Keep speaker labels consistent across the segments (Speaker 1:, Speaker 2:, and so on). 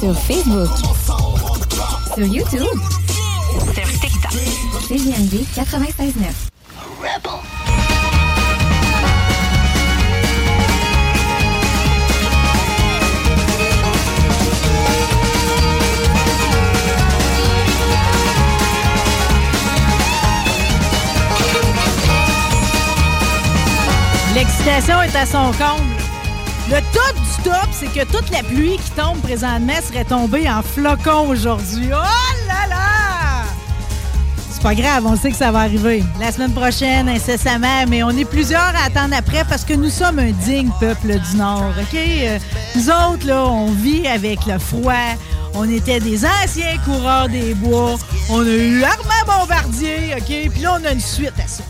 Speaker 1: Sur Facebook. Sur YouTube.
Speaker 2: Sur TikTok.
Speaker 1: CGMD 96.9.
Speaker 3: L'excitation est à son comble. Le top du top, c'est que toute la pluie qui tombe présentement serait tombée en flocons aujourd'hui. Oh là là! C'est pas grave, on sait que ça va arriver. La semaine prochaine, incessamment, mais on est plusieurs à attendre après parce que nous sommes un digne peuple du Nord, OK? Euh, Nous autres, là, on vit avec le froid. On était des anciens coureurs des bois. On a eu Armand Bombardier, OK? Puis là, on a une suite à ça.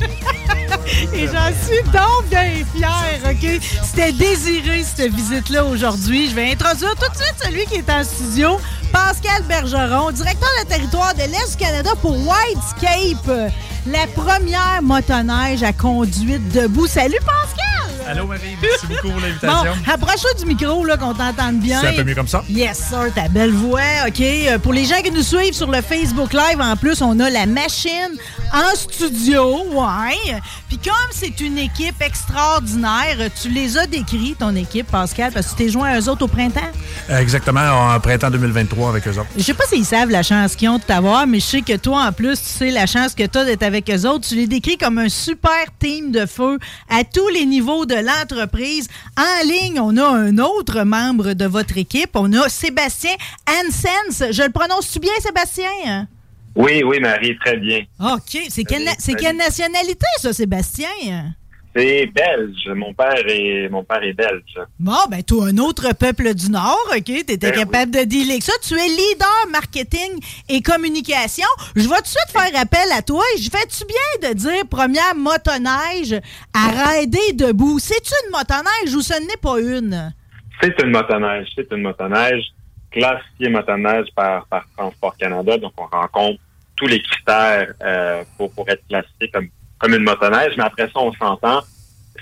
Speaker 3: Et j'en suis donc bien fière, OK? C'était désiré, cette visite-là, aujourd'hui. Je vais introduire tout de suite celui qui est en studio, Pascal Bergeron, directeur de territoire de l'Est du Canada pour Whitescape, la première motoneige à conduite debout. Salut, Pascal!
Speaker 4: Allô Marie, merci beaucoup pour
Speaker 3: Bon,
Speaker 4: l'invitation.
Speaker 3: approche-toi du micro, là, qu'on t'entende bien.
Speaker 4: C'est un peu mieux comme ça?
Speaker 3: Yes, sir, ta belle voix. OK? Euh, Pour les gens qui nous suivent sur le Facebook Live, en plus, on a la machine en studio. Ouais. Puis comme c'est une équipe extraordinaire, tu les as décrits, ton équipe, Pascal, parce que tu t'es joint à eux autres au printemps?
Speaker 4: Exactement, en printemps 2023 avec eux autres.
Speaker 3: Je sais pas s'ils savent la chance qu'ils ont de t'avoir, mais je sais que toi, en plus, tu sais la chance que tu as d'être avec eux autres. Tu les décris comme un super team de feu à tous les niveaux de l'entreprise. En ligne, on a un autre membre de votre équipe. On a Sébastien Hansens. Je le prononce-tu bien, Sébastien?
Speaker 5: Oui, oui, Marie, très bien.
Speaker 3: OK. C'est quelle, na- c'est quelle nationalité, ça, Sébastien?
Speaker 5: C'est belge. Mon père est mon père est belge.
Speaker 3: Bon, ben, toi, un autre peuple du Nord, OK? Tu étais
Speaker 5: Ben
Speaker 3: capable de dealer avec ça. Tu es leader marketing et communication. Je vais tout de suite faire appel à toi? Je fais-tu bien de dire première motoneige à rider debout? C'est-tu une motoneige ou ce n'est pas une?
Speaker 5: C'est une motoneige. C'est une motoneige classifiée motoneige par, par Transport Canada. Donc, on rencontre tous les critères euh, pour, pour être classifié comme, comme une motoneige. Mais après ça, on s'entend.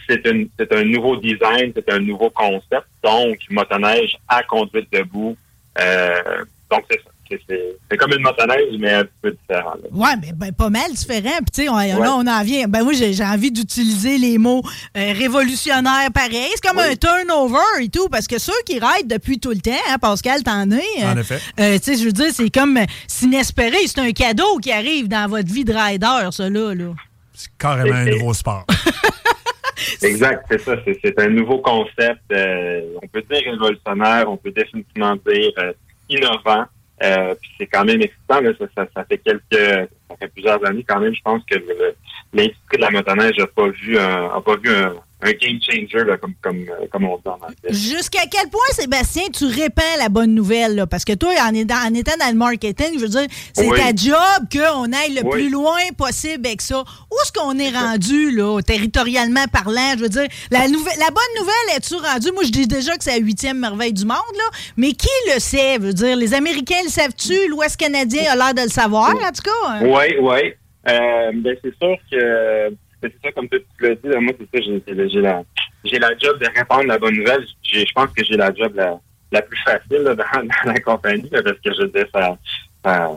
Speaker 5: C'est une- c'est un nouveau design, c'est un nouveau concept. Donc, motoneige à conduite debout. Euh, donc, c'est ça. C'est- C'est c'est comme une motoneige, mais un peu différent. là.
Speaker 3: Ouais, mais ben, pas mal différent. Puis, tu sais, on, là, on en vient. Ben, moi, j'ai j'ai envie d'utiliser les mots euh, révolutionnaires pareil. C'est comme un turnover et tout, parce que ceux qui raident depuis tout le temps, hein, Pascal, t'en es.
Speaker 4: En
Speaker 3: euh,
Speaker 4: effet.
Speaker 3: euh, tu sais, je veux dire, c'est comme s'inespéré. C'est un cadeau qui arrive dans votre vie de rider, ça, là. là.
Speaker 4: C'est carrément un nouveau sport.
Speaker 5: Exact, c'est ça. C'est, un nouveau concept. euh, on peut dire révolutionnaire, on peut définitivement dire euh, innovant. Euh, puis c'est quand même excitant. Là, ça, ça, ça fait quelques, ça fait plusieurs années quand même. Je pense que le- l'industrie de la motoneige n'a pas vu un, a pas vu un, un game changer là, comme comme euh, comme on dit en anglais.
Speaker 3: Jusqu'à quel point, Sébastien, tu répands la bonne nouvelle, là? Parce que toi, en, étant- en étant dans le marketing, je veux dire, c'est
Speaker 5: Oui.
Speaker 3: ta job qu'on aille le
Speaker 5: Oui.
Speaker 3: plus loin possible avec ça. Où est-ce qu'on est rendu, là, territorialement parlant? Je veux dire, la, nouvelle, la bonne nouvelle, es-tu rendu? Moi, je dis déjà que c'est la huitième merveille du monde, là. Mais qui le sait? Je veux dire, les Américains le savent-tu? L'Ouest canadien a l'air de le savoir, en tout cas. hein?
Speaker 5: Oui, oui. Euh, ben c'est sûr que ben, c'est ça comme tu l'as dit. là, moi, c'est ça. J'ai, j'ai la j'ai la job de répandre la bonne nouvelle. J'ai- Je pense que j'ai la job la, la plus facile là, dans, dans la compagnie là, parce que je dis ça. ça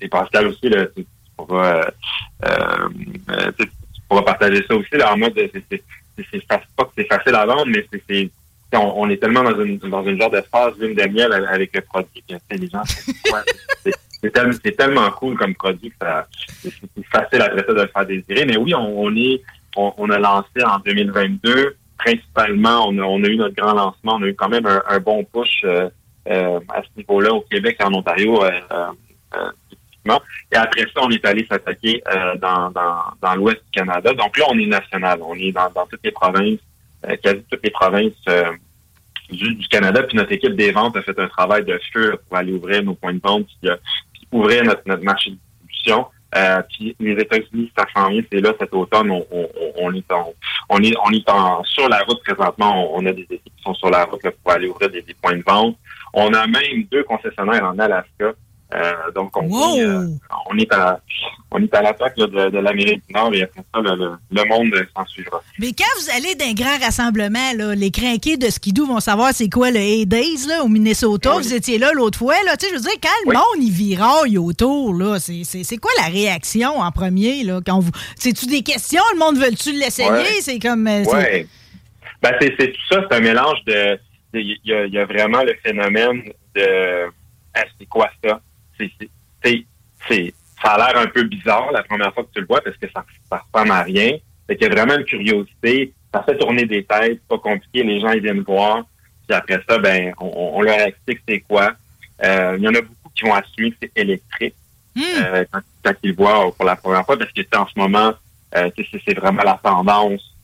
Speaker 5: c'est Pascal aussi là. Tu, pourras euh, euh, tu, pourras partager ça aussi là en mode c'est c'est c'est c'est pas que c'est facile à vendre, mais c'est c'est on, on est tellement dans une dans une genre de phase lune de miel avec le produit que les gens. c'est- c'est tellement, cool comme produit que c'est facile après ça de le faire désirer. Mais oui, on, est on, a lancé en 2022. Principalement, on a, eu notre grand lancement. On a eu quand même un, bon push euh, euh, à ce niveau-là au Québec et en Ontario. euh, euh. Et après ça, on est allé s'attaquer euh, dans, dans, dans l'ouest du Canada. Donc là, on est national. On est dans, dans toutes les provinces, euh, quasi toutes les provinces du, du Canada. Puis notre équipe des ventes a fait un travail de feu pour aller ouvrir nos points de vente, ouvrir notre, notre marché de distribution. Euh, puis les États-Unis, ça s'en vient, c'est là cet automne. On, on, on est en, on est, on est en, sur la route présentement. On, on a des équipes qui sont sur la route là, pour aller ouvrir des, des points de vente. On a même deux concessionnaires en Alaska. Euh, donc on
Speaker 3: Wow!
Speaker 5: est, euh, on est à on est à l'attaque là, de, de l'Amérique du Nord et après ça le, le, le monde s'en suivra.
Speaker 3: Mais quand vous allez d'un grand rassemblement, là, les crinqués de skidoo vont savoir c'est quoi le A-Days là, au Minnesota.
Speaker 5: Oui.
Speaker 3: Vous étiez là l'autre fois. Là. Je veux dire, quand le
Speaker 5: Oui.
Speaker 3: monde y viraille autour, là, c'est, c'est, c'est quoi la réaction en premier? Là, quand vous... C'est-tu des questions? Le monde veut-tu l'essayer?
Speaker 5: Ouais.
Speaker 3: C'est comme... euh, c'est-
Speaker 5: Ouais. Ben, c'est, c'est tout ça, c'est un mélange de. Il y, a, y a vraiment le phénomène de. Ah, c'est quoi ça? C'est, ça a l'air un peu bizarre la première fois que tu le vois parce que ça, ça ressemble à rien. Fait qu'il y a vraiment une curiosité. Ça fait tourner des têtes, c'est pas compliqué. Les gens, ils viennent voir. Puis après ça, ben, on, on leur explique c'est quoi. Euh, il y en a beaucoup qui vont assumer que c'est électrique
Speaker 3: Hmm.
Speaker 5: euh, quand, quand ils le voient pour la première fois, parce que en ce moment, euh, c'est vraiment la tendance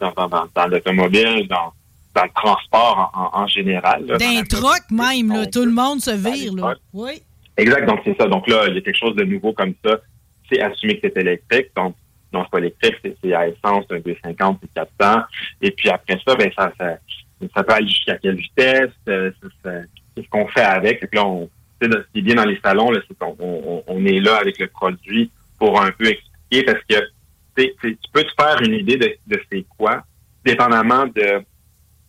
Speaker 5: dans, dans, dans l'automobile, dans, dans le transport en, en- en général. là, dans
Speaker 3: D'un troc même, là,
Speaker 5: on-
Speaker 3: tout le monde se vire. Là. Oui.
Speaker 5: Exact, donc c'est ça. Donc là, il y a quelque chose de nouveau comme ça. C'est assumer que c'est électrique. Donc, non, c'est pas électrique, c'est c'est à essence, un 250, c'est 400. Et puis après ça, ben ça, ça, ça peut aller jusqu'à quelle vitesse, euh, ça- ça- qu'est-ce qu'on fait avec? Et puis là, on, tu sais, ce qui est bien dans les salons, là, c'est qu'on on, on est là avec le produit pour un peu expliquer parce que tu peux te faire une idée de, de c'est quoi, dépendamment de,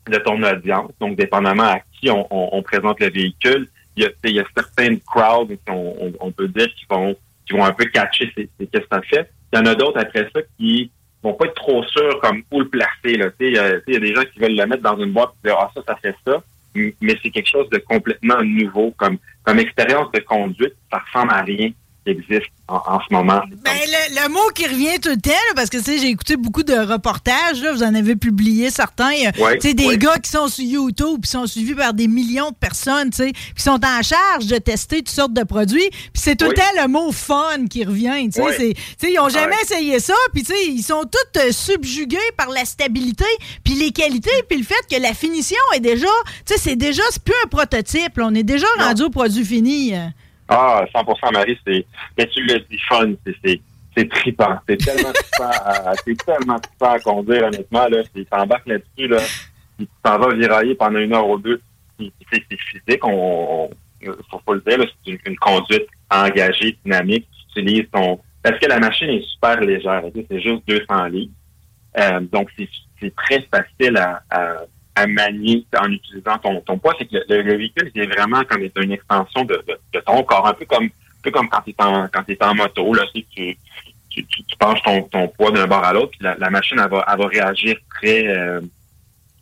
Speaker 5: de ton audience, donc dépendamment à qui on, on- on présente le véhicule. Il y a, il y a certaines crowds, on, on, peut dire, qui vont qui vont un peu catcher c'est c'est qu'est-ce que ça fait. Il y en a d'autres après ça qui vont pas être trop sûrs comme où le placer. Là. Il y, a, il y a des gens qui veulent le mettre dans une boîte et dire Ah ça, ça fait ça. Mais c'est quelque chose de complètement nouveau comme, comme expérience de conduite. Ça ressemble à rien qui existe en, en ce moment.
Speaker 3: Ben, le, le mot qui revient tout le temps, là, parce que tu sais, j'ai écouté beaucoup de reportages, là, vous en avez publié certains. euh,
Speaker 5: Ouais,
Speaker 3: tu sais, des
Speaker 5: ouais.
Speaker 3: gars qui sont sur YouTube, qui sont suivis par des millions de personnes, tu sais, qui sont en charge de tester toutes sortes de produits. Puis c'est tout le
Speaker 5: Oui.
Speaker 3: temps le mot fun qui revient. Tu sais,
Speaker 5: Ouais.
Speaker 3: c'est- tu sais, ils ont jamais
Speaker 5: Ouais.
Speaker 3: essayé ça. Puis tu sais, ils sont tous euh, subjugués par la stabilité, puis les qualités, puis le fait que la finition est déjà, tu sais, c'est déjà, c'est plus un prototype. là. on est déjà
Speaker 5: Non.
Speaker 3: rendu au produit fini. euh.
Speaker 5: Ah, 100% Marie, c'est. Mais tu le dis fun, c'est- c'est trippant. C'est tellement trippant à, c'est tellement trippant à conduire, honnêtement, là. Tu t'embarques là-dessus, là. Tu t'en vas virailler pendant une heure ou deux. C'est physique, on, on faut pas le dire. C'est une, conduite engagée, dynamique. Tu utilises ton. Parce que la machine est super légère, c'est juste 200 livres. Euh, donc, c'est c'est très facile à, à, à manier en utilisant ton, ton poids. C'est que le, le véhicule, c'est vraiment comme une extension de, de, de ton corps, un peu comme, un peu comme quand tu es en, quand t'es en moto, là, tu, sais, tu, tu, tu, tu penches ton, ton poids d'un bord à l'autre, puis la, la machine, elle va, elle va réagir très, euh,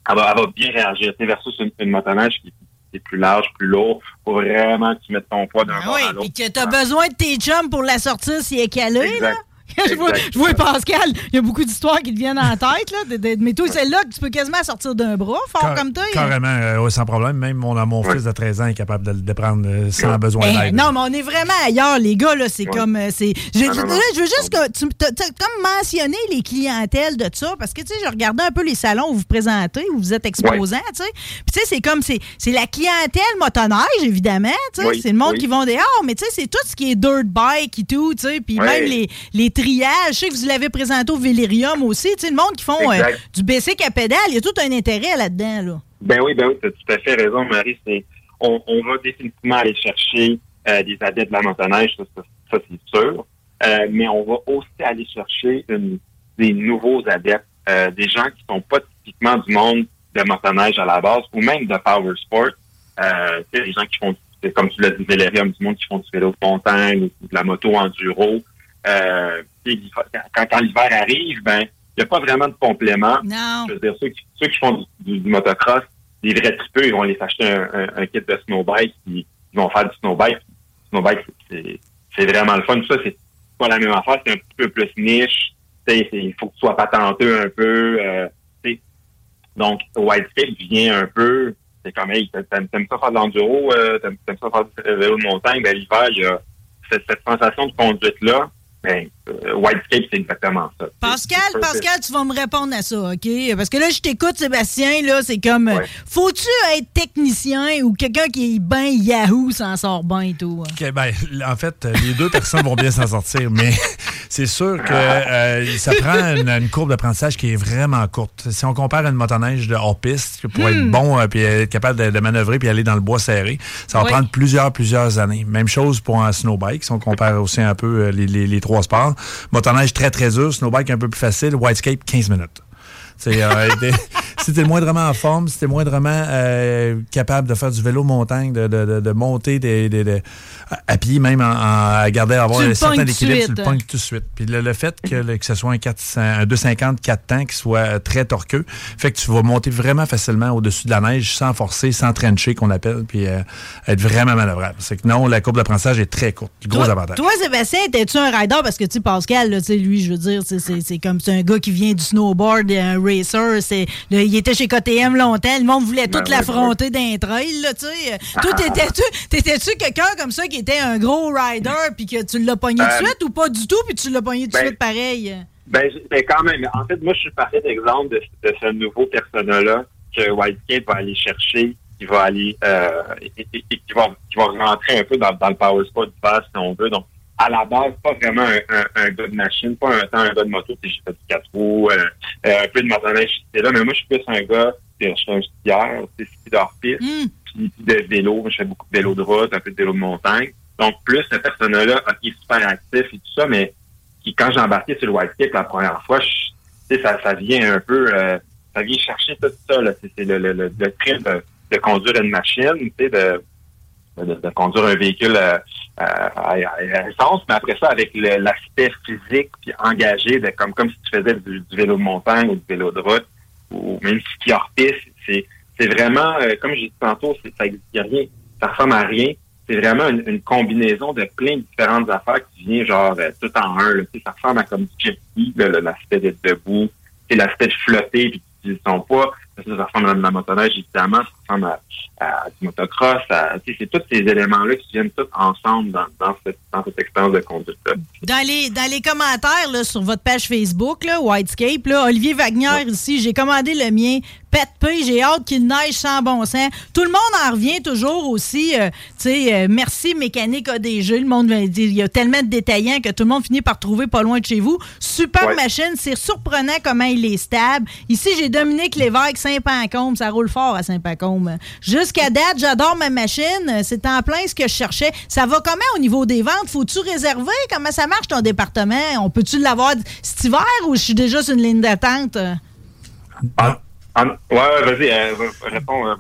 Speaker 5: elle, va, elle va bien réagir, tu sais, versus une, une motoneige qui est plus large, plus lourd, pour vraiment que tu mettes ton poids d'un
Speaker 3: Ah
Speaker 5: bord
Speaker 3: oui,
Speaker 5: à l'autre.
Speaker 3: puis que t'as besoin de tes chums pour la sortir s'il est calé, là. Je, vois,
Speaker 5: Exact.
Speaker 3: je vois Pascal, il y a beaucoup d'histoires qui te viennent en tête, là. de- de- mais toi, celle-là, que tu peux quasiment sortir d'un bras, fort
Speaker 4: Car-
Speaker 3: comme toi.
Speaker 4: Carrément, euh, ouais, sans problème. Même mon, mon
Speaker 5: Ouais.
Speaker 4: fils de 13 ans est capable de le prendre euh, sans besoin
Speaker 3: Eh,
Speaker 4: d'aide.
Speaker 3: non, mais on est vraiment ailleurs, les gars. Là, c'est
Speaker 5: Ouais.
Speaker 3: comme. euh, c'est. Je,
Speaker 5: Ah,
Speaker 3: veux juste que tu t'as- t'as comme mentionné les clientèles de ça, parce que tu sais, je regardais un peu les salons où vous vous présentez, où vous êtes exposant, tu sais. Puis tu sais, c'est comme c'est c'est la clientèle motoneige, évidemment. tu sais.
Speaker 5: Oui,
Speaker 3: c'est le monde qui vont dehors, mais tu sais, c'est tout ce qui est dirt bike et tout, tu sais. Puis
Speaker 5: Ouais.
Speaker 3: même les, les Je sais que vous l'avez présenté au Vélirium aussi. Tu sais, le monde qui font euh, du basic à pédale, il y a tout un intérêt là-dedans, là.
Speaker 5: Ben oui, ben oui, tu as tout à fait raison, Marie. C'est, on, on va définitivement aller chercher euh, des adeptes de la motoneige, ça, ça, ça, c'est sûr. Euh, mais on va aussi aller chercher une- des nouveaux adeptes, des gens qui sont pas typiquement du monde de motoneige à la base, ou même de power sport. Euh, des gens qui font, comme tu l'as dit, Vélérium, du monde qui font du vélo de montagne ou de la moto enduro. Euh, quand, quand l'hiver arrive, ben n'y a pas vraiment de complément.
Speaker 3: Non.
Speaker 5: Je veux dire, ceux qui, ceux qui font du, du motocross, des vrais tripeux, ils vont aller s'acheter un, un, un kit de snowbike, puis ils vont faire du snowbike. Snowbike, c'est c'est vraiment le fun. Ça, c'est pas la même affaire, c'est un petit peu plus niche. Il faut que tu sois patenteux un peu. Euh, donc, Whitescape vient un peu, c'est comme, hey, t'aimes ça faire de l'enduro, euh, t'aimes ça faire du vélo de montagne, ben l'hiver, il y a cette, cette sensation de conduite-là. Ben, euh, Whitescape, c'est exactement ça.
Speaker 3: Pascal, Pascal, tu vas me répondre à ça, OK? Parce que là, je t'écoute, Sébastien, là, c'est comme.
Speaker 5: Ouais.
Speaker 3: Faut-tu être technicien ou quelqu'un qui est ben Yahoo s'en sort bien et tout? hein?
Speaker 4: Ok, ben, en fait, les deux personnes vont bien s'en sortir, mais c'est sûr que euh, ça prend une, une courbe d'apprentissage qui est vraiment courte. Si on compare à une motoneige de hors-piste, pour être bon euh, puis être capable de, de manœuvrer puis aller dans le bois serré, ça va prendre plusieurs, plusieurs années. Même chose pour un snowbike, si on compare aussi un peu euh, les, les- les trois sports. Motoneige très, très dur, snowbike un peu plus facile, whitescape 15 minutes. Euh, si t'es moindrement en forme, si t'es moindrement euh, capable de faire du vélo montagne, de, de, de, de monter des, des- des- à pied, même en, en- garder, à avoir un certain équilibre, tu le pognes tout de suite. Puis le, le fait que, le- que ce soit un, 400, un 250 4 temps qui soit euh, très torqueux, fait que tu vas monter vraiment facilement au-dessus de la neige sans forcer, sans trencher qu'on appelle, puis euh, être vraiment manœuvrable. C'est que non, la courbe d'apprentissage est très courte. Gros
Speaker 3: toi,
Speaker 4: avantage.
Speaker 3: Toi, Sébastien, étais-tu un rider? Parce que, tu sais, Pascal, là, lui, je veux dire, c'est- comme c'est un gars qui vient du snowboard, un racer. c'est il était chez KTM longtemps. Le monde voulait tout
Speaker 5: Ben ouais,
Speaker 3: l'affronter d'un trail, là, tu sais. Toi, t'étais-tu t'étais-tu quelqu'un comme ça qui était un gros rider puis que tu l'as pogné de suite ou pas du tout puis tu l'as pogné de
Speaker 5: ben,
Speaker 3: suite pareil?
Speaker 5: Ben, ben, quand même. En fait, moi, je suis parti d'exemple de, de ce nouveau persona-là que Whitescape va aller chercher, qui va aller, euh, et, et- et qui va, qui va rentrer un peu dans, dans le power sport du base, si on veut. Donc, à la base, pas vraiment un, un, un gars de machine, pas un temps un gars de moto, j'ai fait du 4 roues, euh, euh, un peu de motoneige, c'était là, mais moi, je suis plus un gars, je suis un skieur, sais, ski d'hors-piste,
Speaker 3: Hum.
Speaker 5: puis de vélo, je fais beaucoup de vélo de route, un peu de vélo de montagne. Donc, plus cette personne-là, ok, super actif et tout ça, mais qui, quand j'ai embarqué sur le white kick la première fois, je, tu sais, ça, ça vient un peu, euh, ça vient chercher tout ça, là. C'est c'est le, le, le, le de, de conduire une machine, tu sais, de, de, de conduire un véhicule euh, à, à, à essence, mais après ça, avec l'aspect physique puis engagé, de, comme, comme si tu faisais du, du vélo de montagne ou du vélo de route, ou même ski hors piste, c'est, c'est vraiment, euh, comme j'ai dit tantôt, c'est, ça existe rien, ça ressemble à rien. C'est vraiment une, une combinaison de plein de différentes affaires qui vient genre euh, tout en un. Là. Ça ressemble à comme du jet ski, l'aspect d'être debout, l'aspect de flotter puis tu son Ça, ça ressemble à de la motoneige, évidemment, ça ressemble à, à du motocross. à- tu sais, c'est tous ces éléments-là qui viennent tous ensemble dans, dans, cette, dans cette expérience de conduite-là.
Speaker 3: Dans les, dans les commentaires là, sur votre page Facebook, là, Whitescape, là, Olivier Wagner ici, j'ai commandé le mien. Pet P, j'ai hâte qu'il neige sans bon sens. Tout le monde en revient toujours aussi. euh, tu sais, euh, merci Mécanique ADG. Le monde va dire, il y a tellement de détaillants que tout le monde finit par trouver pas loin de chez vous. Super
Speaker 5: Ouais.
Speaker 3: machine, c'est surprenant comment il est stable. Ici, j'ai Dominique Lévesque, Saint-Pancombe. Ça roule fort à Saint-Pancombe. Jusqu'à date, j'adore ma machine. C'est en plein ce que je cherchais. Ça va comment au niveau des ventes? Faut-tu réserver? Comment ça marche ton département? On peut-tu l'avoir cet hiver ou je suis déjà sur une ligne d'attente?
Speaker 5: En- en- ouais, vas-y, euh, réponds, euh.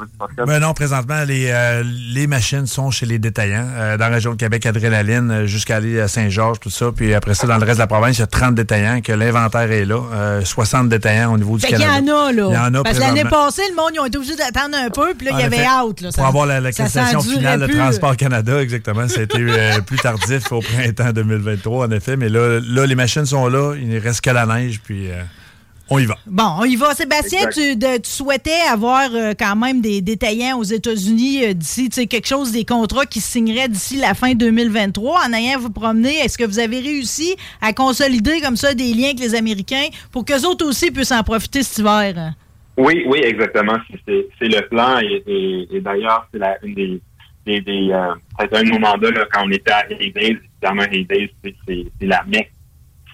Speaker 4: Ben non, présentement, les, euh, les machines sont chez les détaillants. euh, dans la région de Québec, Adrénaline, jusqu'à aller à Saint-Georges, tout ça. Puis après ça, dans le reste de la province, il y a 30 détaillants, que l'inventaire est là. euh, 60 détaillants au niveau du
Speaker 3: Fait qu'il y
Speaker 4: Canada.
Speaker 3: en a, là.
Speaker 4: Il y en a
Speaker 3: Parce que l'année passée, le monde, ils ont été obligés d'attendre un peu, puis là,
Speaker 4: En
Speaker 3: il y avait out. Là,
Speaker 4: Pour avoir la, la finale de. Transport Canada, exactement. C'était euh, plus tardif au printemps 2023, en effet. Mais là, là, les machines sont là. Il ne reste que la neige, puis euh, on y va.
Speaker 3: Bon, on y va. Sébastien, tu, de- tu souhaitais avoir euh, quand même des détaillants aux États-Unis euh, d'ici, tu sais, quelque chose, des contrats qui se signeraient d'ici la fin 2023. En ayant vous promener, est-ce que vous avez réussi à consolider comme ça des liens avec les Américains pour qu'eux autres aussi puissent en profiter cet hiver?
Speaker 5: Oui, oui, exactement. C'est- le plan et, et- et d'ailleurs, c'est une des des, des euh, un de nos mandats là, quand on était à Hay Days. Évidemment, Hay Days, c'est- c'est c'est la mecque.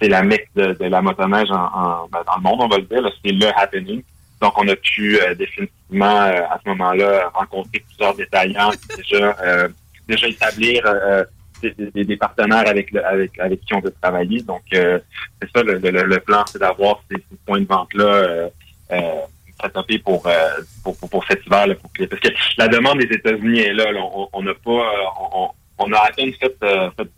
Speaker 5: C'est la mecque de, de la motoneige en, en- ben, dans le monde, on va le dire. C'est le happening. Donc, on a pu euh, définitivement, euh, à ce moment-là, rencontrer plusieurs détaillants, déjà, euh, déjà établir euh, des, des- des partenaires avec, le- avec, avec qui on veut travailler. Donc, euh, c'est ça, le, le- le plan, c'est d'avoir ces, ces points de vente-là euh, euh, setupés pour, euh, pour, pour, pour cet hiver. Là, pour parce que la demande des États-Unis est là. là. On- n'a pas... euh, On, on a à peine euh, fait-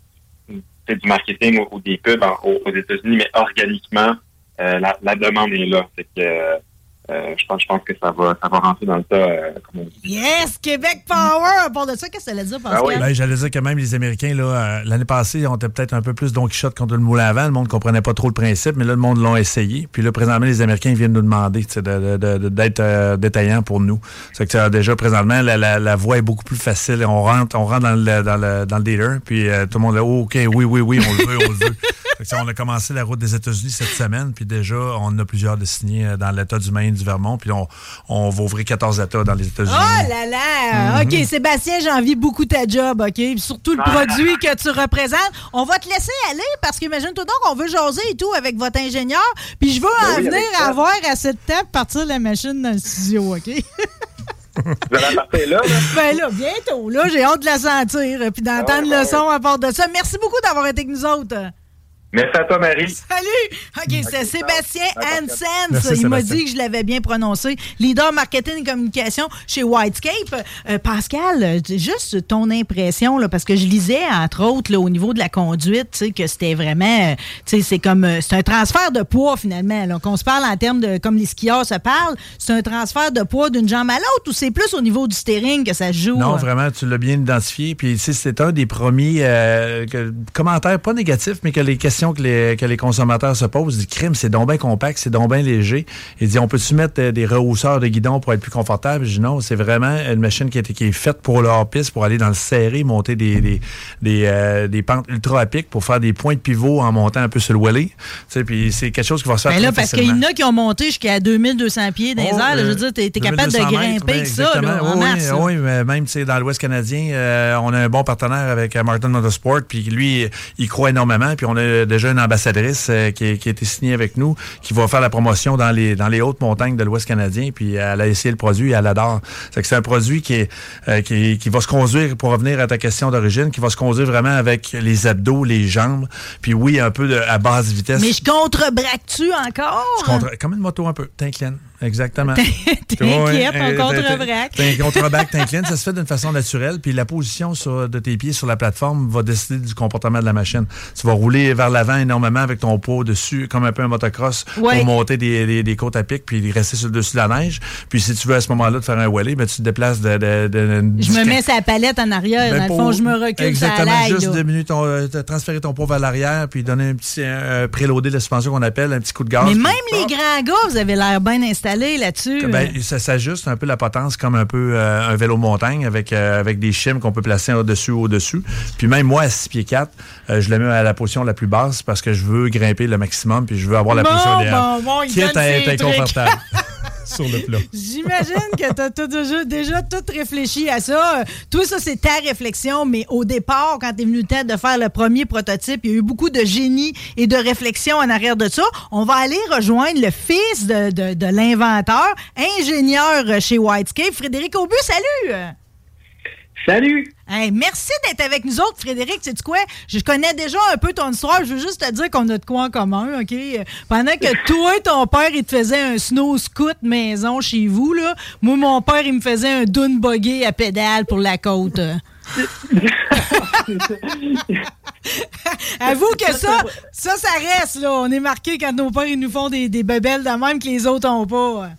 Speaker 5: fait du marketing ou, des pubs en- aux, États-Unis, mais organiquement, euh, la, la demande est là. C'est que euh, je pense, je pense que ça va, ça va rentrer dans le tas, euh, comme on dit.
Speaker 3: Yes! Québec Power! Part de ça, qu'est-ce que ça allait dire, Pascal?
Speaker 5: Ah oui.
Speaker 4: Ben, J'allais dire que même les Américains, là, euh, l'année passée, on était peut-être un peu plus Don Quichotte contre le moulin à vent. Le monde comprenait pas trop le principe, mais là, le monde l'ont essayé. Puis là, présentement, les Américains viennent nous demander de- de- de- d'être euh, détaillants pour nous. C'est que déjà, présentement, la, la, la voie est beaucoup plus facile. On rentre, on rentre dans le, dans le, dans le dealer, puis euh, tout le monde est oh, OK, oui, oui, oui, on le veut, on le veut. Que, on a commencé la route des États-Unis cette semaine, puis déjà, on en a plusieurs de signés euh, dans l'État du Maine, du Vermont, puis on, on va ouvrir 14 États dans les États-Unis.
Speaker 3: Oh là là!
Speaker 4: Mm-hmm.
Speaker 3: OK, Sébastien, j'envie beaucoup ta job, OK? Puis surtout le produit que tu représentes. On va te laisser aller parce qu'imagine-toi donc, on veut jaser et tout avec votre ingénieur. Puis je veux en
Speaker 5: oui,
Speaker 3: venir à avoir de temps pour partir la machine dans le studio, OK?
Speaker 5: Vous allez partir là, là?
Speaker 3: ben là, bientôt. Là, j'ai hâte de la sentir puis d'entendre
Speaker 5: Ah,
Speaker 3: le
Speaker 5: ouais.
Speaker 3: son à part de ça. Merci beaucoup d'avoir été avec nous autres.
Speaker 5: Merci à toi, Marie.
Speaker 3: Salut! OK, c'est Sébastien.
Speaker 4: Merci,
Speaker 3: Il m'a dit que je l'avais bien prononcé. Leader marketing et communication chez Whitescape. Euh, Pascal, juste ton impression, là, parce que je lisais, entre autres, là, au niveau de la conduite, que c'était vraiment, euh, tu sais, c'est comme, euh, c'est un transfert de poids, finalement. Qu'on se parle en termes de, comme les skieurs se parlent, c'est un transfert de poids d'une jambe à l'autre ou c'est plus au niveau du steering que ça se joue?
Speaker 4: Non, vraiment, tu l'as bien identifié. Puis, tu sais, c'est un des premiers euh, que- commentaires, pas négatifs, mais que les questions que les, que les consommateurs se posent. Du crime, c'est donc bien compact, c'est donc bien léger. Il dit, on peut-tu mettre euh, des rehausseurs de guidon pour être plus confortable? Je dis non, c'est vraiment une machine qui, est- qui est faite pour le hors-piste, pour aller dans le serré, monter des, des, des, euh, des pentes ultra à pic pour faire des points de pivot en montant un peu sur le wheelie. Tu puis c'est quelque chose qui va se faire
Speaker 3: Ben là,
Speaker 4: très
Speaker 3: parce qu'il y en a qui ont monté jusqu'à 2200 pieds dans les
Speaker 4: Oh,
Speaker 3: airs. là. Je veux
Speaker 4: euh,
Speaker 3: dire, t'es t'es capable de
Speaker 4: 2200
Speaker 3: grimper
Speaker 4: mètres,
Speaker 3: ça, là, en
Speaker 4: oui,
Speaker 3: mars. là.
Speaker 4: Oui, mais même tu dans l'Ouest canadien, euh, on a un bon partenaire avec euh, Martin Motorsport, puis lui, il croit énormément, puis on a déjà une ambassadrice euh, qui, qui a été signée avec nous, qui va faire la promotion dans les dans les hautes montagnes de l'Ouest canadien, puis elle a essayé le produit, et elle adore. C'est que c'est un produit qui, est, euh, qui, qui va se conduire, pour revenir à ta question d'origine, qui va se conduire vraiment avec les abdos, les jambes, puis oui, un peu de, à basse vitesse.
Speaker 3: Mais je contre-braque-tu encore?
Speaker 4: Tu contre- comme une moto un peu, t'inclines. Exactement.
Speaker 3: On
Speaker 4: euh,
Speaker 3: contre-braque.
Speaker 4: T'as un contre-braque, t'inclines, ça se fait d'une façon naturelle, puis la position sur- de tes pieds sur la plateforme va décider du comportement de la machine. Tu vas rouler vers l'avant énormément avec ton poids au-dessus, comme un peu un motocross,
Speaker 3: Ouais.
Speaker 4: pour monter des, des, des côtes à pic, puis rester sur le dessus de la neige. Puis si tu veux à ce moment-là te faire un wheelie, ben, tu te déplaces de... de, de-
Speaker 3: Je me mets sa palette en arrière.
Speaker 4: ben,
Speaker 3: dans le fond, je me recule
Speaker 4: Exactement,
Speaker 3: ça
Speaker 4: juste diminuer ton, euh, transférer ton poids vers l'arrière, puis donner un petit euh, préloadé de suspension qu'on appelle, un petit coup de gaz.
Speaker 3: Mais même les grands gars, vous avez l'air bien installés là-dessus.
Speaker 4: Ben, ça s'ajuste un peu la potence comme un peu euh, un vélo montagne avec, euh, avec des chimes qu'on peut placer au-dessus au-dessus. Puis même moi, à 6 pieds 4, euh, je le mets à la position la plus basse parce que je veux grimper le maximum puis je veux avoir la
Speaker 3: Bon,
Speaker 4: position idéale.
Speaker 3: bon, bon, il
Speaker 4: Quitte à être inconfortable sur le plat.
Speaker 3: J'imagine que tu as déjà, déjà tout réfléchi à ça. Toi, ça, c'est ta réflexion, mais au départ, quand tu es venu le de faire le premier prototype, il y a eu beaucoup de génie et de réflexion en arrière de ça. On va aller rejoindre le fils de, de- de l'inventeur, ingénieur chez Whitescape, Frédéric Aubu. Salut!
Speaker 6: Salut!
Speaker 3: Hey, merci d'être avec nous autres, Frédéric. Tu sais quoi? Je connais déjà un peu ton histoire. Je veux juste te dire qu'on a de quoi en commun, OK? Pendant que toi et ton père, il te faisait un snow scoot maison chez vous, là, moi, mon père, il me faisait un dune buggy à pédale pour la côte. Avoue que ça, ça, ça reste, là. On est marqué quand nos pères, ils nous font des, des bebelles de même que les autres ont pas.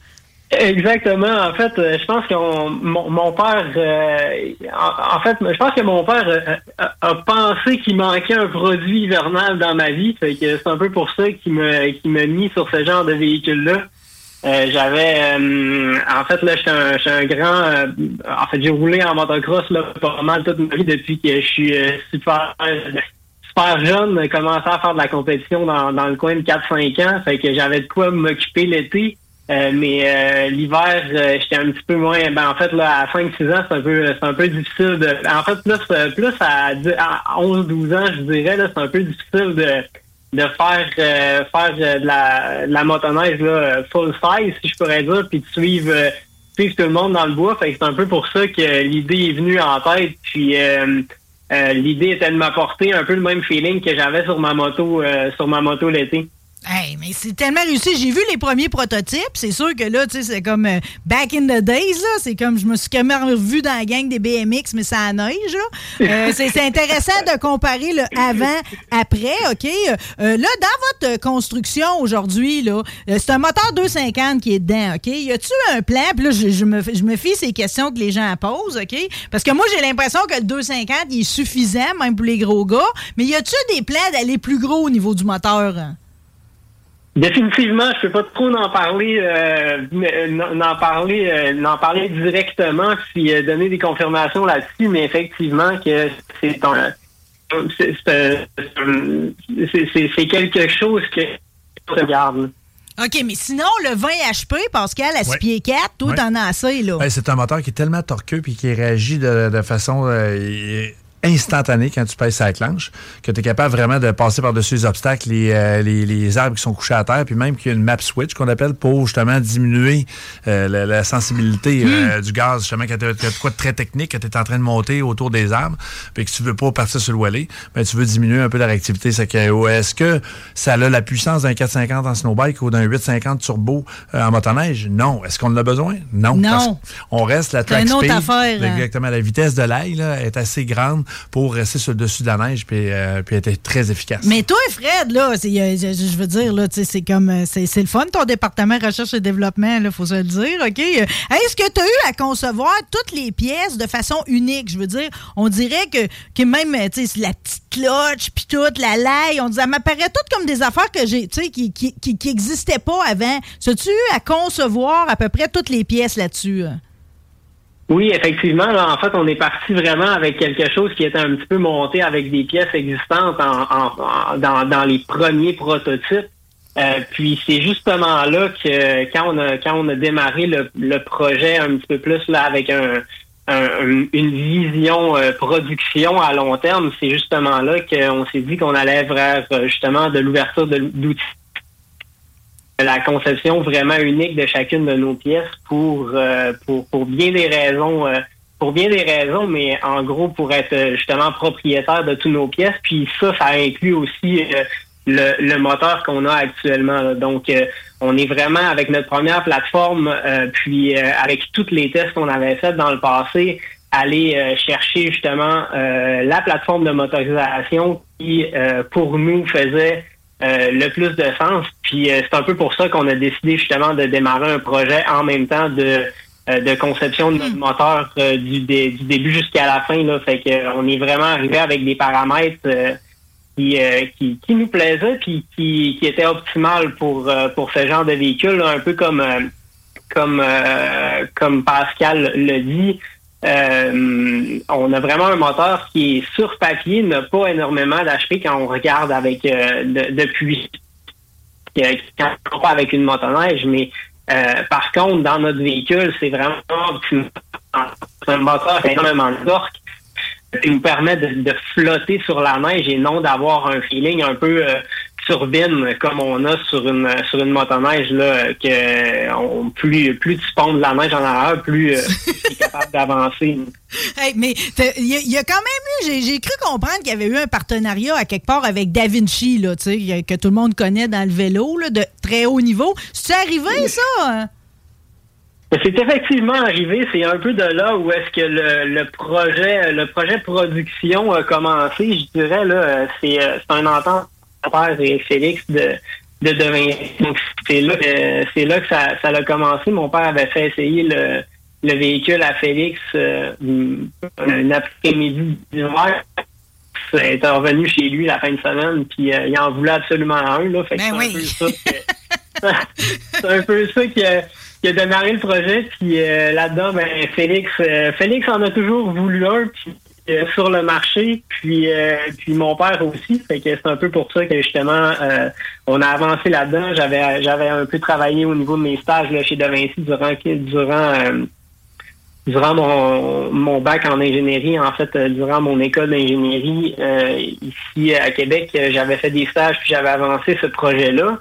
Speaker 6: Exactement. En fait, euh, je pense que mon, mon père, euh, en, en fait, je pense que mon père euh, a, a pensé qu'il manquait un produit hivernal dans ma vie. Fait que c'est un peu pour ça qu'il me, qu'il m'a mis sur ce genre de véhicule-là. Euh, j'avais, euh, en fait, là, j'étais un, j'étais un grand, euh, en fait, j'ai roulé en motocross là pas mal toute ma vie depuis que je suis euh, super, super jeune, commencé à faire de la compétition dans, dans le coin de 4-5 ans. Fait que j'avais de quoi m'occuper l'été. Euh, mais euh, l'hiver, euh, j'étais un petit peu moins. Ben en fait, là, à 5-6 ans, c'est un peu c'est un peu difficile de. En fait, plus, euh, plus à, à 11-12 ans, je dirais, là, c'est un peu difficile de, de faire euh, faire de la, de la motoneige là, full size, si je pourrais dire, puis de suivre, suivre tout le monde dans le bois. Fait que c'est un peu pour ça que l'idée est venue en tête. Puis l'idée était de m'apporter un peu le même feeling que j'avais sur ma moto sur ma moto l'été.
Speaker 3: Hey, mais c'est tellement réussi. J'ai vu les premiers prototypes. C'est sûr que là, tu sais, c'est comme euh, back in the days, là. C'est comme, je me suis quand même revu dans la gang des BMX, mais ça a neige, là. Euh, c'est intéressant de comparer le avant, après, OK? Euh, là, dans votre construction aujourd'hui, là, c'est un moteur 250 qui est dedans, OK? Y a-tu un plan? Puis là, je, je me, je me fie ces questions que les gens posent, OK? Parce que moi, j'ai l'impression que le 250, il est suffisant, même pour les gros gars. Mais y a-tu des plans d'aller plus gros au niveau du moteur? hein?
Speaker 6: Définitivement, je peux pas trop en parler, euh, n'en n'en parler, euh, n'en parler directement, puis euh, donner des confirmations là-dessus, mais effectivement que c'est quelque chose que je regarde.
Speaker 3: OK, mais sinon, le 20 HP, Pascal, à 6
Speaker 4: Ouais.
Speaker 3: pieds 4, toi,
Speaker 4: Ouais.
Speaker 3: t'en as assez, là.
Speaker 4: Ben, c'est un moteur qui est tellement torqueux puis qui réagit de, de façon euh, instantanée quand tu pèses sa clenche, que tu es capable vraiment de passer par-dessus les obstacles, les, euh, les, les arbres qui sont couchés à terre, puis même qu'il y a une map switch qu'on appelle pour justement diminuer euh, la, la sensibilité euh, du gaz, justement, quand tu as, de quoi de très technique, que tu es en train de monter autour des arbres, puis que tu veux pas partir sur le wallet, ben, tu veux diminuer un peu la réactivité. Ou Est-ce que ça a la puissance d'un 450 en snowbike ou d'un 850 turbo euh, en motoneige? Non. Est-ce qu'on en a besoin? Non.
Speaker 3: Non.
Speaker 4: Parce on reste la track
Speaker 3: une autre
Speaker 4: speed,
Speaker 3: affaire, hein.
Speaker 4: Exactement. La vitesse de l'ail est assez grande pour rester sur le dessus de la neige puis, euh, puis être très efficace.
Speaker 3: Mais toi, Fred, là, je, veux dire, là, c'est comme, euh, c'est, le fun, ton département recherche et développement, là, faut se le dire, OK? Euh, Est-ce que tu as eu à concevoir toutes les pièces de façon unique? Je veux dire, on dirait que, que même, la petite cloche, puis toute, la laille, on ça m'apparaît toutes comme des affaires que j'ai, qui, qui, qui, qui existaient pas avant. As-tu eu à concevoir à peu près toutes les pièces là-dessus?
Speaker 6: Oui, effectivement. Là, en fait, on est parti vraiment avec quelque chose qui était un petit peu monté avec des pièces existantes en, en- en- dans, dans les premiers prototypes. Euh, puis c'est justement là que quand on a quand on a démarré le, le projet un petit peu plus là avec un, un- une vision euh, production à long terme, c'est justement là qu'on s'est dit qu'on allait vers euh, justement de l'ouverture d'outils la conception vraiment unique de chacune de nos pièces pour euh, pour, pour bien des raisons euh, pour bien des raisons mais en gros pour être euh, justement propriétaire de toutes nos pièces puis ça ça inclut aussi euh, le, le moteur qu'on a actuellement là. donc euh, on est vraiment avec notre première plateforme euh, puis euh, avec toutes les tests qu'on avait fait dans le passé aller euh, chercher justement euh, la plateforme de motorisation qui pour nous faisait le plus de sens. Puis euh, c'est un peu pour ça qu'on a décidé justement de démarrer un projet en même temps de, euh, de conception de notre moteur euh, du, dé- du début jusqu'à la fin. Là. Fait que, euh, on est vraiment arrivé avec des paramètres euh, qui, euh, qui, qui nous plaisaient puis qui, qui étaient optimales pour, euh, pour ce genre de véhicule, là, un peu comme, euh, comme, euh, comme Pascal le dit. Euh, on a vraiment un moteur qui sur papier, n'a pas énormément d'HP quand on regarde avec euh, de- depuis euh, quand on compare avec une motoneige, mais par contre, dans notre véhicule, c'est vraiment un moteur qui énormément de torque qui nous permet de, de flotter sur la neige et non d'avoir un feeling un peu turbine comme on a sur une sur une motoneige là que on, plus plus tu ponds de la neige en arrière, plus euh, tu es capable d'avancer.
Speaker 3: Hey, mais il y, a- il y a quand même eu, j'ai- cru comprendre qu'il y avait eu un partenariat à quelque part avec Da Vinci, là, tu sais, que tout le monde connaît dans le vélo, là, de très haut niveau. C'est arrivé, ça? hein?
Speaker 6: C'est effectivement arrivé. C'est un peu de là où est-ce que le, le projet, le projet production a commencé. Je dirais là, c'est euh, c'est un entente père et Félix de de. Donc c'est là, que- c'est là que ça, ça a commencé. Mon père avait fait essayer le, le véhicule à Félix euh, un après-midi d'hiver. Il est revenu chez lui la fin de semaine, puis euh, il en voulait absolument un. Là, fait que
Speaker 3: Ben
Speaker 6: c'est
Speaker 3: oui.
Speaker 6: un peu ça que- c'est un peu ça qui a, qui a démarré le projet. Puis euh, là-dedans, ben, Félix, Félix en a toujours voulu un puis, euh, sur le marché. Puis, euh, puis mon père aussi. Fait que c'est un peu pour ça que justement, euh, on a avancé là-dedans. J'avais, j'avais un peu travaillé au niveau de mes stages là, chez De Vinci durant, durant euh, durant mon, mon bac en ingénierie, en fait, euh, durant mon école d'ingénierie euh, ici à Québec, j'avais fait des stages puis j'avais avancé ce projet-là.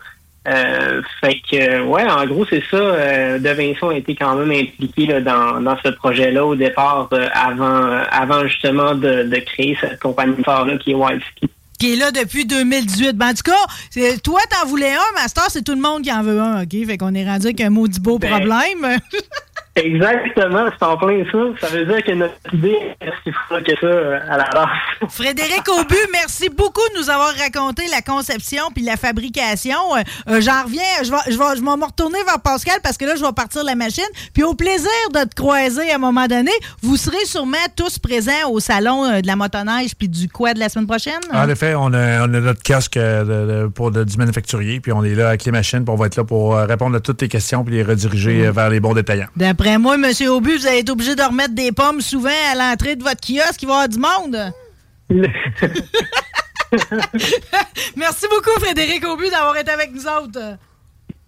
Speaker 6: Euh, fait que, euh, ouais, en gros, c'est ça. Euh, de Vincent a été quand même impliqué là, dans, dans ce projet-là au départ, euh, avant, euh, avant justement de, de créer cette compagnie phare-là qui est Wildski.
Speaker 3: Qui est là depuis 2018. Ben, en tout cas, c'est- toi, t'en voulais un, Master, c'est tout le monde qui en veut un, OK? Fait qu'on est rendu avec un maudit beau
Speaker 6: Ben,
Speaker 3: problème.
Speaker 6: Exactement, c'est en plein ça. Ça veut dire que notre idée est si folle que ça euh, à la base.
Speaker 3: Frédéric Aubu, merci beaucoup de nous avoir raconté la conception puis la fabrication. Euh, euh, J'en reviens, je vais, je, vais, je vais me retourner vers Pascal parce que là, je vais partir la machine. Puis au plaisir de te croiser à un moment donné, vous serez sûrement tous présents au salon de la motoneige puis du quad la semaine prochaine.
Speaker 4: En effet, on a, on a notre casque de- de- pour de- du manufacturier, puis on est là avec les machines, puis on va être là pour répondre à toutes tes questions, puis les rediriger vers les bons détaillants.
Speaker 3: D'après moi, M. Aubu, vous allez être obligé de remettre des pommes souvent à l'entrée de votre kiosque. Il va y avoir du monde. Merci beaucoup, Frédéric Aubu, d'avoir été avec nous autres.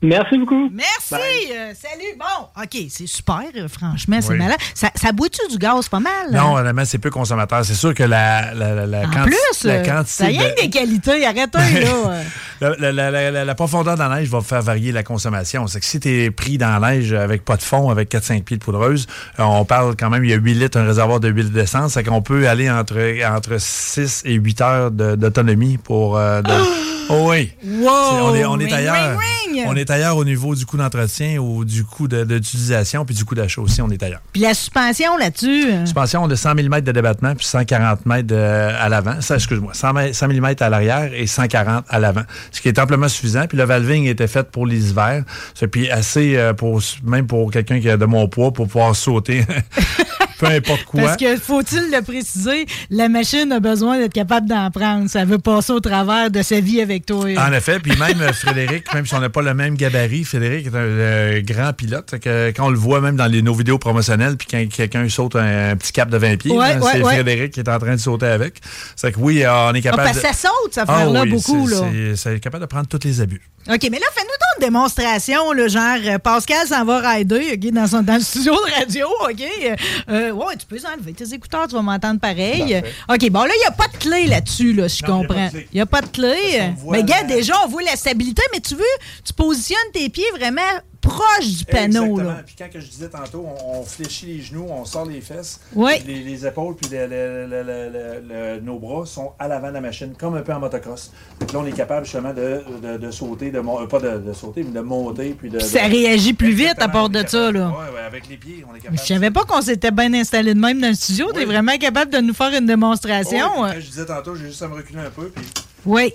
Speaker 6: Merci beaucoup.
Speaker 3: Merci. euh, salut. Bon, OK, c'est super, euh, franchement, c'est
Speaker 4: Oui.
Speaker 3: malade. Ça, ça boit-tu du gaz pas mal?
Speaker 4: Non, honnêtement, c'est peu consommateur. C'est sûr que la, la, la, la
Speaker 3: en
Speaker 4: quanti-
Speaker 3: plus,
Speaker 4: la
Speaker 3: euh,
Speaker 4: quantité
Speaker 3: ça a rien
Speaker 4: de-
Speaker 3: que des qualités. Arrêtez, là. euh.
Speaker 4: La, la- la- la- la- la profondeur de la neige va faire varier la consommation. C'est que si tu es pris dans la neige avec pas de fond, avec 4-5 pieds de poudreuse, euh, on parle quand même, il y a 8 litres, un réservoir de 8 litres d'essence. C'est qu'on peut aller entre, entre 6 et 8 heures de- d'autonomie pour... euh, de- Oh oui!
Speaker 3: Wow!
Speaker 4: C'est- on est, on est
Speaker 3: Ring,
Speaker 4: ailleurs.
Speaker 3: ring, ring.
Speaker 4: On est ailleurs au niveau du coût d'entretien ou du coût d'utilisation, puis du coût d'achat aussi, on est ailleurs.
Speaker 3: Puis la suspension là-dessus. euh,
Speaker 4: Suspension de 100 mm de débattement puis 140 mètres à l'avant. Ça, excuse-moi, 100, m- 100 mm à l'arrière et 140 à l'avant. Ce qui est amplement suffisant. Puis le valving était fait pour les hivers. C'est puis assez euh, pour même pour quelqu'un qui a de mon poids pour pouvoir sauter peu importe quoi.
Speaker 3: Parce que, faut-il le préciser, la machine a besoin d'être capable d'en prendre. Ça veut passer au travers de sa vie avec toi.
Speaker 4: En effet, puis même euh, Frédéric, même si on n'a pas le même gabarit, Frédéric est un euh, grand pilote. Que quand on le voit même dans les, nos vidéos promotionnelles, puis quand quelqu'un saute un, un petit cap de 20 pieds,
Speaker 3: Ouais,
Speaker 4: là,
Speaker 3: ouais,
Speaker 4: c'est
Speaker 3: ouais.
Speaker 4: Frédéric qui est en train de sauter avec. C'est que oui, euh, on est
Speaker 3: Ah,
Speaker 4: capable
Speaker 3: que
Speaker 4: de...
Speaker 3: ça saute,
Speaker 4: Ah
Speaker 3: affaire-là,
Speaker 4: oui,
Speaker 3: beaucoup.
Speaker 4: c'est-
Speaker 3: Là.
Speaker 4: c'est- C'est capable de prendre tous les abus.
Speaker 3: OK, mais là, fais-nous donc une démonstration, là, genre, euh, Pascal s'en va rider, dans, son, dans le studio de radio, OK? Euh, euh, ouais, tu peux enlever tes écouteurs, tu vas m'entendre pareil. OK, bon, là, il n'y a pas de clé là-dessus, là, je comprends. Il n'y a pas de clé. Mais regarde,
Speaker 4: la-
Speaker 3: déjà, on voit la stabilité, mais tu veux, tu positionnes tes pieds vraiment proche du panneau,
Speaker 4: Exactement.
Speaker 3: là.
Speaker 4: Puis quand que je disais tantôt, on, on fléchit les genoux, on sort les fesses,
Speaker 3: Oui.
Speaker 4: les, les épaules, puis nos bras sont à l'avant de la machine, comme un peu en motocross. Donc là, on est capable justement de, de- de sauter, de euh, pas de, de sauter, mais de monter. Puis de,
Speaker 3: Puis ça réagit plus vite à part de ça, là.
Speaker 4: Ouais, ouais, avec les pieds, on est capable.
Speaker 3: Je savais pas qu'on s'était bien installé de même dans le studio. T'es
Speaker 4: Oui.
Speaker 3: vraiment capable de nous faire une
Speaker 4: Oh,
Speaker 3: démonstration?
Speaker 4: puis quand je disais tantôt, j'ai juste à me reculer un peu, puis
Speaker 3: Oui.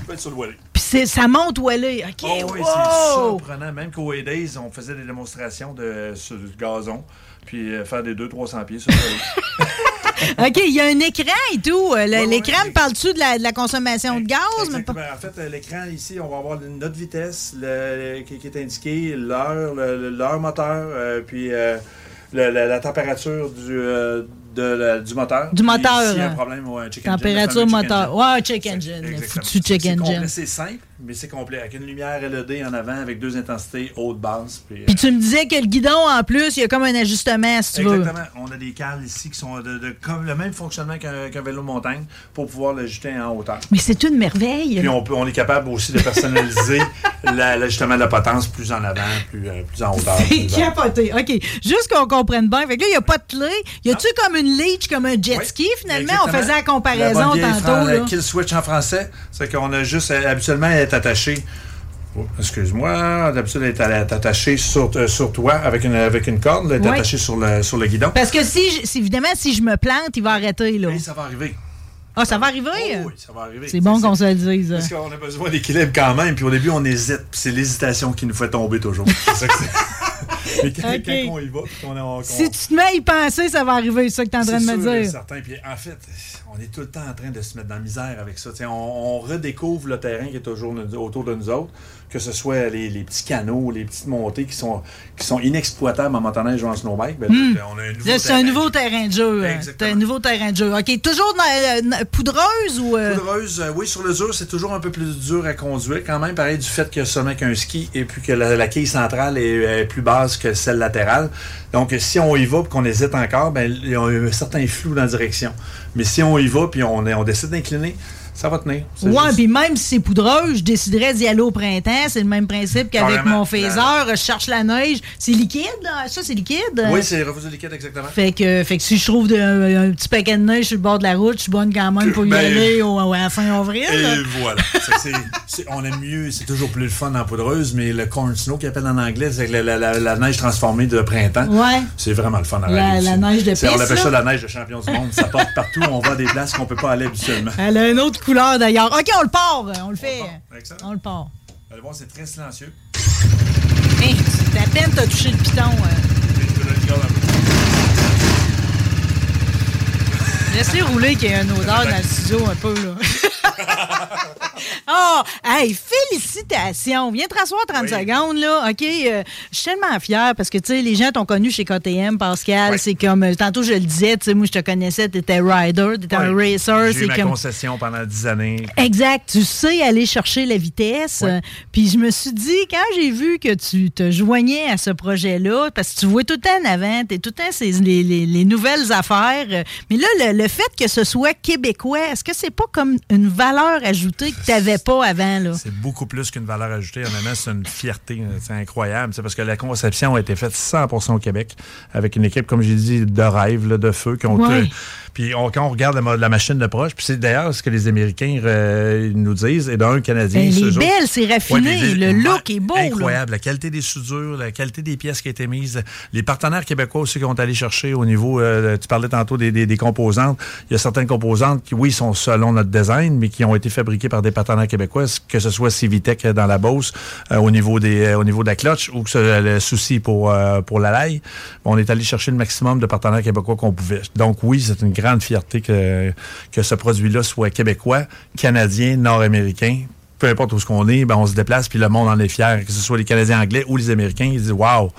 Speaker 4: Je peux être sur le volet.
Speaker 3: Puis c'est- ça monte où elle est. OK,
Speaker 4: Oh oui,
Speaker 3: wow!
Speaker 4: c'est surprenant. Même qu'au A-Days, on faisait des démonstrations de, sur du gazon, puis euh, faire des 200-300 pieds sur le
Speaker 3: OK, il y a un écran et tout. Euh, le-
Speaker 4: Ouais, ouais,
Speaker 3: L'écran
Speaker 4: ouais.
Speaker 3: me parle-tu de la, de la consommation de gaz? mais pas-
Speaker 4: Exactement. En fait, euh, l'écran ici, on va avoir le- notre vitesse le- qui, qui est indiquée, l'heure, le- le- l'heure moteur, euh, puis euh, le- la, la température du, euh, de la- du moteur.
Speaker 3: Du moteur,
Speaker 4: S'il y a un problème, ouais, un check engine, le
Speaker 3: Température moteur. Ouais, check engine. Foutu check engine.
Speaker 4: C'est simple, mais c'est complet. Avec une lumière LED en avant, avec deux intensités, haute, basse. Puis,
Speaker 3: Puis
Speaker 4: euh,
Speaker 3: tu me disais que le guidon, en plus, il y a comme un ajustement, si tu veux.
Speaker 4: Exactement. On a des cales ici qui sont de, de- comme le même fonctionnement qu'un vélo montagne pour pouvoir l'ajuster en hauteur.
Speaker 3: Mais c'est une merveille.
Speaker 4: Puis on, peut, on est capable aussi de personnaliser la- l'ajustement de la potence plus en avant, plus, euh, plus en hauteur.
Speaker 3: C'est capoté. OK. Juste qu'on comprenne bien. Fait que là, il n'y a pas de clé. Y a-tu comme une leech, comme un jet
Speaker 4: Oui,
Speaker 3: ski, finalement? On
Speaker 4: exactement.
Speaker 3: faisait la comparaison
Speaker 4: La
Speaker 3: tantôt. là.
Speaker 4: Kill switch en français, c'est qu'on a juste euh, habituellement elle est attaché. Oh, Excuse-moi, d'habitude elle est attachée sur, euh, sur toi avec une, avec une corde, elle est
Speaker 3: Oui.
Speaker 4: attachée sur le, sur le guidon.
Speaker 3: Parce que si, je- si- évidemment, si je me plante, il va arrêter, là.
Speaker 4: Et ça va arriver.
Speaker 3: Ah, ça va arriver?
Speaker 4: Oh oui, ça va arriver.
Speaker 3: C'est bon qu'on se le dise.
Speaker 4: Parce qu'on a besoin d'équilibre quand même. Puis au début, on hésite. Puis c'est l'hésitation qui nous fait tomber toujours. C'est ça que c'est. Mais quand, on y va, puis qu'on qu'on-
Speaker 3: Si tu te mets à y penser, ça va arriver, c'est ça que tu es en train de
Speaker 4: c'est
Speaker 3: me dire.
Speaker 4: certain. Puis en fait, on est tout le temps en train de se mettre dans la misère avec ça. On, on redécouvre le terrain qui est toujours autour de nous autres, que ce soit les, les petits canaux, les petites montées qui sont, qui sont inexploitables en motoneige ou en snowbike. Ben, on a un nouveau
Speaker 3: Là, C'est un
Speaker 4: terrain.
Speaker 3: nouveau terrain de jeu. hein. C'est un nouveau terrain de jeu. OK, toujours dans- euh, poudreuse ou... euh,
Speaker 4: Poudreuse, euh, oui, sur le dur, c'est toujours un peu plus dur à conduire quand même, pareil du fait y a seulement qu'un ski et puis que la, la quille centrale est, est plus basse que celle latérale. Donc, si on y va et qu'on hésite encore, ben, il y a un certain flou dans la direction. Mais si on y va puis on, on décide d'incliner, ça va tenir.
Speaker 3: Ouais,
Speaker 4: juste-
Speaker 3: puis même si c'est poudreux, je déciderais d'y aller au printemps. C'est le même principe qu'avec mon phaser. Je cherche la neige. C'est liquide, là? Ça, c'est liquide?
Speaker 4: Oui, c'est refusé liquide, exactement.
Speaker 3: Fait que, fait que si je trouve de- un, petit paquet de neige sur le bord de la route, je suis bonne quand même pour y
Speaker 4: Ben,
Speaker 3: aller au, à la fin avril. là.
Speaker 4: Et voilà. On aime mieux, c'est toujours plus le fun en poudreuse, mais le corn snow qu'ils appellent en anglais, c'est la, la- la- la neige transformée de printemps.
Speaker 3: Ouais.
Speaker 4: C'est vraiment le fun à
Speaker 3: La- la neige de
Speaker 4: C'est- On
Speaker 3: piste,
Speaker 4: appelle ça la neige de champion du monde. Ça porte partout. On va à des places qu'on peut pas aller habituellement.
Speaker 3: Elle a une autre couleur d'ailleurs. OK, on le part. On le fait.
Speaker 4: Excellent.
Speaker 3: On le part.
Speaker 4: Allez voir, c'est très silencieux.
Speaker 3: Hey, c'est à peine t'as touché le piton. euh. Laissez rouler qu'il y a une odeur dans le studio un peu, là. oh, hey, félicitations. Viens te rasseoir 30
Speaker 4: Oui.
Speaker 3: secondes, là. OK, euh, je suis tellement fière parce que, tu sais, les gens t'ont connu chez KTM, Pascal.
Speaker 4: Oui.
Speaker 3: C'est comme, euh, tantôt je le disais, tu sais, moi, je te connaissais, t'étais rider, t'étais un
Speaker 4: Ouais.
Speaker 3: racer.
Speaker 4: J'ai eu ma
Speaker 3: comme.
Speaker 4: concession pendant 10 années.
Speaker 3: Exact, tu sais aller chercher la vitesse. Euh, Puis je me suis dit, quand j'ai vu que tu te joignais à ce projet-là, parce que tu vois tout le temps en avant, tu tout le temps ces- les, les- les nouvelles affaires, mais là, le, le fait que ce soit québécois, est-ce que c'est pas comme une valeur ajoutée que tu n'avais pas avant? Là?
Speaker 4: C'est beaucoup plus qu'une valeur ajoutée. Honnêtement, c'est une fierté. C'est incroyable. C'est parce que la conception a été faite 100% au Québec avec une équipe, comme j'ai dit, de rêve, là, de feu. Qui ont
Speaker 3: Ouais.
Speaker 4: Puis on- quand on regarde la, machine de proche, puis c'est d'ailleurs ce que les Américains euh, nous disent, et d'un Canadien.
Speaker 3: Ben,
Speaker 4: c'est
Speaker 3: les
Speaker 4: eux autres-
Speaker 3: belles, c'est raffiné,
Speaker 4: Ouais,
Speaker 3: le look est beau. là.
Speaker 4: Incroyable. La qualité des soudures, la qualité des pièces qui ont été mises. Les partenaires québécois aussi qui ont allé chercher au niveau, euh, tu parlais tantôt des, des- des composantes. Il y a certaines composantes qui, oui, sont selon notre design, mais qui ont été fabriquées par des partenaires québécois, que ce soit Civitec dans la Beauce, euh, au, niveau des, euh, au niveau de la clutch, ou que ce soit le souci pour, euh, pour la laille. On est allé chercher le maximum de partenaires québécois qu'on pouvait. Donc oui, c'est une grande fierté que, que ce produit-là soit québécois, canadien, nord-américain. Peu importe où ce qu'on est, ben, on se déplace, puis le monde en est fier, que ce soit les Canadiens anglais ou les Américains, ils disent Wow,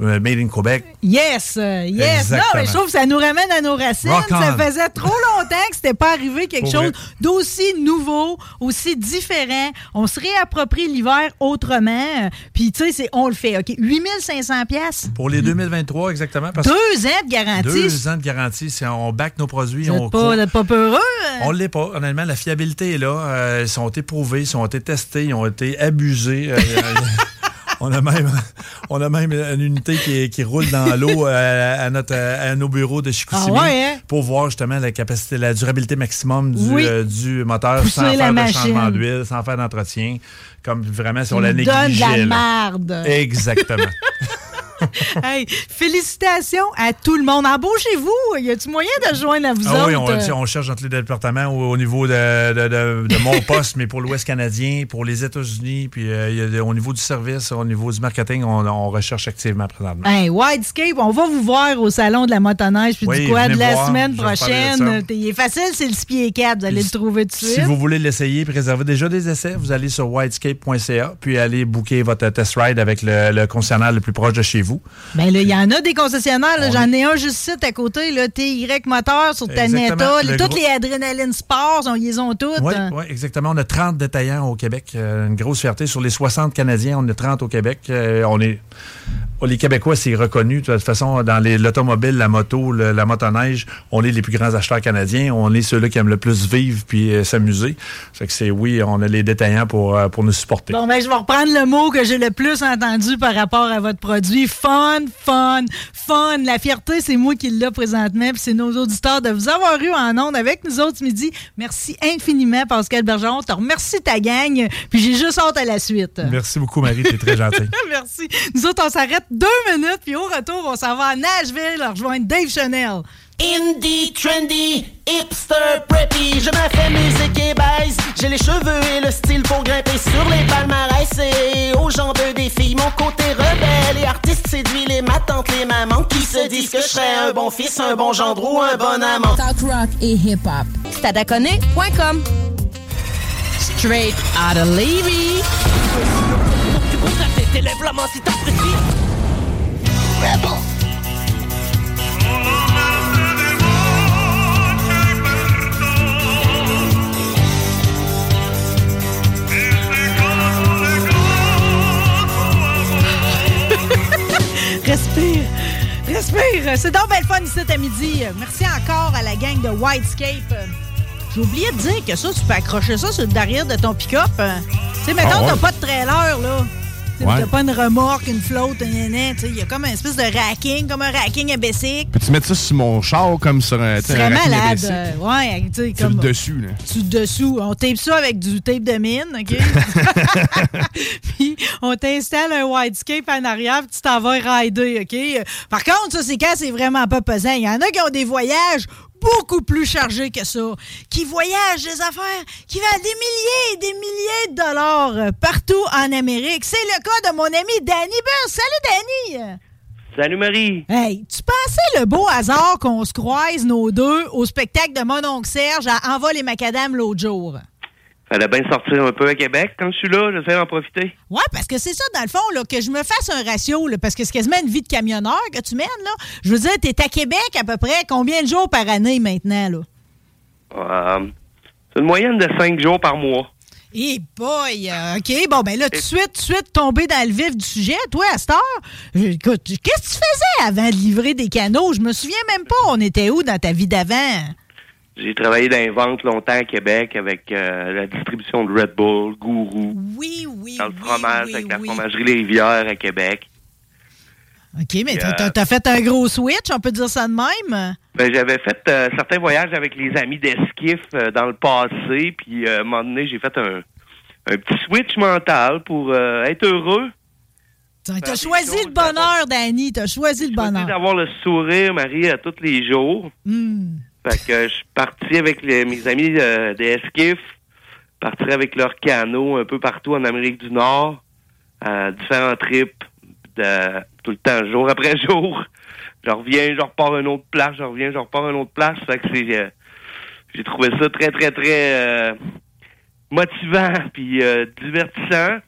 Speaker 4: euh, Made in Québec.
Speaker 3: Yes, euh, yes. Non, mais je trouve que ça nous ramène à nos racines. Ça faisait trop longtemps que c'était pas arrivé quelque
Speaker 4: Pour
Speaker 3: chose d'aussi nouveau, aussi différent. On se réapproprie l'hiver autrement. Puis, tu sais, c'est- on le fait. OK, 8500 pièces
Speaker 4: Pour les 2023, exactement. Parce
Speaker 3: Deux ans de garantie.
Speaker 4: deux ans de garantie, c'est- on back nos produits,
Speaker 3: Vous
Speaker 4: on
Speaker 3: n'êtes pas, vous êtes pas peureux? hein?
Speaker 4: On l'est pas. Honnêtement, la fiabilité est là. Euh, ils ont été prouvés, ils ont été testés, ils ont été abusés. On, a même, on a même une unité qui, qui roule dans l'eau euh, à, notre, à nos bureaux de Chicoutimi
Speaker 3: Ah ouais, hein?
Speaker 4: pour voir justement la capacité, la durabilité maximum du,
Speaker 3: Oui.
Speaker 4: euh, du moteur
Speaker 3: Pousser
Speaker 4: sans faire de changement d'huile, sans faire d'entretien. Comme vraiment, si on la
Speaker 3: nous donnent de
Speaker 4: négligeait.
Speaker 3: la
Speaker 4: là.
Speaker 3: marde.
Speaker 4: Exactement.
Speaker 3: Hey, félicitations à tout le monde. Embauchez-vous. Y a-tu moyen de joindre à vous
Speaker 4: Ah oui,
Speaker 3: autres?
Speaker 4: on, on cherche dans tous les départements au, au niveau de, de- de- de mon poste, mais pour l'Ouest canadien, pour les États-Unis, puis euh, de- au niveau du service, au niveau du marketing, on, on recherche activement présentement.
Speaker 3: Hey, Widescape, on va vous voir au salon de la motoneige puis
Speaker 4: Oui,
Speaker 3: du quad
Speaker 4: venez
Speaker 3: la
Speaker 4: voir,
Speaker 3: semaine
Speaker 4: de
Speaker 3: prochaine. Il est facile, c'est le spied 4. Vous allez le trouver tout de suite.
Speaker 4: Si vous voulez l'essayer, puis réserver déjà des essais, vous allez sur widescape.ca, puis allez booker votre test ride avec le, le concessionnaire le plus proche de chez vous.
Speaker 3: Ben là, il y en a des concessionnaires. J'en ai un juste ici à côté, là, TY Moteur sur. Les-
Speaker 4: Le
Speaker 3: Toutes
Speaker 4: gros-
Speaker 3: les Adrénaline Sports, on, ils ont toutes.
Speaker 4: Oui,
Speaker 3: hein.
Speaker 4: oui, exactement. On a 30 détaillants au Québec. Euh, une grosse fierté. Sur les 60 Canadiens, on a 30 au Québec. Euh, on est... oh, les Québécois, c'est reconnu. De toute façon, dans l'automobile, la moto, le- la motoneige, on est les plus grands acheteurs canadiens. On est ceux-là qui aiment le plus vivre puis euh, s'amuser. Fait que c'est, oui, on a les détaillants pour, euh, pour nous supporter.
Speaker 3: Bon, ben, je vais reprendre le mot que j'ai le plus entendu par rapport à votre produit. Fun, fun, fun. La fierté, c'est moi qui l'ai présentement, puis c'est nos auditeurs de vous avoir eu en ondes avec nous autres ce midi. Merci infiniment, Pascal Bergeron. Je te remercie ta gang, puis j'ai juste hâte à la suite.
Speaker 4: Merci beaucoup, Marie. T'es très gentille.
Speaker 3: Merci. Nous autres, on s'arrête deux minutes, puis au retour, on s'en va à Nashville rejoindre Dave Chanel.
Speaker 7: Indie, trendy, hipster, preppy, je me fais musique et baise. J'ai les cheveux et le style pour grimper sur les palmarès et aux jambes des filles. Mon côté rebelle et artiste séduit les ma tante, les mamans qui se disent que je serais un bon fils, un bon gendre ou un bon amant.
Speaker 8: Talk rock et hip-hop. Stadaconé.com Straight out of Levy.
Speaker 7: Tes lèvres la main si t'apprécies. Rebel.
Speaker 3: Respire. Respire. C'est donc belle fun ici à midi. Merci encore à la gang de Whitescape. j'ai oublié de dire que ça, tu peux accrocher ça sur le derrière de ton pick-up. Tu sais, mettons,
Speaker 9: Ah ouais?
Speaker 3: t'as pas de trailer, là. Tu sais,
Speaker 9: Ouais.
Speaker 3: T'as pas une remorque, une flotte, un tu. Il y a comme une espèce de racking, comme un racking à bicycle.
Speaker 9: Peux-tu mettre ça sur mon char comme sur un, tu un à
Speaker 3: malade. euh, ouais, tu sais,
Speaker 9: Sur le
Speaker 3: comme.
Speaker 9: dessus, là.
Speaker 3: Sur le dessous. On tape ça avec du tape de mine, OK? puis on t'installe un widescape en arrière, puis tu t'en vas rider, OK? Par contre, ça, c'est quand c'est vraiment pas pesant. Il y en a qui ont des voyages beaucoup plus chargés que ça, qui voyagent des affaires qui valent des milliers et des milliers de dollars euh, partout en Amérique. C'est le cas de mon ami Danny Bus. Salut, Danny!
Speaker 10: Salut Marie.
Speaker 3: Hey, tu pensais le beau hasard qu'on se croise, nos deux, au spectacle de mon oncle Serge à Envol et Macadam l'autre jour?
Speaker 10: Fallait bien sortir un peu à Québec quand je suis là, j'essaie d'en profiter.
Speaker 3: Ouais, parce que c'est ça, dans le fond, là, que je me fasse un ratio, là, parce que c'est quasiment une vie de camionneur que tu mènes, là. Je veux dire, t'es à Québec à peu près combien de jours par année maintenant, là?
Speaker 10: Euh, c'est une moyenne de cinq jours par mois.
Speaker 3: Eh boy! euh, OK, bon, ben là, tout de suite, tout de suite, tomber dans le vif du sujet, toi, à cette heure. Écoute, qu'est-ce que tu faisais avant de livrer des canaux? Je me souviens même pas, on était où dans ta vie d'avant?
Speaker 10: J'ai travaillé dans les ventes longtemps à Québec avec euh, la distribution de Red Bull, Gourou.
Speaker 3: Oui, oui,
Speaker 10: Dans le fromage
Speaker 3: oui,
Speaker 10: avec la fromagerie Les Rivières à Québec.
Speaker 3: OK, mais t'as-
Speaker 10: Euh,
Speaker 3: t'as fait un gros switch, on peut dire ça de même?
Speaker 10: Ben, j'avais fait euh, certains voyages avec les amis d'Esquif dans le passé, puis à un moment donné, j'ai fait un, un petit switch mental pour être heureux.
Speaker 3: T'as choisi le bonheur, Danny, t'as choisi le
Speaker 10: J'ai
Speaker 3: bonheur.
Speaker 10: d'avoir le sourire, Marie, à tous les jours.
Speaker 3: Hmm.
Speaker 10: Fait que je suis parti avec les- mes amis euh, des Esquif, parti avec leur canot un peu partout en Amérique du Nord, à différents trips, de, tout le temps, jour après jour. Je reviens, je repars à une autre place, je reviens, je repars à une autre place. Fait que c'est, euh, j'ai trouvé ça très, très, très euh, motivant, puis euh, divertissant,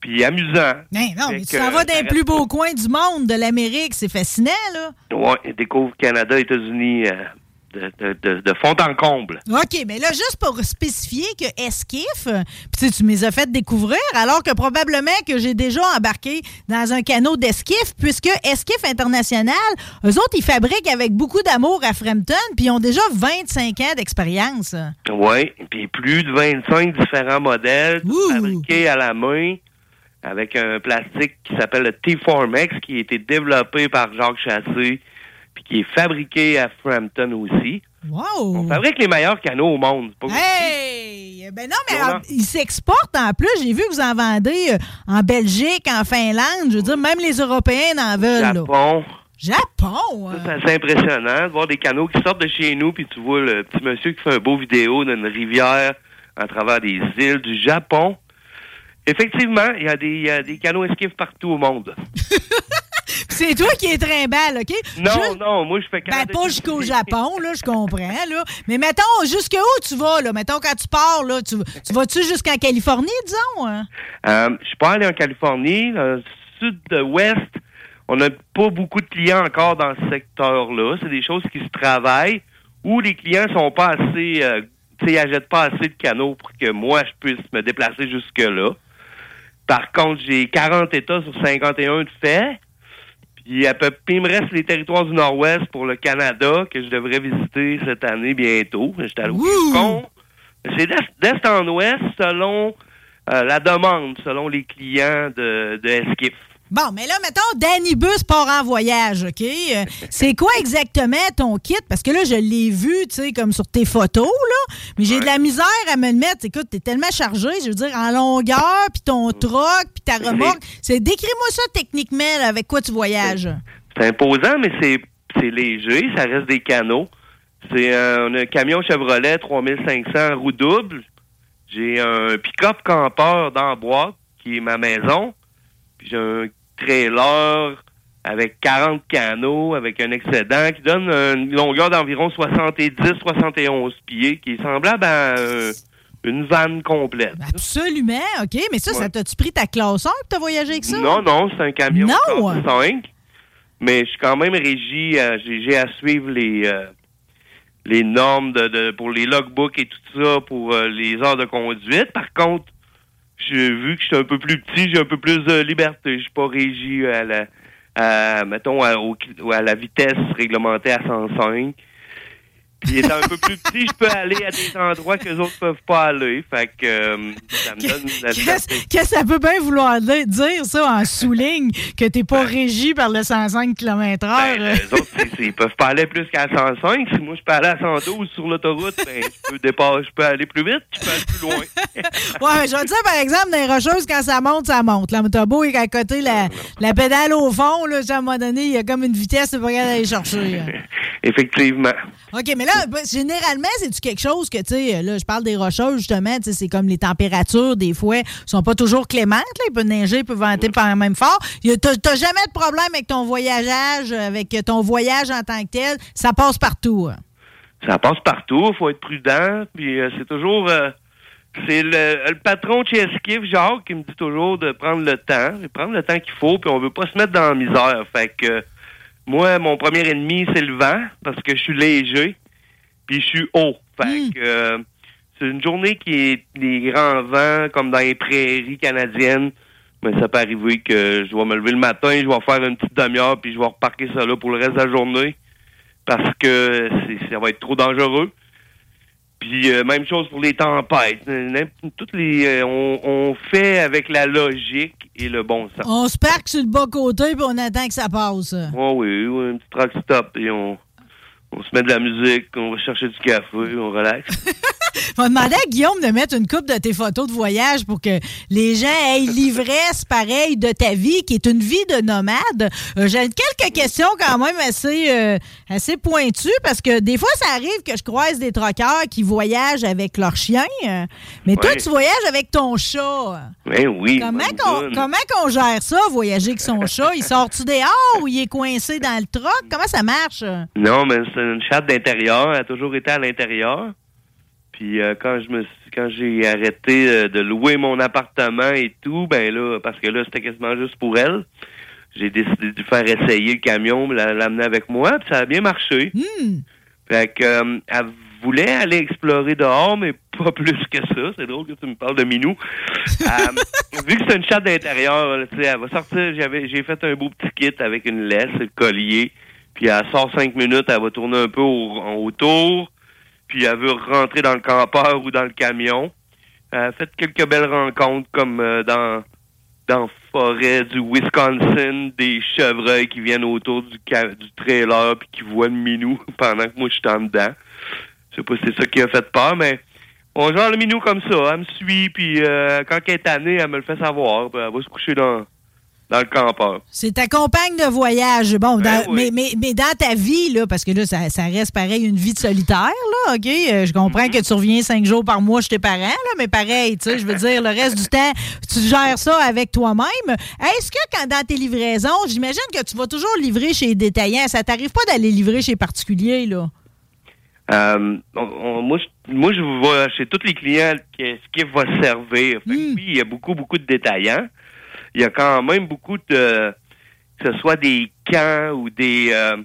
Speaker 10: puis amusant.
Speaker 3: Ben non,
Speaker 10: Fait
Speaker 3: mais tu t'en vas dans les plus beaux coins du monde de l'Amérique, c'est fascinant, là.
Speaker 10: Ouais, découvre Canada, États-Unis euh, de, de, fond en comble.
Speaker 3: OK, mais là, juste pour spécifier que Esquif, puis tu sais, tu me les as fait découvrir, alors que probablement que j'ai déjà embarqué dans un canot d'Esquif, puisque Esquif International, eux autres, ils fabriquent avec beaucoup d'amour à Frampton, puis ils ont déjà 25 ans d'expérience.
Speaker 10: Oui, puis plus de 25 différents modèles fabriqués à la main avec un plastique qui s'appelle le T-Formex qui a été développé par Jacques Chassé puis qui est fabriqué à Frampton aussi.
Speaker 3: Wow!
Speaker 10: On fabrique les meilleurs canaux au monde. Pas-
Speaker 3: Hey! Ben non, mais ils s'exportent en plus. J'ai vu que vous en vendez euh, en Belgique, en Finlande. Je veux dire, même les Européens en veulent. là.
Speaker 10: Japon.
Speaker 3: Japon! hein?
Speaker 10: C'est impressionnant de voir des canaux qui sortent de chez nous, puis tu vois le petit monsieur qui fait un beau vidéo d'une rivière à travers des îles du Japon. Effectivement, il y a des, il y a des canaux esquives partout au monde.
Speaker 3: C'est toi qui es trimballe, OK?
Speaker 10: Non, non, moi je fais
Speaker 3: Ben,
Speaker 10: Canada
Speaker 3: pas jusqu'au Japon, là, je comprends, là. Mais mettons, jusqu'où tu vas, là? Mettons, quand tu pars, là, tu, tu vas-tu jusqu'en Californie, disons? hein?
Speaker 10: Euh, je suis pas allé en Californie. Dans le sud-ouest, on n'a pas beaucoup de clients encore dans ce secteur-là. C'est des choses qui se travaillent où les clients sont pas assez... Euh, tu sais, ils achètent pas assez de canaux pour que moi, je puisse me déplacer jusque-là. Par contre, j'ai 40 États sur 51 de fait. Puis à peu près, il me reste les territoires du Nord-Ouest pour le Canada que je devrais visiter cette année bientôt. J'étais allé au Yukon. C'est d'est d'est en ouest selon euh, la demande, selon les clients de, de Esquif.
Speaker 3: Bon, mais là, mettons, Danny Bus part en voyage, OK? Euh, C'est quoi exactement ton kit? Parce que là, je l'ai vu, tu sais, comme sur tes photos, là. Mais j'ai de la misère à me le mettre. Écoute, t'es tellement chargé, je veux dire, en longueur, puis ton troc, puis ta remorque. C'est Décris-moi ça techniquement, là, avec quoi tu voyages.
Speaker 10: C'est imposant, mais c'est c'est léger, ça reste des canaux. C'est euh, on a un camion Chevrolet 3500 roue double. J'ai un pick-up campeur dans la boîte, qui est ma maison. Puis j'ai un trailer avec 40 canaux, avec un excédent qui donne une longueur d'environ 70-71 pieds, qui est semblable à euh, une vanne complète.
Speaker 3: Absolument, OK. Mais ça, ça t'a-tu pris ta classe 1 pour t'as voyagé avec ça?
Speaker 10: Non, non, c'est un camion
Speaker 3: Non!
Speaker 10: classe 5. Mais je suis quand même régi, euh, j'ai à suivre les euh, les normes de, de- pour les logbooks et tout ça pour euh, les heures de conduite. Par contre, j'ai vu que je suis un peu plus petit, j'ai un peu plus de liberté. Je suis pas régi à la à, mettons à, à la vitesse réglementée à 105. Puis étant un peu plus petit, je peux aller à des endroits que les autres peuvent pas aller. Fait que euh, ça me donne la
Speaker 3: Qu'est-ce que ça peut bien vouloir di- dire, ça, en souligne, que t'es pas régi par le 105 km/h?
Speaker 10: Ben, les autres, c'est- c'est- ils peuvent pas aller plus qu'à 105. Si moi, je peux aller à 112 sur l'autoroute, ben, je peux dépasser, je peux aller plus vite, je peux aller plus loin.
Speaker 3: Ouais, mais je te dire, par exemple, dans les rocheuses, quand ça monte, ça monte. Là, t'as beau à côté la, la pédale au fond, là, à un moment donné, il y a comme une vitesse, tu pas capable d'aller chercher. hein.
Speaker 10: Effectivement.
Speaker 3: OK, mais là, ben, généralement, c'est-tu quelque chose que, tu sais, là, je parle des rocheuses, justement, tu sais, c'est comme les températures, des fois, sont pas toujours clémentes, là. Il peut neiger, il peut venter par même fort. T'as jamais de problème avec ton voyageage, avec ton voyage en tant que tel. Ça passe partout. hein.
Speaker 10: Ça passe partout, il faut être prudent. Puis euh, c'est toujours... euh, c'est le, le patron de chez Esquive, Jacques, qui me dit toujours de prendre le temps, prendre le temps qu'il faut, puis on veut pas se mettre dans la misère. Fait que moi, mon premier ennemi, c'est le vent, parce que je suis léger, puis je suis haut. Fait que euh, c'est une journée qui est des grands vents, comme dans les prairies canadiennes. Mais ça peut arriver que je dois me lever le matin, je vais faire une petite demi-heure, puis je vais reparquer ça là pour le reste de la journée, parce que ça va être trop dangereux. Puis euh, même chose pour les tempêtes. Toutes les, euh, on, on fait avec la logique et le bon sens.
Speaker 3: On se parque sur le bas-côté, puis on attend que ça passe.
Speaker 10: Oh oui, oui, un petit truck stop et on, on se met de la musique, on va chercher du café, on relaxe.
Speaker 3: On va demander à Guillaume de mettre une coupe de tes photos de voyage pour que les gens aient l'ivresse pareille de ta vie, qui est une vie de nomade. Euh, J'ai quelques questions quand même assez, euh, assez pointues parce que des fois, ça arrive que je croise des troqueurs qui voyagent avec leur chien. euh, mais toi, tu voyages avec ton chat.
Speaker 10: Ben oui.
Speaker 3: Comment qu'on, comment qu'on gère ça, voyager avec son chat? Il sort-tu dehors ou il est coincé dans le troc? Comment ça marche?
Speaker 10: Non, mais c'est une chatte d'intérieur. Elle a toujours été à l'intérieur. Puis euh, quand je me suis- quand j'ai arrêté euh, de louer mon appartement et tout, ben là, parce que là, c'était quasiment juste pour elle, j'ai décidé de lui faire essayer le camion, la- l'amener avec moi, puis ça a bien marché. Fait que euh, elle voulait aller explorer dehors, mais pas plus que ça. C'est drôle que tu me parles de Minou. Vu que c'est une chatte d'intérieur, là, tu sais, elle va sortir. J'avais, j'ai fait un beau petit kit avec une laisse, le collier. Puis elle sort cinq minutes, elle va tourner un peu au- autour. Puis elle veut rentrer dans le campeur ou dans le camion. Elle a fait quelques belles rencontres comme euh, dans dans forêt du Wisconsin, des chevreuils qui viennent autour du, du trailer puis qui voient le minou pendant que moi je suis en dedans. Je sais pas si c'est ça qui a fait peur, mais on gère le minou comme ça. Elle me suit, puis euh, quand elle est tannée, elle me le fait savoir. puis elle va se coucher dans, dans le campeur.
Speaker 3: C'est ta compagne de voyage. Bon, dans-
Speaker 10: Ben oui.
Speaker 3: mais, mais, mais dans ta vie, là, parce que là, ça, ça reste pareil une vie de solitaire, là, OK? Euh, je comprends
Speaker 10: Mm-hmm.
Speaker 3: que tu reviens cinq jours par mois chez tes parents, là, mais pareil, tu sais, je veux dire, le reste du temps, tu gères ça avec toi-même. Est-ce que quand dans tes livraisons, j'imagine que tu vas toujours livrer chez les détaillants, ça t'arrive pas d'aller livrer chez les particuliers, là?
Speaker 10: Euh, on- on- moi, je, moi, je vais chez tous les clients qu'est-ce qui va servir. Fait que oui, il y a beaucoup, beaucoup de détaillants. Il y a quand même beaucoup de, que ce soit des camps ou des, euh,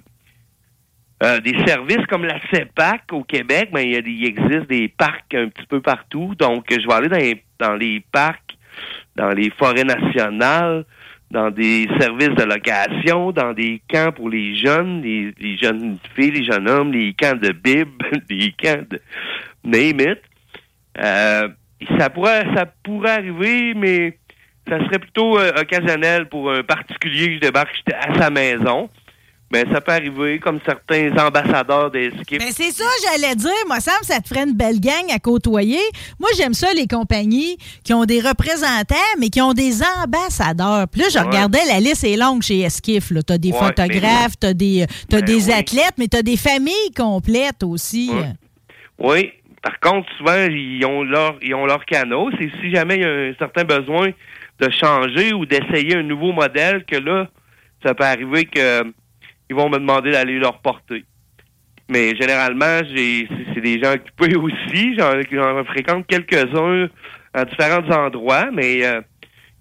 Speaker 10: euh, des services comme la CEPAC au Québec, ben, il, il existe des parcs un petit peu partout. Donc, je vais aller dans les, dans les parcs, dans les forêts nationales, dans des services de location, dans des camps pour les jeunes, les, les jeunes filles, les jeunes hommes, les camps de bib, les camps de name it. Euh, ça pourrait ça pourrait arriver, mais ça serait plutôt euh, occasionnel pour un particulier que je débarque à sa maison. Mais ça peut arriver comme certains ambassadeurs des.
Speaker 3: Ben, c'est ça, j'allais dire. Moi, ça te ferait une belle gang à côtoyer. Moi, j'aime ça, les compagnies qui ont des représentants, mais qui ont des ambassadeurs. Puis là, je
Speaker 10: Ouais.
Speaker 3: regardais, la liste est longue chez Esquif. Tu as des
Speaker 10: Ouais,
Speaker 3: photographes, tu as des, t'as
Speaker 10: Ben
Speaker 3: des
Speaker 10: oui.
Speaker 3: athlètes, mais tu as des familles complètes aussi.
Speaker 10: Ouais. Oui. Par contre, souvent, ils ont leur, ils ont leur canot. C'est si jamais il y a un certain besoin de changer ou d'essayer un nouveau modèle que là, ça peut arriver que ils vont me demander d'aller leur porter. Mais généralement, c'est- des gens occupés aussi. J'en fréquente quelques-uns à différents endroits, mais euh,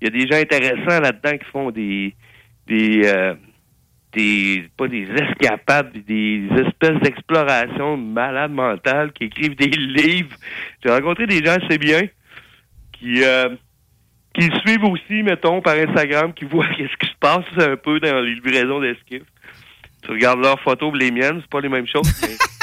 Speaker 10: il y a des gens intéressants là-dedans qui font des des euh, des pas des escapades, des espèces d'explorations malades mentales qui écrivent des livres. J'ai rencontré des gens assez bien qui euh, qui le suivent aussi, mettons, par Instagram, qui voient qu'est-ce qui se passe un peu dans les livraisons d'esquifs. Tu regardes leurs photos, les miennes, c'est pas les mêmes choses. mais-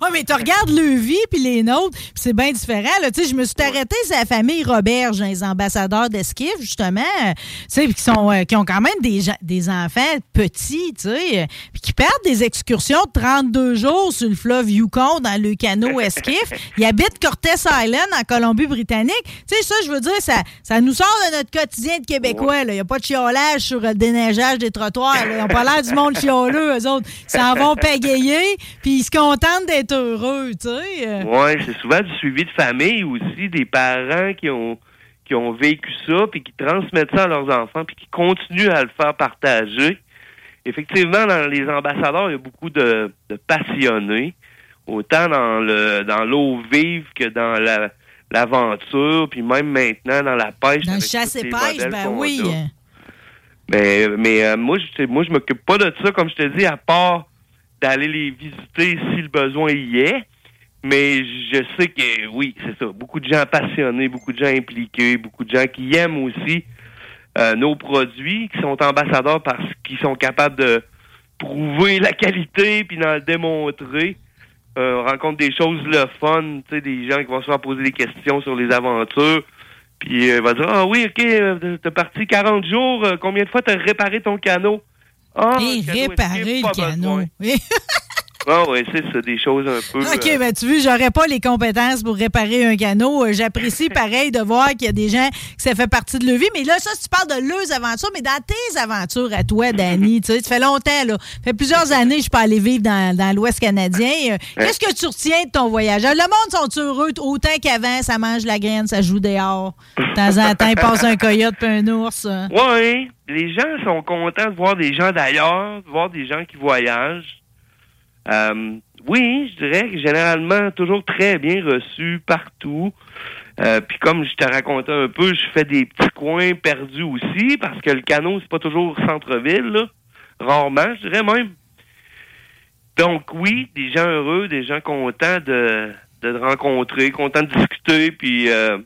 Speaker 3: Ouais, mais tu regardes le vie puis les nôtres, puis c'est bien différent. Là. Je me suis arrêté c'est la famille hein, les ambassadeurs d'esquif, justement, euh, qui, sont, euh, qui ont quand même des, des enfants petits, euh, puis qui perdent des excursions de 32 jours sur le fleuve Yukon dans le canot esquif. Ils habitent Cortes Island en Colombie-Britannique. Tu sais, ça, je veux dire, ça, ça nous sort de notre quotidien de Québécois. Il n'y a pas de chiolage sur le déneigeage des trottoirs. là. Ils n'ont pas l'air du monde chioleux, eux autres. Ils s'en vont pagayer, puis ils se contentent d'être heureux, tu sais.
Speaker 10: Ouais, c'est souvent du suivi de famille aussi, des parents qui ont qui ont vécu ça, puis qui transmettent ça à leurs enfants, puis qui continuent à le faire partager. Effectivement, dans les ambassadeurs, il y a beaucoup de, de passionnés, autant dans le dans l'eau vive que dans la l'aventure, puis même maintenant dans la pêche.
Speaker 3: Dans le chasse et pêche, ben oui.
Speaker 10: a. Mais, mais euh, moi, je moi, je m'occupe pas de ça, comme je te dis, à part d'aller les visiter si le besoin y est. Mais je sais que oui, c'est ça. Beaucoup de gens passionnés, beaucoup de gens impliqués, beaucoup de gens qui aiment aussi euh, nos produits, qui sont ambassadeurs parce qu'ils sont capables de prouver la qualité puis d'en démontrer. Euh, on rencontre des choses le fun, tu sais, des gens qui vont se poser des questions sur les aventures. Puis euh, va dire Ah oui, ok, euh, t'es parti 40 jours, combien de fois t'as réparé ton canot? Ah,
Speaker 3: Et réparer le canot.
Speaker 10: Ah oui, c'est ça, des choses un peu.
Speaker 3: OK,
Speaker 10: euh,
Speaker 3: ben tu vois, j'aurais pas les compétences pour réparer un canot. Euh, J'apprécie pareil de voir qu'il y a des gens que ça fait partie de leur vie. Mais là, ça, tu parles de leurs aventures, mais dans tes aventures à toi, Danny, tu sais, ça fait longtemps, là. Ça fait plusieurs années que je suis pas allée vivre dans, dans l'Ouest canadien. Euh, Qu'est-ce que tu retiens de ton voyage? Le monde sont heureux autant qu'avant, ça mange la graine, ça joue dehors. De temps en temps, ils passent un coyote puis un ours. euh.
Speaker 10: Oui, les gens sont contents de voir des gens d'ailleurs, de voir des gens qui voyagent. Euh, oui, je dirais que généralement toujours très bien reçu partout. Euh, Puis comme je te racontais un peu, je fais des petits coins perdus aussi parce que le canot c'est pas toujours centre-ville, rarement, je dirais même. Donc oui, des gens heureux, des gens contents de, de te rencontrer, contents de discuter, puis euh,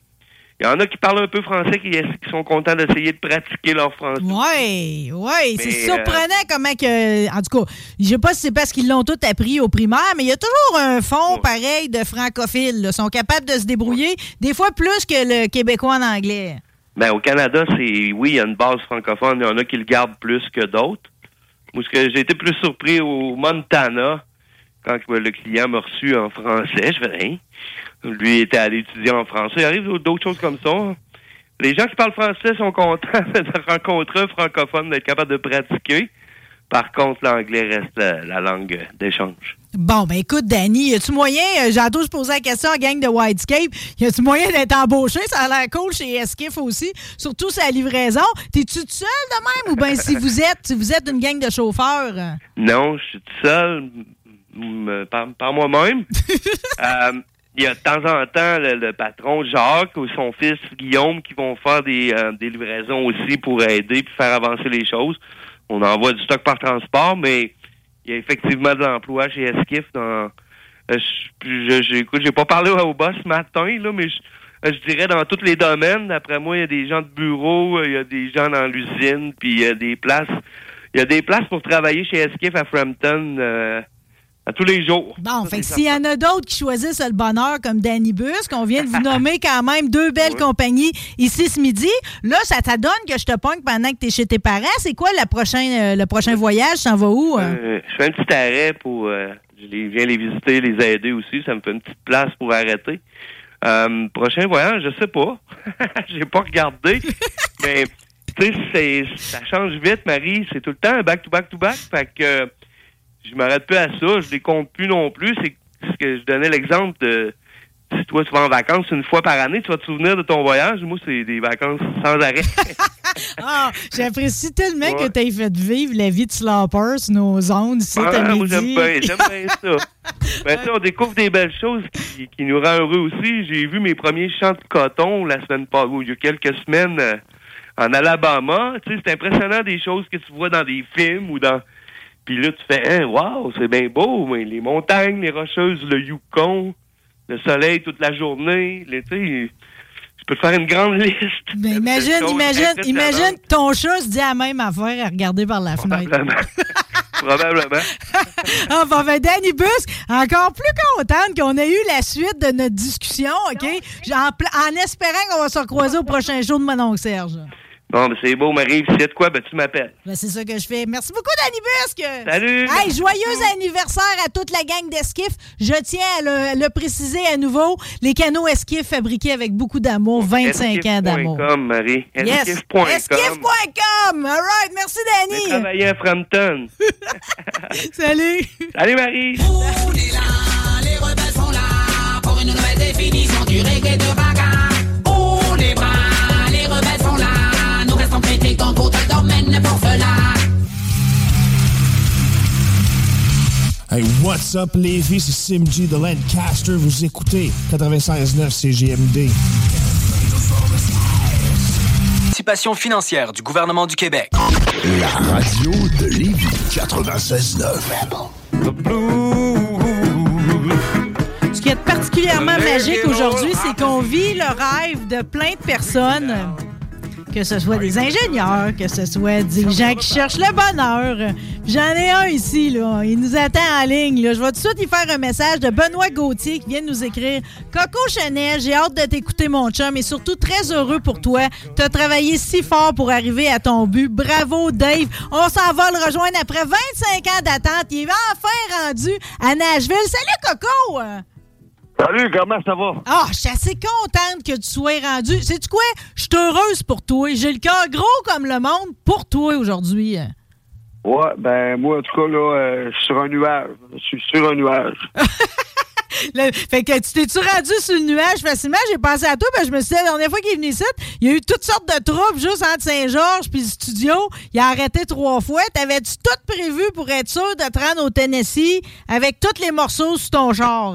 Speaker 10: il y en a qui parlent un peu français, qui, qui sont contents d'essayer de pratiquer leur français?
Speaker 3: Oui, oui, c'est surprenant comment que. En tout cas, je sais pas si c'est parce qu'ils l'ont tout appris au primaire, mais il y a toujours un fond pareil de francophiles. Ils sont capables de se débrouiller, des fois plus que le québécois en anglais.
Speaker 10: Ben, au Canada, c'est oui, il y a une base francophone. Il y en a qui le gardent plus que d'autres. Moi, j'ai été plus surpris au Montana, quand le client m'a reçu en français, je fais hein? Lui était allé étudier en français. Il arrive d'autres choses comme ça. Les gens qui parlent français sont contents de rencontrer un francophone, d'être capable de pratiquer. Par contre, l'anglais reste la, la langue d'échange.
Speaker 3: Bon, ben écoute, Danny, y a-tu moyen, euh, j'entends je posais la question à la gang de Whitescape, y a-tu moyen d'être embauché? Ça a l'air cool chez Esquiff aussi, surtout sa livraison. T'es-tu tout seul de même ou bien si vous êtes, si vous êtes une gang de chauffeurs? euh?
Speaker 10: Non, je suis tout seul, par, par moi-même. Euh, Il y a de temps en temps le, le patron Jacques ou son fils Guillaume qui vont faire des, euh, des livraisons aussi pour aider puis faire avancer les choses. On envoie du stock par transport, mais il y a effectivement de l'emploi chez Esquif dans euh, je, je, j'ai pas parlé au boss ce matin, là, mais je, euh, je dirais dans tous les domaines. D'après moi, il y a des gens de bureau, il y a des gens dans l'usine, puis il y a des places. Il y a des places pour travailler chez Esquif à Frampton euh, à tous les jours.
Speaker 3: Bon, fait que s'il y en a d'autres qui choisissent le bonheur comme Danny Bus, qu'on vient de vous nommer quand même deux belles compagnies ici ce midi, là, ça t'adonne que je te pogne pendant que tu es chez tes parents. C'est quoi le prochain, euh, le prochain voyage? T'en vas où? hein?
Speaker 10: Euh, je fais un petit arrêt pour. euh, je les, viens les visiter, les aider aussi. Ça me fait une petite place pour arrêter. Euh, prochain voyage, je sais pas. J'ai pas regardé. mais tu sais, ça change vite, Marie. C'est tout le temps back to back to back. Fait que euh, je m'arrête plus à ça. Je les compte plus non plus. C'est ce que je donnais l'exemple de si toi tu vas en vacances une fois par année, tu vas te souvenir de ton voyage. Moi, c'est des vacances sans arrêt.
Speaker 3: Ah, j'apprécie tellement que tu aies fait vivre la vie de Slopper sur nos zones ici
Speaker 10: Ah, moi, j'aime bien, j'aime bien ça. Ben, ça, on découvre des belles choses qui, qui nous rend heureux aussi. J'ai vu mes premiers champs de coton la semaine passée, il y a quelques semaines, euh, en Alabama. Tu sais, c'est impressionnant des choses que tu vois dans des films ou dans. Puis là, tu fais, hein, wow, c'est bien beau, mais les montagnes, les rocheuses, le Yukon, le soleil toute la journée, les, tu peux te faire une grande liste.
Speaker 3: Mais imagine, imagine, imagine que ton chat se dit la même affaire à regarder par la fenêtre.
Speaker 10: Probablement.
Speaker 3: Ah, bon, ben, Danny Busque, encore plus contente qu'on ait eu la suite de notre discussion, OK? En, espérant qu'on va se recroiser au prochain jour de mon oncle Serge.
Speaker 10: Bon, ben, c'est beau, Marie. Si y a de quoi, ben, tu m'appelles.
Speaker 3: Ben, c'est ça que je fais. Merci beaucoup, Danny Busque!
Speaker 10: Salut!
Speaker 3: Hey, joyeux anniversaire à toute la gang d'esquifs. Je tiens à le, le préciser à nouveau. Les canaux esquifs fabriqués avec beaucoup d'amour, 25 ans d'amour.
Speaker 10: Esquif.com, Marie.
Speaker 3: Yes.
Speaker 10: Esquif.com.
Speaker 3: Esquif.com. All right. Merci,
Speaker 10: J'ai
Speaker 3: Danny.
Speaker 10: travaillé à Frampton.
Speaker 3: Salut.
Speaker 10: Salut, Marie.
Speaker 11: Les rebelles sont là pour une nouvelle définition du reggae de bagarre. Domaine pour cela.
Speaker 12: Hey, what's up, Lévis? C'est Sim G de Lancaster. Vous écoutez 96.9 CGMD.
Speaker 13: Participation financière du gouvernement du Québec.
Speaker 14: La radio de Lévis 96.9.
Speaker 3: Ce qui est particulièrement magique aujourd'hui, c'est qu'on vit le rêve de plein de personnes. Que ce soit des ingénieurs, que ce soit des gens qui cherchent le bonheur. J'en ai un ici, là. Il nous attend en ligne. Là. Je vais tout de suite y faire un message de Benoît Gauthier qui vient de nous écrire Coco Chanel, j'ai hâte de t'écouter, mon chum, et surtout très heureux pour toi. Tu as travaillé si fort pour arriver à ton but. Bravo, Dave. On s'en va le rejoindre après 25 ans d'attente. Il est enfin rendu à Nashville. Salut, Coco!
Speaker 15: Salut, comment ça va?
Speaker 3: Ah, je suis assez contente que tu sois rendu. Sais-tu quoi? Je suis heureuse pour toi. J'ai le cœur gros comme le monde pour toi aujourd'hui.
Speaker 15: Ouais, ben moi, en tout cas, là, euh, je suis sur un nuage. Je suis sur un nuage.
Speaker 3: Le- fait que tu t'es-tu rendu sur le nuage facilement? J'ai pensé à toi, ben je me suis dit, la dernière fois qu'il est venu ici, il y a eu toutes sortes de troubles juste entre Saint-Georges puis le studio. Il a arrêté trois fois. T'avais-tu tout prévu pour être sûr de te rendre au Tennessee avec tous les morceaux sur ton char?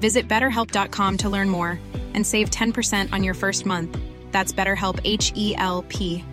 Speaker 16: Visit betterhelp.com to learn more and save 10% on your first month. That's BetterHelp H E L P.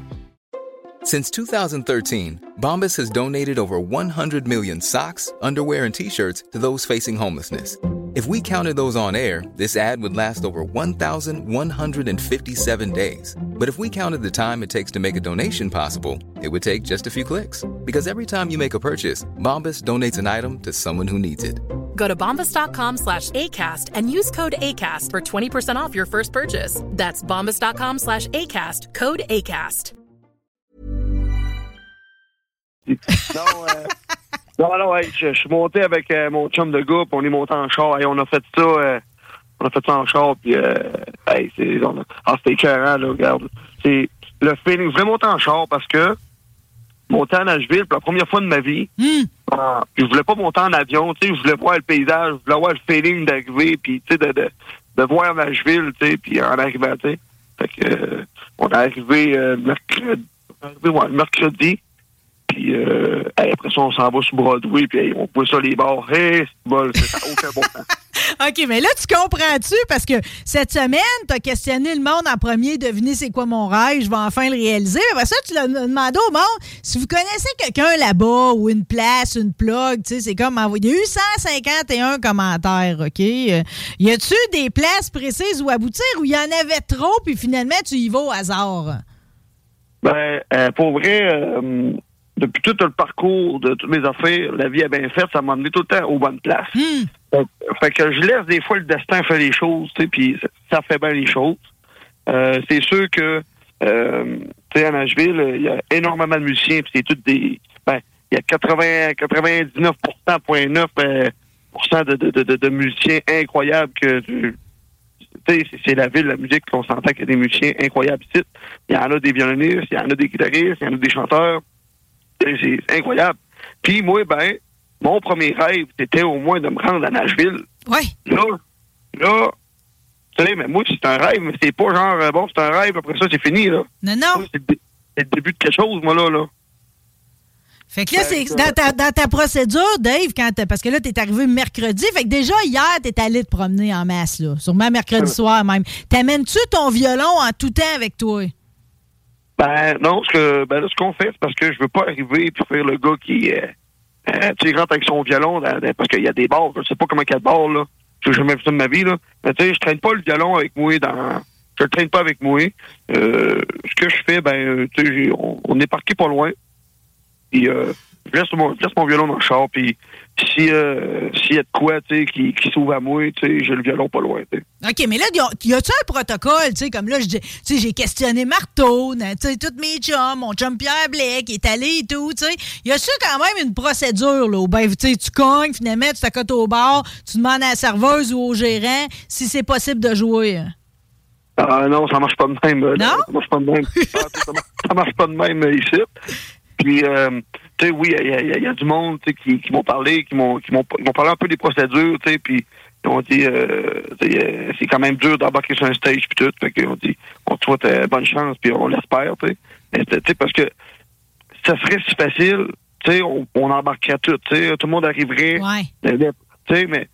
Speaker 17: Since 2013, Bombas has donated over 100 million socks, underwear, and t shirts to those facing homelessness. If we counted those on air, this ad would last over 1,157 days. But if we counted the time it takes to make a donation possible, it would take just a few clicks. Because every time you make a purchase, Bombas donates an item to someone who needs it.
Speaker 18: Go to bombas.com slash ACAST and use code ACAST for 20% off your first purchase. That's bombas.com slash ACAST, code ACAST.
Speaker 15: Non, euh, non, non, hey, je, suis monté avec euh, mon chum de puis on est monté en char, et on a fait ça, euh, on a fait ça en char, puis euh, hey, c'est, on a- ah, c'était écœurant, là, regarde. C'est le feeling, vraiment monter en char, parce que monter à Nashville, pour la première fois de ma vie, ah, je voulais pas monter en avion, tu sais, je voulais voir le paysage, je voulais voir le feeling d'arriver, puis tu sais, de, de, de voir Nashville, tu sais, puis en arrivant, tu sais. Fait que, euh, on est arrivé euh, mercredi, on est arrivé, ouais, mercredi, puis euh, après ça, on s'en va sur Broadway, puis hey, on voit ça les bars. Hey, c'est ça aucun bon.
Speaker 3: OK, mais là, tu comprends-tu? Parce que cette semaine, tu as questionné le monde en premier, devinez c'est quoi mon rêve, je vais enfin le réaliser. Après ça, tu l'as demandé au monde si vous connaissez quelqu'un là-bas ou une place, une plug, tu sais, c'est comme envoyer. Il y a eu 151 commentaires, OK? Euh, y a-tu des places précises où aboutir où il y en avait trop, puis finalement, tu y vas au hasard?
Speaker 15: Ben, euh, pour vrai, euh, depuis tout le parcours de toutes mes affaires, la vie est bien faite, ça m'a amené tout le temps aux bonnes places. Fait, fait que je laisse des fois le destin faire les choses, tu sais, puis ça, fait bien les choses. Euh, c'est sûr que, euh, tu sais, à Nashville, il y a énormément de musiciens, puis c'est tous des... Ben, il y a 80, 99,9 euh, pourcent de, de, de, de musiciens incroyables que... tu sais, c'est- c'est la ville, la musique, qu'on s'entend qu'il y a des musiciens incroyables ici. Il y en a des violonistes, il y en a des guitaristes, il y en a des chanteurs. C'est incroyable. Puis moi, ben, mon premier rêve, c'était au moins de me rendre à Nashville.
Speaker 3: Oui.
Speaker 15: Là, là, tu sais, mais moi, c'est un rêve, mais c'est pas genre, euh, bon, c'est un rêve, après ça, c'est fini, là.
Speaker 3: Non, non.
Speaker 15: C'est le, début de quelque chose, moi, là, là.
Speaker 3: Fait que là, c'est dans ta, dans ta procédure, Dave, quand parce que là, t'es arrivé mercredi. Fait que déjà, hier, t'es allé te promener en masse, là. Sûrement mercredi soir même. T'amènes-tu ton violon en tout temps avec toi?
Speaker 15: Ben non, ce que ben là, ce qu'on fait, c'est parce que je veux pas arriver et faire le gars qui euh, euh, tu rentre avec son violon dans- parce qu'il y a des bars, je sais pas comment il y a de là. Je n'ai jamais vu ça de ma vie, là. Mais tu sais, je traîne pas le violon avec moi dans. Je le traîne pas avec moi. Euh, ce que je fais, ben, tu sais, j'ai- on, on est parqué pas loin. Puis euh, je laisse mon, je mon violon dans le char, puis si euh, s'il y a de quoi, tu sais, qui, qui s'ouvre à moi, tu sais, j'ai le violon pas loin.
Speaker 3: OK, mais là, y a- y a-tu un protocole? Tu sais, comme là, j'ai questionné Marteau, tu sais, tous mes chums, mon chum Pierre Blais qui est allé et tout, tu sais. Y a-tu quand même une procédure, là, où ben, tu sais, tu cognes, finalement, tu t'accotes au bar, tu demandes à la serveuse ou au gérant si c'est possible de jouer?
Speaker 15: Ah non, ça marche pas de même.
Speaker 3: Non?
Speaker 15: Ça marche pas de même. Ah, ça, marche, ça marche pas de même ici. Puis, euh, tu sais, oui, il y, a- y y du monde qui, qui m'ont parlé, qui m'ont qui m'ont parlé un peu des procédures, tu sais, puis ils ont dit, euh, euh, c'est quand même dur d'embarquer sur un stage puis tout. Fait qu'ils ont dit, on te souhaite euh, bonne chance, puis on l'espère, tu sais. Mais, Tu sais, parce que ça serait si facile, tu sais, on, on embarquerait tout, tu sais, tout le monde arriverait.
Speaker 3: Ouais.
Speaker 15: Tu sais, mais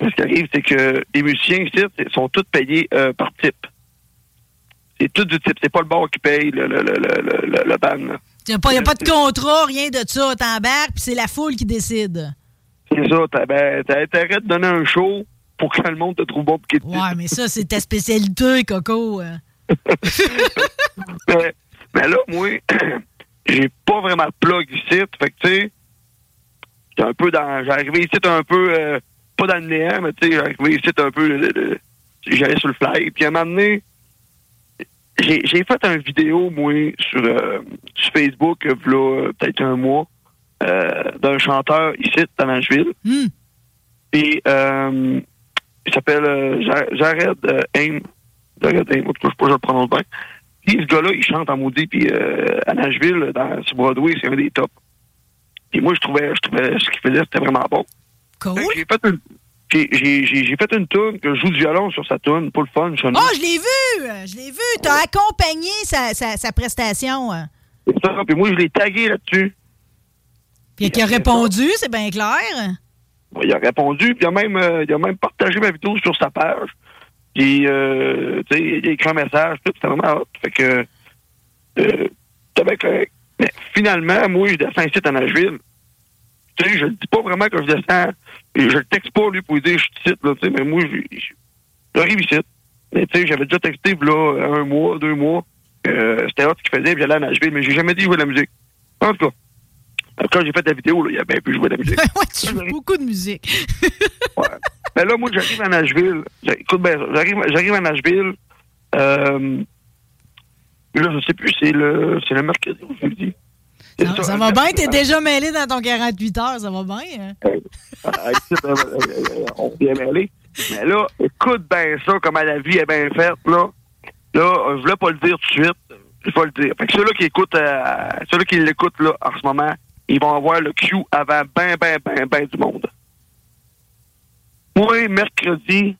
Speaker 15: ce qui arrive, c'est que les musiciens ici sont tous payés euh, par type. C'est tout du type. C'est pas le bar qui paye le, le, le, le, le, le band.
Speaker 3: Il n'y a, pas- y a pas de contrat, rien de ça. T'embarques, puis c'est la foule qui décide.
Speaker 15: C'est ça. T'as ben, intérêt de donner un show pour que le monde te trouve bon. pour qu'il te
Speaker 3: Ouais, mais ça, c'est ta spécialité, Coco. euh.
Speaker 15: mais, mais là, moi, j'ai pas vraiment de plug ici. Fait que, tu sais, j'étais un peu dans. J'ai arrivé ici un peu. euh, pas dans le néant, mais tu sais, j'ai arrivé ici un peu. euh, J'allais sur le fly. Puis à un moment donné, j'ai fait une vidéo, moi, sur, euh, sur Facebook, euh, euh, peut-être un mois, euh, d'un chanteur ici, à Nashville. Et euh, il s'appelle euh, Ja- Jared Aim. Jared Aim, en tout cas, je sais pas si je le prononce bien. Puis ce gars-là, il chante en maudit, puis euh, à Nashville, dans, sur Broadway, c'est un des tops. Puis moi, je trouvais, je trouvais ce qu'il faisait, c'était vraiment bon.
Speaker 3: Cool.
Speaker 15: J'ai fait une, j'ai, j'ai, j'ai- j'ai fait une tune, que je joue du violon sur sa tune, pour le fun. Je
Speaker 3: Oh, je l'ai vu! Je l'ai vu. T'as accompagné sa, sa, sa prestation. euh.
Speaker 15: C'est ça, puis moi, je l'ai tagué là-dessus.
Speaker 3: Puis qui a répondu, c'est bien clair.
Speaker 15: Il a répondu, puis il a même, euh, il a même partagé ma vidéo sur sa page. Puis, euh, tu sais, il a écrit un message, tout, c'était vraiment hot. Fait que, euh, bien correct. Mais finalement, moi, je descends ici à Nashville. Tu sais, je ne dis pas vraiment que je descends. Je le texte pas, lui, pour lui dire je suis ici, là, tu sais, mais moi, j'arrive ici. Mais tu sais, j'avais déjà texté, là, un mois, deux mois. Euh, c'était ce qu'il faisait, puis j'allais à Nashville, mais j'ai jamais dit jouer de la musique. En tout cas, quand j'ai fait la vidéo, là, il a bien pu jouer de la musique.
Speaker 3: ouais, tu joues beaucoup de musique.
Speaker 15: Mais là, moi, j'arrive à Nashville. Écoute bien, ça. j'arrive, à Nashville. Euh, là, je sais plus, c'est le, c'est le mercredi ou le jeudi.
Speaker 3: Ça, va bien, t'es déjà mêlé dans ton 48 heures, ça va bien. hein?
Speaker 15: Euh, euh, euh, on vient mêler. Mais là, écoute bien ça, comment la vie est bien faite, là. Là, je voulais pas le dire tout de suite. Je vais le dire. Fait que ceux-là qui écoutent, euh, ceux-là qui l'écoutent, là, en ce moment, ils vont avoir le Q avant ben, ben, ben, ben du monde. Moi, mercredi,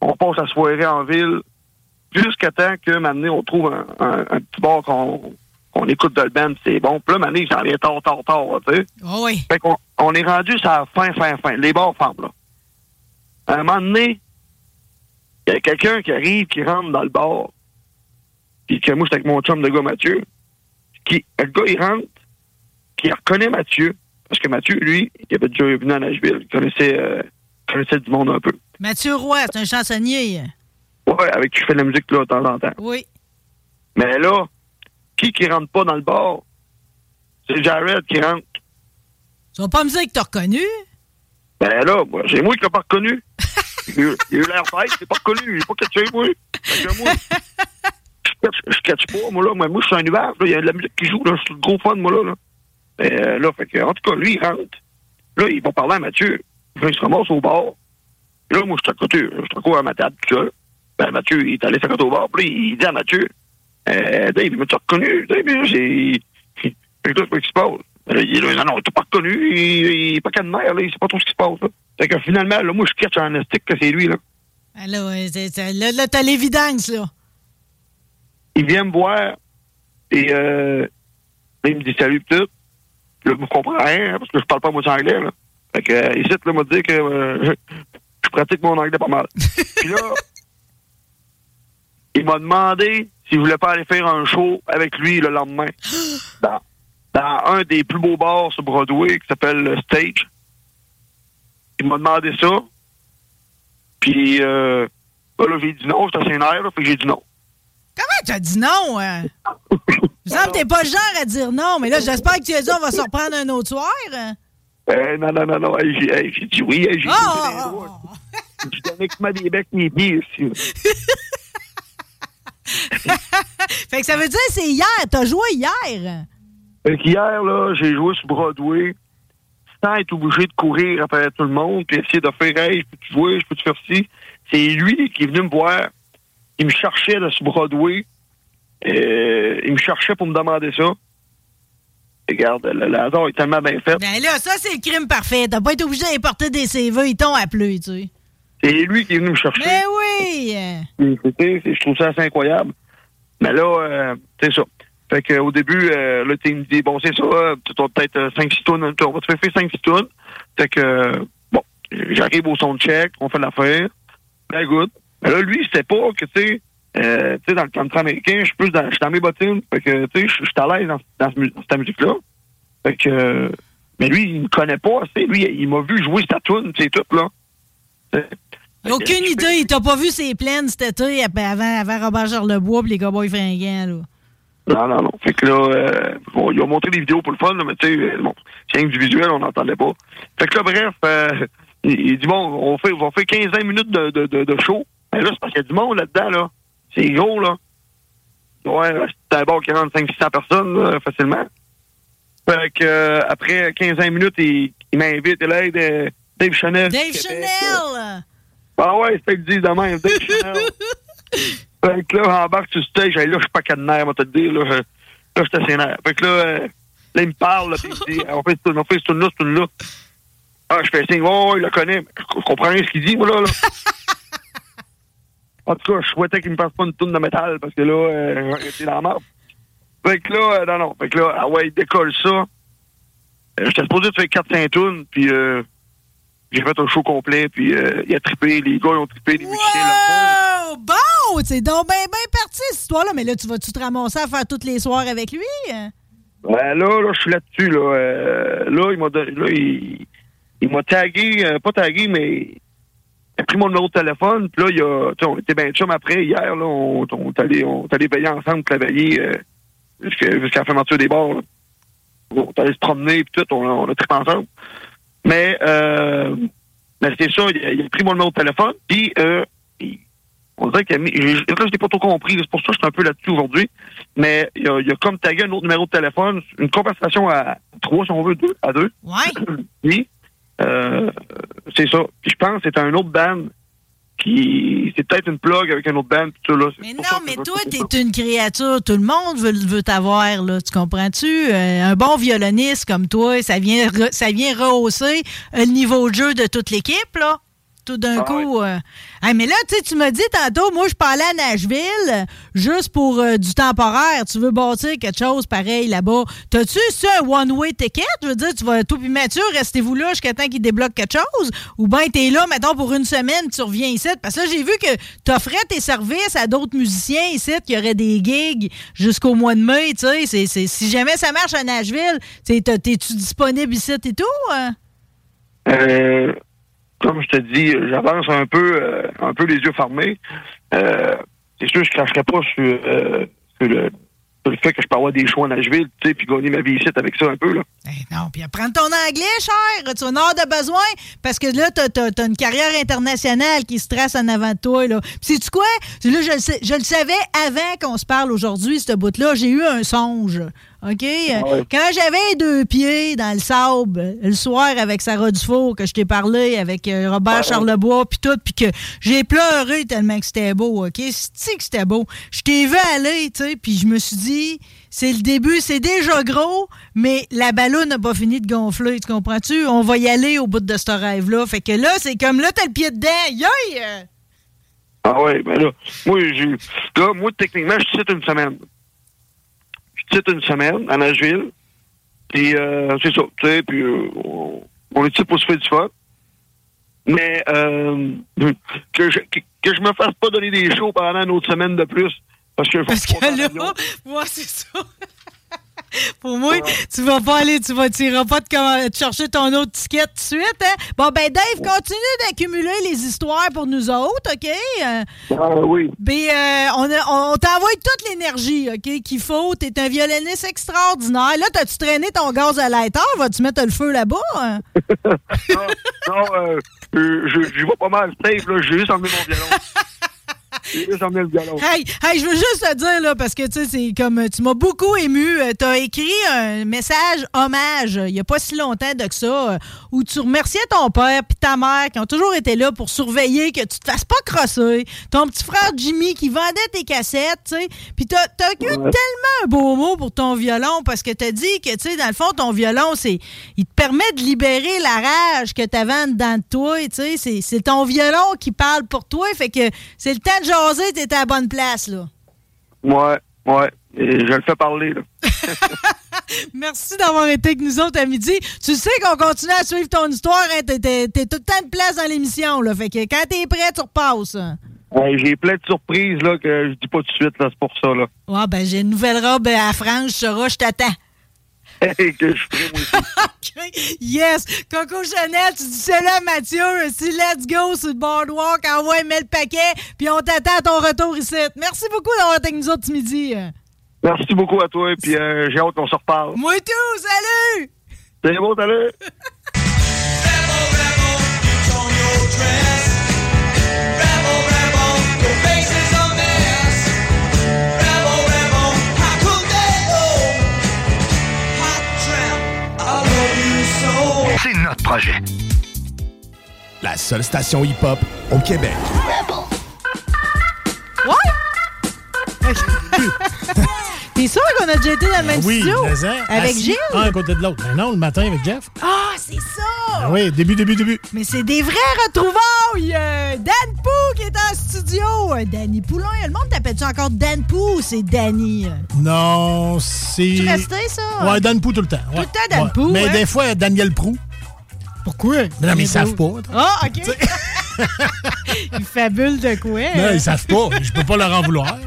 Speaker 15: on passe la soirée en ville jusqu'à temps que, maintenant, on trouve un, un- un petit bar qu'on qu'on écoute de le band, c'est bon. Puis là, il s'en vient tard, tard, tard, tu sais.
Speaker 3: Oh oui.
Speaker 15: Fait qu'on on est rendu sur la fin, fin, fin. Les bars ferment, là. À un moment donné, il y a quelqu'un qui arrive, qui rentre dans le bar. Puis que moi, j'étais avec mon chum de gars, Mathieu. Qui, le gars, il rentre, puis il reconnaît Mathieu. Parce que Mathieu, lui, il avait déjà venu à Nashville. Il connaissait, euh, connaissait du monde un peu.
Speaker 3: Mathieu Roy, c'est un chansonnier.
Speaker 15: Ouais, avec qui je fais de la musique, là, de temps en temps.
Speaker 3: Oui.
Speaker 15: Mais là, qui qui rentre pas dans le bar? C'est Jared qui rentre.
Speaker 3: Tu vas pas me dire que t'as reconnu?
Speaker 15: Ben là, moi, c'est moi qui l'ai pas reconnu. Il a eu- il a eu l'air bête, l'ai pas reconnu, il est pas catché, moi. Moi, je je catch pas, moi, là. Moi, moi, je suis un nuage, là. Il y a de la musique qui joue, là. Je suis le gros fan, moi, là. là. Et, euh, là, fait que, en tout cas, lui, il rentre. Là, il va parler à Mathieu. Là, il se ramasse au bar. Là, moi, je suis à côté. Je suis à côté à ma table, tout seul. Ben, Mathieu, il est allé côté au bar. Puis là, il dit à Mathieu, euh, Dave, il m'a-tu reconnu? Dave, là, c'est. Quoi qui se passe? Là, il dit, non, non, il t'a pas reconnu. Il, il est pas qu'à de mer, là. Il sait pas trop ce qui se passe, là. Fait que finalement, là, moi, je catch en estique que c'est lui, là.
Speaker 3: Ah, Là, ouais, c'est- c'est- là, là, t'as l'évidence, là.
Speaker 15: il vient me voir et euh, il me dit salut tout. Là, je ne comprends rien, hein, parce que je parle pas moitié anglais, là. Fait que, euh, ici, là, m'a dit que euh, je pratique mon anglais pas mal. Puis là, il m'a demandé s'il voulait pas aller faire un show avec lui le lendemain. dans, dans un des plus beaux bars sur Broadway qui s'appelle le Stage. Il m'a demandé ça. Puis, euh, là, j'ai dit non, j'étais assez nerf, là, fait que j'ai dit non.
Speaker 3: Comment t'as dit non? Hein? Il me semble que t'es pas le genre à dire non, mais là, j'espère que tu as dit on va se reprendre un autre soir. hein?
Speaker 15: Euh, non, non, non, non. J'ai hey, j'ai dit oui. Hey, j'ai
Speaker 3: Ah!
Speaker 15: dit J'ai donné que ma des becs mes pieds ici.
Speaker 3: fait que ça veut dire que c'est hier. T'as joué hier?
Speaker 15: Fait qu'hier, là, j'ai joué sur Broadway sans être obligé de courir après tout le monde puis essayer de faire Hey, je peux-tu jouer, je peux-tu faire ci? C'est lui qui est venu me voir. Il me cherchait là, sur Broadway. Euh, il me cherchait pour me demander ça. Regarde, le, le hasard est tellement bien fait.
Speaker 3: Ben là, ça, c'est le crime parfait. T'as pas été obligé d'importer des CV. Ils t'ont appelé, tu sais.
Speaker 15: C'est lui qui est venu me chercher.
Speaker 3: Mais oui!
Speaker 15: Je trouve ça assez incroyable. Mais là, euh, c'est ça. Fait que, au début, euh, là, tu me dit, bon, c'est ça, euh, tu as peut-être 5-6 tonnes, on va te faire 5-6 tonnes. Fait que, euh, bon, j'arrive au son check, on fait l'affaire. Ben, good. Mais là, lui, c'était pas que, tu sais, euh, tu sais, dans le country américain, je suis plus dans, je suis dans mes bottines. Fait que, tu sais, je suis à l'aise dans, dans, ce mu- dans cette musique-là. Fait que, euh, mais lui, il me connaît pas, tu sais, lui, il m'a vu jouer sa tune, c'est tout, là.
Speaker 3: Aucune idée. Il t'a pas vu ses plaines cet été avant, avant Robert Charlebois et les Cowboys fringants, là.
Speaker 15: Non, non, non. Fait que là, euh, bon, ils ont montré des vidéos pour le fun, là, mais tu sais, euh, bon, c'est du visuel, on n'entendait pas. Fait que là, bref, euh, il, il dit, bon, on fait, on fait 15-20 minutes de, de, de, de show. Mais là, c'est parce qu'il y a du monde là-dedans, là. C'est gros, là. Ouais, bar qui rentre 500-600 personnes, là, facilement. Fait que, euh, après 15-20 minutes, il, il m'invite, et là, hey, de- Dave Chanel.
Speaker 3: Dave. Chanel!
Speaker 15: Ah ouais, c'est qu'ils disent de même, Dave Chanel. fait que là, embarque sur le stage, là, je suis pas cadenaire, moi, te le dire, là, je, suis nerveux. Fait que là, euh, là, il me parle, là, puis il me dit, on fait ce on tune-là, ce tune-là. Ah, je fais signe, oh, il le connaît, mais je, comprends rien ce qu'il dit, moi, là, là. en tout cas, je souhaitais qu'il me fasse pas une toune de métal, parce que là, euh, j'étais dans la merde. Fait que là, euh, non, non, fait que là, ah ouais, il décolle ça. Euh, J'étais supposé de faire 4-5 tunes, puis euh, j'ai fait un show complet, puis euh, il a trippé, les gars, ils ont trippé, les musiciens, là.
Speaker 3: Oh, bon! C'est donc bien, bien parti, cette histoire-là. Mais là, tu vas-tu te ramasser à faire toutes les soirs avec lui?
Speaker 15: Ouais, là, là, je suis là-dessus, là. Euh, là, il m'a là, il, il m'a tagué, euh, pas tagué, mais il a pris mon numéro de téléphone, puis là, il a, on était bien chum après, hier, là, on, on est allé, on allé veiller ensemble, travailler, jusqu'à, jusqu'à la fermeture des bars, là. On est allé se promener, puis tout, on, on a trippé ensemble. Mais, euh, mais c'est ça, il a, il a pris mon numéro de téléphone, puis, euh, on dirait qu'il a mis, j'ai- là, je n'ai pas trop compris, c'est pour ça que je suis un peu là-dessus aujourd'hui, mais il a, il a comme tagué un autre numéro de téléphone, une conversation à trois, si on veut, deux, à deux.
Speaker 3: Ouais.
Speaker 15: Puis, euh, c'est ça. Puis je pense que c'est un autre band qui, c'est peut-être une plug avec un autre band, tout là.
Speaker 3: Mais non, mais toi, t'es une créature. Tout le monde veut, veut t'avoir, là. Tu comprends-tu? Euh, un bon violoniste comme toi, ça vient, re- ça vient rehausser le niveau de jeu de toute l'équipe, là. Tout d'un coup. euh. Hey, mais là, tu m'as dit tantôt, moi, je parlais à Nashville juste pour euh, du temporaire. Tu veux bâtir quelque chose pareil là-bas. T'as-tu ça un one-way ticket? Je veux dire, tu vas, toi puis Mathieu, restez-vous là jusqu'à temps qu'il débloque quelque chose? Ou bien t'es là, mettons, pour une semaine, tu reviens ici? Parce que là, j'ai vu que t'offrais tes services à d'autres musiciens ici, qu'il y aurait des gigs jusqu'au mois de mai, tu sais. Si jamais ça marche à Nashville, t'es-tu disponible ici et tout? hein?
Speaker 15: Euh, comme je te dis, j'avance un peu, euh, un peu les yeux fermés. Euh, c'est sûr, je cracherai pas sur, euh, sur le, sur le fait que je peux avoir des choix à Nashville, tu sais, puis gagner ma vie ici avec ça un peu, là.
Speaker 3: Non, puis apprends ton anglais, cher. Tu en as de besoin parce que là, t'as as, une carrière internationale qui se trace en avant de toi. Là. Puis sais-tu quoi? Là, je, je le savais avant qu'on se parle aujourd'hui, ce bout-là. J'ai eu un songe. OK? Quand j'avais deux pieds dans le sable, le soir avec Sarah Dufour, que je t'ai parlé avec euh, Robert Charlebois, puis tout, puis que j'ai pleuré tellement que c'était beau, OK? C'est que c'était beau. Je t'ai vu aller, tu sais, puis je me suis dit, c'est le début, c'est déjà gros, mais la ballonne n'a pas fini de gonfler, tu comprends-tu? On va y aller au bout de ce rêve-là. Fait que là, c'est comme là, t'as le pied dedans. Yoï!
Speaker 15: Ah ouais, ben là, moi, j'ai, là, moi, techniquement, je cite une semaine. Je cite une semaine à Nashville. Puis euh, c'est ça, tu sais, puis euh, on, est ici pour se faire du fun. Mais euh, que, je, que, que je me fasse pas donner des shows pendant une autre semaine de plus. Parce que,
Speaker 3: Parce que là, moi, c'est ça. Pour moi, tu vas pas aller, tu vas, tu iras pas te, chercher ton autre ticket tout de suite, hein? Bon, ben, Dave, continue d'accumuler les histoires pour nous autres, OK? Euh,
Speaker 15: Ah oui.
Speaker 3: ben, euh, on, t'envoie toute l'énergie, OK, qu'il faut. T'es un violoniste extraordinaire. Là, t'as-tu traîné ton gaz à lighter? Vas-tu mettre le feu là-bas? hein?
Speaker 15: non, euh, euh, je, je vais pas mal safe, là. J'ai juste emmené mon violon.
Speaker 3: Hey, hey, je veux juste te dire, là, parce que, tu sais, c'est comme, tu m'as beaucoup ému. Euh, T'as écrit un message hommage, il y a pas si longtemps de que ça, euh, où tu remerciais ton père puis ta mère qui ont toujours été là pour surveiller que tu te fasses pas crosser. Ton petit frère Jimmy qui vendait tes cassettes, tu sais. Puis t'as as eu tellement un beau mot pour ton violon parce que t'as dit que, tu sais, dans le fond, ton violon, c'est, il te permet de libérer la rage que t'avais en dedans de toi, tu sais. C'est- C'est ton violon qui parle pour toi, fait que c'est le temps de jaser, t'es à la bonne place, là.
Speaker 15: Ouais, ouais. Et je le fais parler, là.
Speaker 3: Merci d'avoir été avec nous autres à midi. Tu sais qu'on continue à suivre ton histoire. Hein? T'es, t'es- t'es tout le temps de place dans l'émission. Là. Fait que quand t'es prêt, tu repasses.
Speaker 15: Hey, J'ai plein de surprises, là, que je dis pas tout de suite, là. C'est pour ça, là.
Speaker 3: Ouais, ben j'ai une nouvelle robe à frange, Sora, je t'attends.
Speaker 15: Aussi.
Speaker 3: Yes! Coco Chanel, tu dis c'est là, Mathieu. Si let's go sur le boardwalk, envoie mets le paquet, puis on t'attend à ton retour ici. Merci beaucoup d'avoir été avec nous autres ce midi.
Speaker 15: Merci beaucoup à toi, puis euh, j'ai hâte qu'on se reparle.
Speaker 3: Moi tout, salut!
Speaker 15: C'est bon, salut!
Speaker 14: projet.
Speaker 12: La seule station hip-hop au Québec.
Speaker 3: Ouais? T'es sûr qu'on a déjà été dans le même
Speaker 19: oui,
Speaker 3: studio?
Speaker 19: mais, hein,
Speaker 3: Avec Gilles?
Speaker 19: Un à côté de l'autre. Mais non, le matin avec Jeff.
Speaker 3: Ah, c'est ça!
Speaker 19: Ah oui, début, début, début.
Speaker 3: Mais c'est des vrais retrouvailles! Euh, Dan Pou qui est en studio! Euh, Danny Poulain, le monde t'appelle-tu encore Dan Pou ou c'est Danny?
Speaker 19: Non, c'est.
Speaker 3: Tu restais, ça?
Speaker 19: Ouais, Dan Pou tout le temps.
Speaker 3: Tout le temps Dan
Speaker 19: Ouais.
Speaker 3: Pou,
Speaker 19: Mais
Speaker 3: ouais.
Speaker 19: des fois, Daniel Prou.
Speaker 3: Pourquoi?
Speaker 19: Mais non, mais ils savent pas.
Speaker 3: Ah, OK. il fabule de quoi?
Speaker 19: Non,
Speaker 3: hein?
Speaker 19: ils savent pas. Je peux pas leur en vouloir.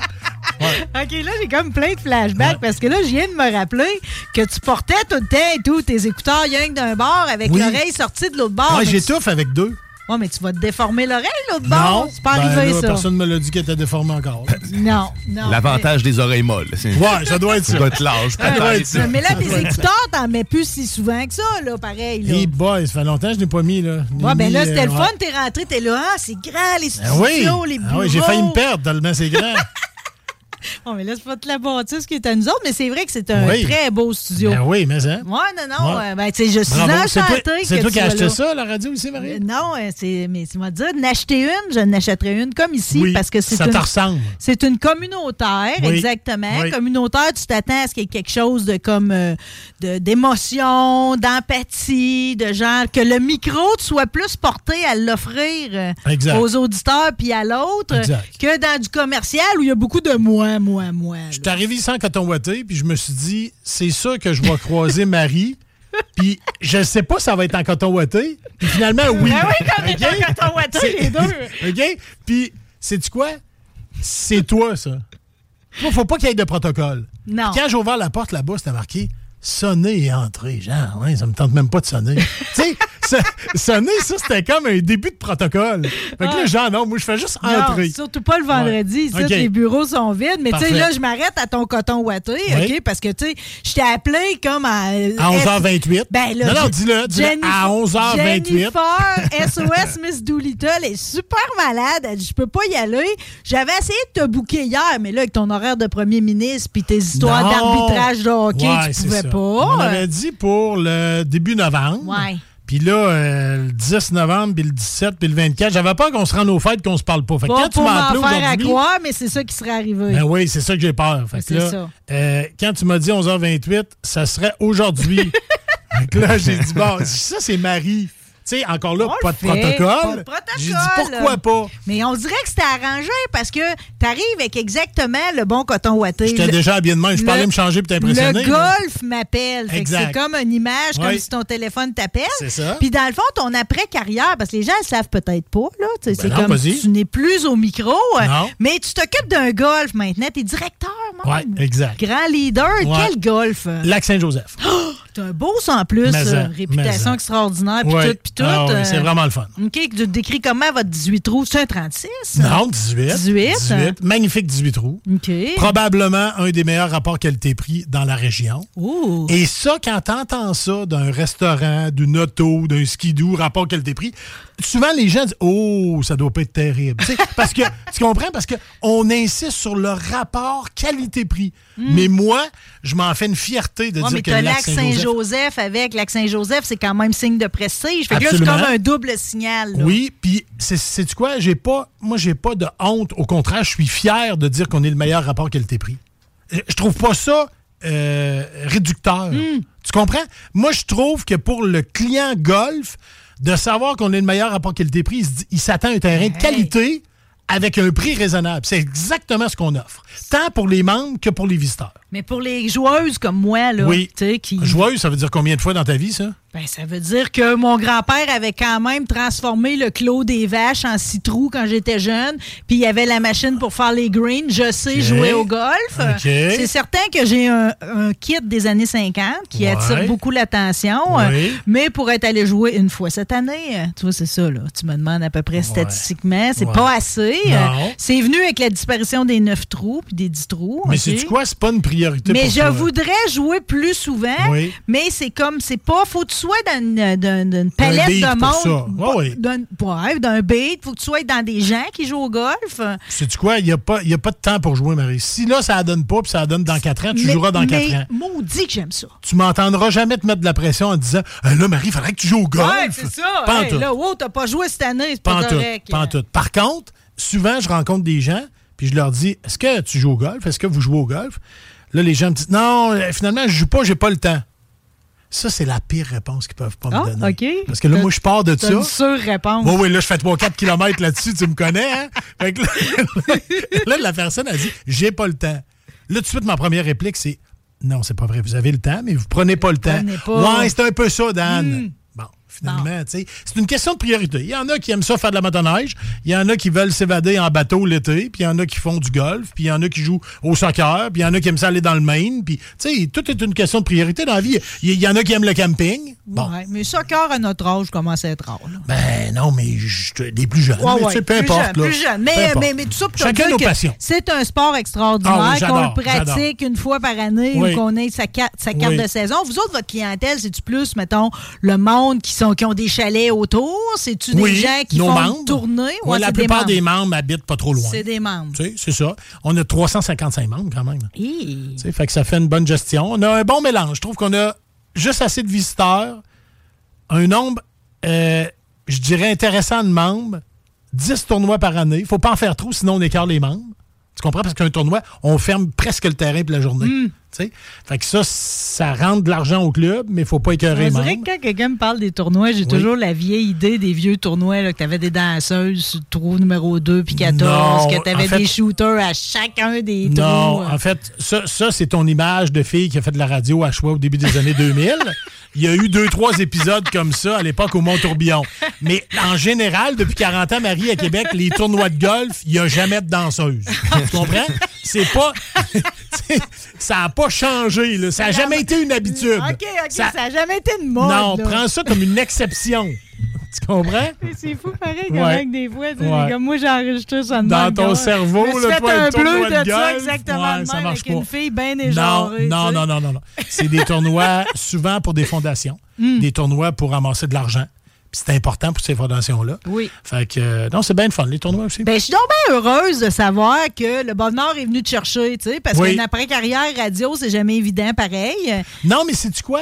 Speaker 3: OK, là, j'ai comme plein de flashbacks parce que là, je viens de me rappeler que tu portais tout le temps et tout tes écouteurs que d'un bord avec
Speaker 19: Oui.
Speaker 3: l'oreille sortie de l'autre bord.
Speaker 19: Ouais, j'étouffe avec deux.
Speaker 3: Ouais, mais tu vas te déformer l'oreille l'autre bord. C'est pas
Speaker 19: Ben
Speaker 3: arrivé,
Speaker 19: là,
Speaker 3: ça.
Speaker 19: Personne me l'a dit qu'elle était déformée encore.
Speaker 3: Non, non.
Speaker 9: L'avantage des oreilles molles. c'est-
Speaker 19: Ouais, ça doit être ça.
Speaker 9: Ça doit être l'âge,
Speaker 3: mais-
Speaker 9: peut-être.
Speaker 3: Mais là, tes écouteurs, t'en mets plus si souvent que ça, là, pareil. Là.
Speaker 19: Hey boy, ça fait longtemps que je n'ai pas mis. Là.
Speaker 3: Ouais, ben
Speaker 19: mis,
Speaker 3: là, c'était
Speaker 19: euh,
Speaker 3: le
Speaker 19: ouais.
Speaker 3: fun, t'es rentré, t'es là, ah, c'est grand, les
Speaker 19: Ben
Speaker 3: studios,
Speaker 19: oui.
Speaker 3: les
Speaker 19: Ah
Speaker 3: bureaux.
Speaker 19: oui, j'ai failli me perdre tellement c'est grand.
Speaker 3: Bon, mais là, c'est pas de la bâtisse qui est à nous autres, mais c'est vrai que c'est un
Speaker 19: Oui.
Speaker 3: très beau studio.
Speaker 19: Ben oui, mais hein?
Speaker 3: Ouais, non, non.
Speaker 19: Ouais.
Speaker 3: euh, ben, tu sais, je suis enchantée
Speaker 19: C'est toi-
Speaker 3: que
Speaker 19: toi qui as acheté
Speaker 3: là.
Speaker 19: ça, la radio ici, Marie?
Speaker 3: Euh, Non, euh, c'est, mais tu m'as dit d'acheter une, je n'achèterai une comme ici
Speaker 19: Oui,
Speaker 3: parce que c'est
Speaker 19: ça te ressemble.
Speaker 3: C'est une communautaire,
Speaker 19: Oui,
Speaker 3: exactement. Communautaire, tu t'attends à ce qu'il y ait quelque chose de comme euh, de, d'émotion, d'empathie, de genre que le micro tu sois plus porté à l'offrir euh, aux auditeurs puis à l'autre que dans du commercial où il y a beaucoup de moi, moi, moi.
Speaker 19: Je suis arrivé sans coton ouaté, puis je me suis dit, c'est ça que je vais croiser Marie. Puis je sais pas ça va être en coton ouaté. Puis finalement, oui.
Speaker 3: Ben oui, comme
Speaker 19: OK?
Speaker 3: étant en coton
Speaker 19: C'est-
Speaker 3: les deux.
Speaker 19: OK? Puis, sais-tu quoi? C'est toi, ça. Moi, faut pas qu'il y ait de protocole.
Speaker 3: Non.
Speaker 19: Quand j'ai ouvert la porte là-bas, c'était marqué sonner et entrer. Genre, ouais, ça me tente même pas de sonner. tu sais, sonner, ça, c'était comme un début de protocole. Fait que là, genre, non, moi, je fais juste
Speaker 3: Non,
Speaker 19: entrer.
Speaker 3: surtout pas le vendredi.
Speaker 19: Ouais.
Speaker 3: Les bureaux sont vides. Mais tu sais, là, je m'arrête à ton coton ouaté,
Speaker 19: Oui.
Speaker 3: OK? Parce que, tu sais, je t'ai appelé comme à...
Speaker 19: À 11h28.
Speaker 3: Ben là,
Speaker 19: Non, dis-le,
Speaker 3: Jennifer-
Speaker 19: à 11h28.
Speaker 3: Jennifer, SOS Miss Doolittle, est super malade. Elle dit, je peux pas y aller. J'avais essayé de te booker hier, mais là, avec ton horaire de premier ministre puis tes histoires d'arbitrage de hockey,
Speaker 19: Ouais,
Speaker 3: tu pouvais pas.
Speaker 19: On avait dit pour le début novembre.
Speaker 3: Ouais.
Speaker 19: Puis là, euh, le 10 novembre, puis le 17, puis le 24, j'avais peur qu'on se rende aux fêtes qu'on se parle pas. Fait que quand tu m'as appelé
Speaker 3: faire à croire, mais c'est ça qui serait arrivé.
Speaker 19: Ben oui, c'est ça que j'ai peur. Fait que
Speaker 3: C'est
Speaker 19: là,
Speaker 3: ça.
Speaker 19: euh, quand tu m'as dit 11h28, ça serait aujourd'hui. fait que là, j'ai dit, bon, ça, c'est Marie. Tu sais, encore là, pas de
Speaker 3: fait,
Speaker 19: protocole.
Speaker 3: pas de protocole.
Speaker 19: J'ai dit pourquoi pas?
Speaker 3: Mais on dirait que c'était arrangé parce que t'arrives avec exactement le bon coton ouaté.
Speaker 19: J'étais déjà habillé de main. Je parlais me changer pour t'impressionner.
Speaker 3: Le golf m'appelle. C'est comme une image, comme
Speaker 19: Oui.
Speaker 3: si ton téléphone t'appelle.
Speaker 19: C'est ça.
Speaker 3: Puis dans le fond, ton après-carrière, parce que les gens le savent peut-être pas, là. tu
Speaker 19: Ben
Speaker 3: c'est comme tu n'es plus au micro.
Speaker 19: Non.
Speaker 3: Mais tu t'occupes d'un golf maintenant. T'es directeur,
Speaker 19: Oui,
Speaker 3: même.
Speaker 19: exact.
Speaker 3: Grand leader.
Speaker 19: Ouais.
Speaker 3: Quel golf?
Speaker 19: Lac Saint-Joseph.
Speaker 3: Oh, T'as un beau ça en plus.
Speaker 19: Mais
Speaker 3: euh,
Speaker 19: ça,
Speaker 3: réputation
Speaker 19: mais ça.
Speaker 3: extraordinaire. Puis tout, puis tout.
Speaker 19: Ah oui,
Speaker 3: euh,
Speaker 19: c'est vraiment le fun.
Speaker 3: OK, tu décris comment votre 18 trous? C'est un 36?
Speaker 19: Non, 18.
Speaker 3: 18.
Speaker 19: 18. Magnifique 18 trous.
Speaker 3: OK.
Speaker 19: Probablement un des meilleurs rapports qualité-prix dans la région.
Speaker 3: Ouh.
Speaker 19: Et ça, quand t'entends ça d'un restaurant, d'une auto, d'un skidoo, rapport qualité-prix, souvent les gens disent Oh, ça doit pas être terrible. Parce que, tu comprends? Parce qu'on insiste sur le rapport qualité-prix. Mais moi, je m'en fais une fierté de
Speaker 3: Hmm. Ouais,
Speaker 19: dire
Speaker 3: mais
Speaker 19: que le
Speaker 3: Lac Saint-Joseph avec Lac Saint-Joseph, c'est quand même signe de prestige. Fait que là, c'est comme un double signal. là.
Speaker 19: Oui, puis c'est c'est quoi? J'ai pas, moi, j'ai pas de honte. Au contraire, je suis fier de dire qu'on est le meilleur rapport qualité-prix. Je je trouve pas ça euh, réducteur. Tu comprends? Moi, je trouve que pour le client golf, de savoir qu'on est le meilleur rapport qualité-prix, il s'attend à un terrain de qualité avec un prix raisonnable. C'est exactement ce qu'on offre. Tant pour les membres que pour les visiteurs.
Speaker 3: Mais pour les joueuses comme moi, là,
Speaker 19: Oui.
Speaker 3: tu sais, qui.
Speaker 19: Joyeux, ça veut dire combien de fois dans ta vie, ça?
Speaker 3: Ben, ça veut dire que mon grand-père avait quand même transformé le clos des vaches en six trous quand j'étais jeune. Puis il y avait la machine pour faire les greens. Je sais jouer au golf. C'est certain que j'ai un, un kit des années 50 qui
Speaker 19: Ouais.
Speaker 3: attire beaucoup l'attention.
Speaker 19: Oui.
Speaker 3: Mais pour être allé jouer une fois cette année, euh, tu vois, c'est ça, là. Tu me demandes à peu près statistiquement. C'est
Speaker 19: Ouais.
Speaker 3: pas assez. Euh, C'est venu avec la disparition des neuf trous puis des dix trous.
Speaker 19: Mais c'est quoi? C'est pas une priorité
Speaker 3: Mais
Speaker 19: pour
Speaker 3: je voudrais jouer plus souvent.
Speaker 19: Oui.
Speaker 3: Mais c'est comme, c'est pas, faut que sois dans une, dans- dans une palette
Speaker 19: beat
Speaker 3: de
Speaker 19: pour
Speaker 3: monde.
Speaker 19: ça. Ouais, oui.
Speaker 3: D'un ouais, d'un beat. Faut que tu sois dans des gens qui jouent au golf.
Speaker 19: Sais-tu quoi? Il n'y a, pas- il y a pas de temps pour jouer, Marie. Si là, ça ne donne pas, puis ça donne dans 4 ans, tu
Speaker 3: mais,
Speaker 19: joueras dans 4
Speaker 3: mais
Speaker 19: ans.
Speaker 3: maudit que j'aime ça.
Speaker 19: Tu m'entendras jamais te mettre de la pression en disant Ah, Là, Marie, il faudrait que tu joues au golf.
Speaker 3: Ouais, c'est ça.
Speaker 19: Pas
Speaker 3: Hey, là, wow, t'as pas joué cette année, c'est
Speaker 19: Pas
Speaker 3: pas,
Speaker 19: en tout.
Speaker 3: correct.
Speaker 19: Pas tout. Par contre, souvent, je rencontre des gens, puis je leur dis Est-ce que tu joues au golf? Est-ce que vous jouez au golf? Là, les gens me disent Non, euh, finalement, je joue pas, j'ai pas le temps. Ça, c'est la pire réponse qu'ils peuvent pas
Speaker 3: Ah,
Speaker 19: me donner.
Speaker 3: OK.
Speaker 19: Parce que là, moi, je pars de ça.
Speaker 3: une sur-réponse.
Speaker 19: Oui, oui, là, je fais 3-4 km là-dessus, tu me connais, hein? Fait que là, là, la personne a dit J'ai pas le temps. Là, tout de suite, ma première réplique, c'est Non, c'est pas vrai, vous avez le temps, mais vous prenez pas le temps.
Speaker 3: pas.
Speaker 19: Ouais, c'est un peu ça, Dan.
Speaker 3: Hmm.
Speaker 19: Finalement, tu sais, c'est une question de priorité. Il y en a qui aiment ça faire de la motoneige, il y en a qui veulent s'évader en bateau l'été, puis il y en a qui font du golf, puis il y en a qui jouent au soccer, puis il y en a qui aiment ça aller dans le Maine, puis, tu sais, tout est une question de priorité dans la vie. Il y, il y en a qui aiment le camping. Bon.
Speaker 3: Ouais, mais soccer à notre âge commence à être rare. là.
Speaker 19: Ben non, mais je- des plus jeunes.
Speaker 3: Ouais,
Speaker 19: mais, tu
Speaker 3: ouais,
Speaker 19: sais, peu
Speaker 3: plus
Speaker 19: importe.
Speaker 3: jeune,
Speaker 19: là.
Speaker 3: plus jeune. Mais,
Speaker 19: importe.
Speaker 3: mais, mais tout ça pour
Speaker 19: Chacun nos passions.
Speaker 3: C'est un sport extraordinaire
Speaker 19: Ah oui,
Speaker 3: qu'on le pratique une fois par année
Speaker 19: Oui.
Speaker 3: ou qu'on ait sa, carte- sa carte
Speaker 19: Oui.
Speaker 3: de saison. Vous autres, votre clientèle, c'est-tu plus, mettons, le monde qui, sont, qui ont des chalets autour? C'est-tu des gens qui
Speaker 19: nos
Speaker 3: font
Speaker 19: membres.
Speaker 3: tournée?
Speaker 19: Ouais, la plupart
Speaker 3: membres.
Speaker 19: des membres habitent pas trop loin.
Speaker 3: C'est des membres.
Speaker 19: Tu sais, c'est ça. On a 355 membres quand même. Tu fait que ça fait une bonne gestion. On a un bon mélange. Je trouve qu'on a juste assez de visiteurs, un nombre, euh, je dirais, intéressant de membres, 10 tournois par année. Il faut pas en faire trop, sinon on écarte les membres. Tu comprends? Parce qu'un tournoi, on ferme presque le terrain pour la journée.
Speaker 3: Hmm.
Speaker 19: Fait que ça, ça rentre de l'argent au club, mais il faut pas écœurer les
Speaker 3: dirait
Speaker 19: membres.
Speaker 3: que quand quelqu'un me parle des tournois, j'ai toujours la vieille idée des vieux tournois, là, que tu avais des danseuses sur le trou numéro 2 puis 14,
Speaker 19: Non,
Speaker 3: que tu avais
Speaker 19: en fait-
Speaker 3: des shooters à chacun des
Speaker 19: Non,
Speaker 3: trous.
Speaker 19: en fait, ça, ça c'est ton image de fille qui a fait de la radio à choix au début des années 2000. Il y a eu deux, trois épisodes comme ça à l'époque au Mont-Tourbillon. Mais en général, depuis 40 ans, Marie, à Québec, les tournois de golf, il n'y a jamais de danseuse. Tu comprends? C'est pas. ça n'a pas changé, là. Ça n'a jamais été une habitude.
Speaker 3: OK, OK,
Speaker 19: Ça-
Speaker 3: n'a jamais été une mode.
Speaker 19: non,
Speaker 3: là.
Speaker 19: prends ça comme une exception. Tu comprends?
Speaker 3: C'est fou, pareil, comme
Speaker 19: Ouais.
Speaker 3: avec des sais,
Speaker 19: Ouais.
Speaker 3: comme moi, j'ai enregistré ça de
Speaker 19: Dans
Speaker 3: même,
Speaker 19: ton
Speaker 3: comme-
Speaker 19: cerveau,
Speaker 3: Je me suis
Speaker 19: là,
Speaker 3: fait
Speaker 19: toi,
Speaker 3: un bleu
Speaker 19: de
Speaker 3: de ça, exactement,
Speaker 19: ouais,
Speaker 3: de même,
Speaker 19: marche
Speaker 3: avec
Speaker 19: pas.
Speaker 3: une fille bien
Speaker 19: Non, non, non, non, non, non. C'est des tournois souvent pour des fondations,
Speaker 3: Hmm.
Speaker 19: des tournois pour ramasser de l'argent. C'est important pour ces fondations-là.
Speaker 3: Oui.
Speaker 19: Fait que, euh, non, c'est bien le fun, les tournois aussi.
Speaker 3: Ben, je suis donc bien heureuse de savoir que le Bonheur est venu te chercher, tu sais, parce
Speaker 19: Oui.
Speaker 3: qu'une après-carrière radio, c'est jamais évident pareil.
Speaker 19: Non, mais sais-tu quoi?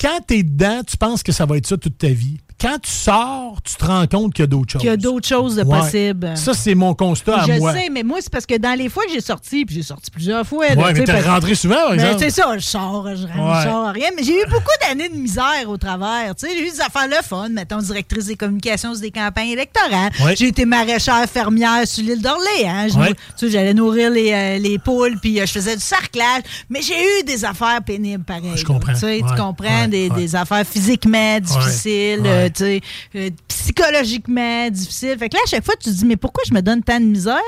Speaker 19: Quand t'es dedans, tu penses que ça va être ça toute ta vie. Quand tu sors, tu te rends compte qu'il y a d'autres choses.
Speaker 3: Qu'il y a d'autres choses de
Speaker 19: Ouais.
Speaker 3: possibles.
Speaker 19: Ça, c'est mon constat à
Speaker 3: je
Speaker 19: moi.
Speaker 3: sais, mais moi, c'est parce que dans les fois que j'ai sorti, puis j'ai sorti plusieurs fois. tu
Speaker 19: mais t'es rentré souvent, par
Speaker 3: Ben,
Speaker 19: exemple.
Speaker 3: c'est ça, je sors, je rentre,
Speaker 19: Ouais.
Speaker 3: je sors, rien. Mais j'ai eu beaucoup d'années de misère au travers. J'ai eu des affaires le fun, mettons, directrice des communications sur des campagnes électorales.
Speaker 19: Ouais.
Speaker 3: J'ai été maraîchère fermière sur l'île d'Orléans. Je- sais, j'allais nourrir les, euh, les poules, puis euh, je faisais du sarclage. Mais j'ai eu des affaires pénibles, pareil.
Speaker 19: Je comprends.
Speaker 3: Tu comprends, des, affaires physiquement difficiles, euh, tu sais, euh, psychologiquement difficiles. Fait que là, à chaque fois, tu te dis, mais pourquoi je me donne tant de misère?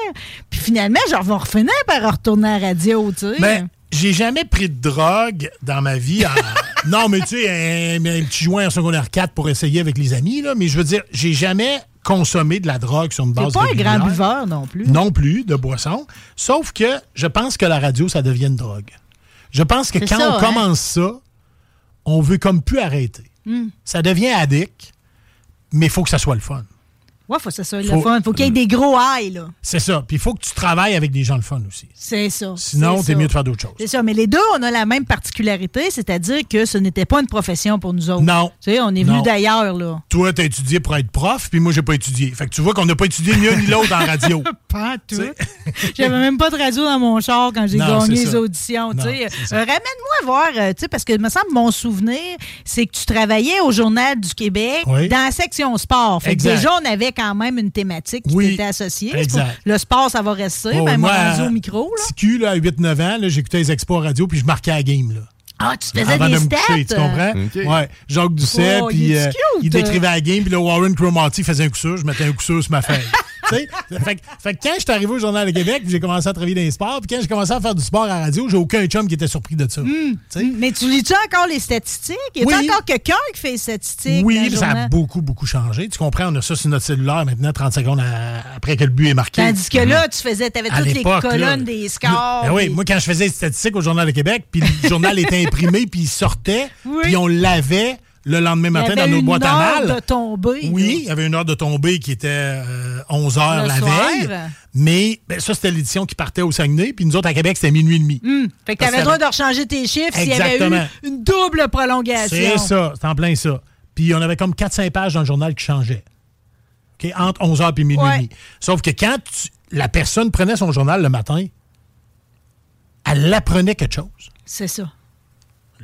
Speaker 3: Puis finalement, genre, vais refinir par retourner à la radio, tu sais.
Speaker 19: Mais j'ai jamais pris de drogue dans ma vie. en- non, mais tu sais, un, un petit joint en secondaire 4 pour essayer avec les amis, là. Mais je veux dire, j'ai jamais consommé de la drogue sur une base
Speaker 3: pas un grand buveur non plus.
Speaker 19: Non plus, de boisson. Sauf que je pense que la radio, ça devient une drogue. Je pense que quand
Speaker 3: ça,
Speaker 19: on
Speaker 3: hein?
Speaker 19: commence ça, on veut comme plus arrêter.
Speaker 3: Hmm.
Speaker 19: Ça devient addict, mais il faut que ça soit le fun.
Speaker 3: Ouais, faut que ça soit le
Speaker 19: Faut-
Speaker 3: fun. Faut qu'il y ait des gros highs, là.
Speaker 19: C'est ça. Puis il faut que tu travailles avec des gens le fun aussi.
Speaker 3: C'est ça.
Speaker 19: Sinon,
Speaker 3: c'est
Speaker 19: t'es mieux de faire d'autres choses.
Speaker 3: C'est ça. Mais les deux, on a la même particularité, c'est-à-dire que ce n'était pas une profession pour nous autres.
Speaker 19: Non.
Speaker 3: Tu sais, on est venu d'ailleurs, là.
Speaker 19: Toi, t'as étudié pour être prof, puis moi, j'ai pas étudié. Fait que tu vois qu'on n'a pas étudié ni un ni l'autre en radio.
Speaker 3: Pas tout. J'avais même pas de radio dans mon char quand j'ai gagné les auditions. tu sais. Euh, Ramène-moi voir, euh, tu sais, parce que me semble mon souvenir, c'est que tu travaillais au Journal du Québec
Speaker 19: Oui.
Speaker 3: dans la section sport. Fait que déjà, on avait quand même une thématique qui
Speaker 19: Oui.
Speaker 3: t'était associée.
Speaker 19: Exact.
Speaker 3: Le sport, ça va rester,
Speaker 19: Oh,
Speaker 3: même
Speaker 19: moi,
Speaker 3: rendu au
Speaker 19: à-
Speaker 3: micro. Là.
Speaker 19: Petit cul, là, à 8-9 ans, j'écoutais les expos radio, puis je marquais la game. Là.
Speaker 3: Ah, tu te faisais
Speaker 19: Avant
Speaker 3: des
Speaker 19: de me
Speaker 3: stats?
Speaker 19: coucher, tu comprends?
Speaker 9: OK.
Speaker 19: Ouais. Jacques Doucet,
Speaker 3: Oh, il
Speaker 19: puis
Speaker 3: est
Speaker 19: euh, il décrivait la game, puis le Warren Cromartie faisait un coup sûr, je mettais un coup sûr sur ma feuille. Fait, que- fait que quand je suis arrivé au Journal de Québec, j'ai commencé à travailler dans les sports, puis quand j'ai commencé à faire du sport à la radio, j'ai aucun chum qui était surpris de ça.
Speaker 3: Hmm. Mais tu lis-tu encore les statistiques? Y a
Speaker 19: Oui.
Speaker 3: encore quelqu'un qui fait les statistiques?
Speaker 19: Oui, ça a beaucoup, beaucoup changé. Tu comprends, on a ça sur notre cellulaire maintenant, 30 secondes à- après que le but est marqué.
Speaker 3: Tandis que là, tu faisais, t'avais
Speaker 19: À
Speaker 3: toutes les
Speaker 19: là,
Speaker 3: colonnes des scores.
Speaker 19: Ben oui, moi, quand je faisais les statistiques au Journal de Québec, puis le journal était imprimé, puis il sortait,
Speaker 3: Oui.
Speaker 19: puis on l'avait le lendemain
Speaker 3: Il y
Speaker 19: matin
Speaker 3: avait
Speaker 19: dans nos
Speaker 3: une
Speaker 19: boîtes à
Speaker 3: heure
Speaker 19: mal.
Speaker 3: de tomber.
Speaker 19: Oui, il y avait une heure de tombée qui était euh, 11 heures
Speaker 3: Le
Speaker 19: la
Speaker 3: soir.
Speaker 19: veille. Mais ben, ça, c'était l'édition qui partait au Saguenay. Puis nous autres, à Québec, c'était minuit et demi.
Speaker 3: Hmm. Fait que
Speaker 19: Parce
Speaker 3: t'avais le droit de rechanger tes chiffres s'il y avait eu une double prolongation.
Speaker 19: C'est ça, c'est en plein ça. Puis on avait comme 4-5 pages dans le journal qui changeaient. OK, entre 11 h et minuit
Speaker 3: Ouais.
Speaker 19: et demi. Sauf que quand tu- la personne prenait son journal le matin, elle apprenait quelque chose.
Speaker 3: C'est ça.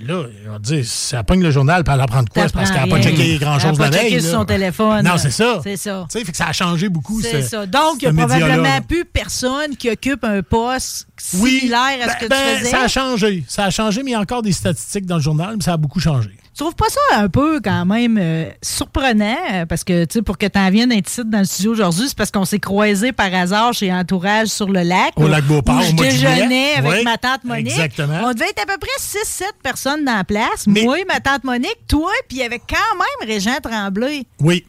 Speaker 19: Là, on va dire, si elle pogne le journal, puis elle apprend de quoi? C'est parce qu'elle n'a pas checké grand-chose
Speaker 3: Elle a
Speaker 19: la
Speaker 3: pas checké
Speaker 19: veille.
Speaker 3: sur son téléphone.
Speaker 19: Non, c'est ça.
Speaker 3: C'est ça.
Speaker 19: Tu sais, fait que ça a changé beaucoup.
Speaker 3: C'est
Speaker 19: ce-
Speaker 3: ça. Donc, il n'y a probablement plus personne qui occupe un poste
Speaker 19: Oui,
Speaker 3: similaire à ce
Speaker 19: ben-
Speaker 3: que
Speaker 19: ben,
Speaker 3: tu faisais.
Speaker 19: Ça a changé. Ça a changé, mais il y a encore des statistiques dans le journal, mais ça a beaucoup changé.
Speaker 3: Trouves pas ça un peu quand même euh, surprenant? Parce que, tu sais, pour que tu en viennes un titre dans le studio aujourd'hui, c'est parce qu'on s'est croisés par hasard chez Entourage sur le lac.
Speaker 19: Au
Speaker 3: où-
Speaker 19: lac Beauport, au mois de juillet.
Speaker 3: avec
Speaker 19: Oui,
Speaker 3: ma tante Monique.
Speaker 19: exactement.
Speaker 3: On devait être à peu près 6-7 personnes dans la place. Moi, ma tante Monique, toi, puis il y avait quand même Régent Tremblay.
Speaker 19: Oui.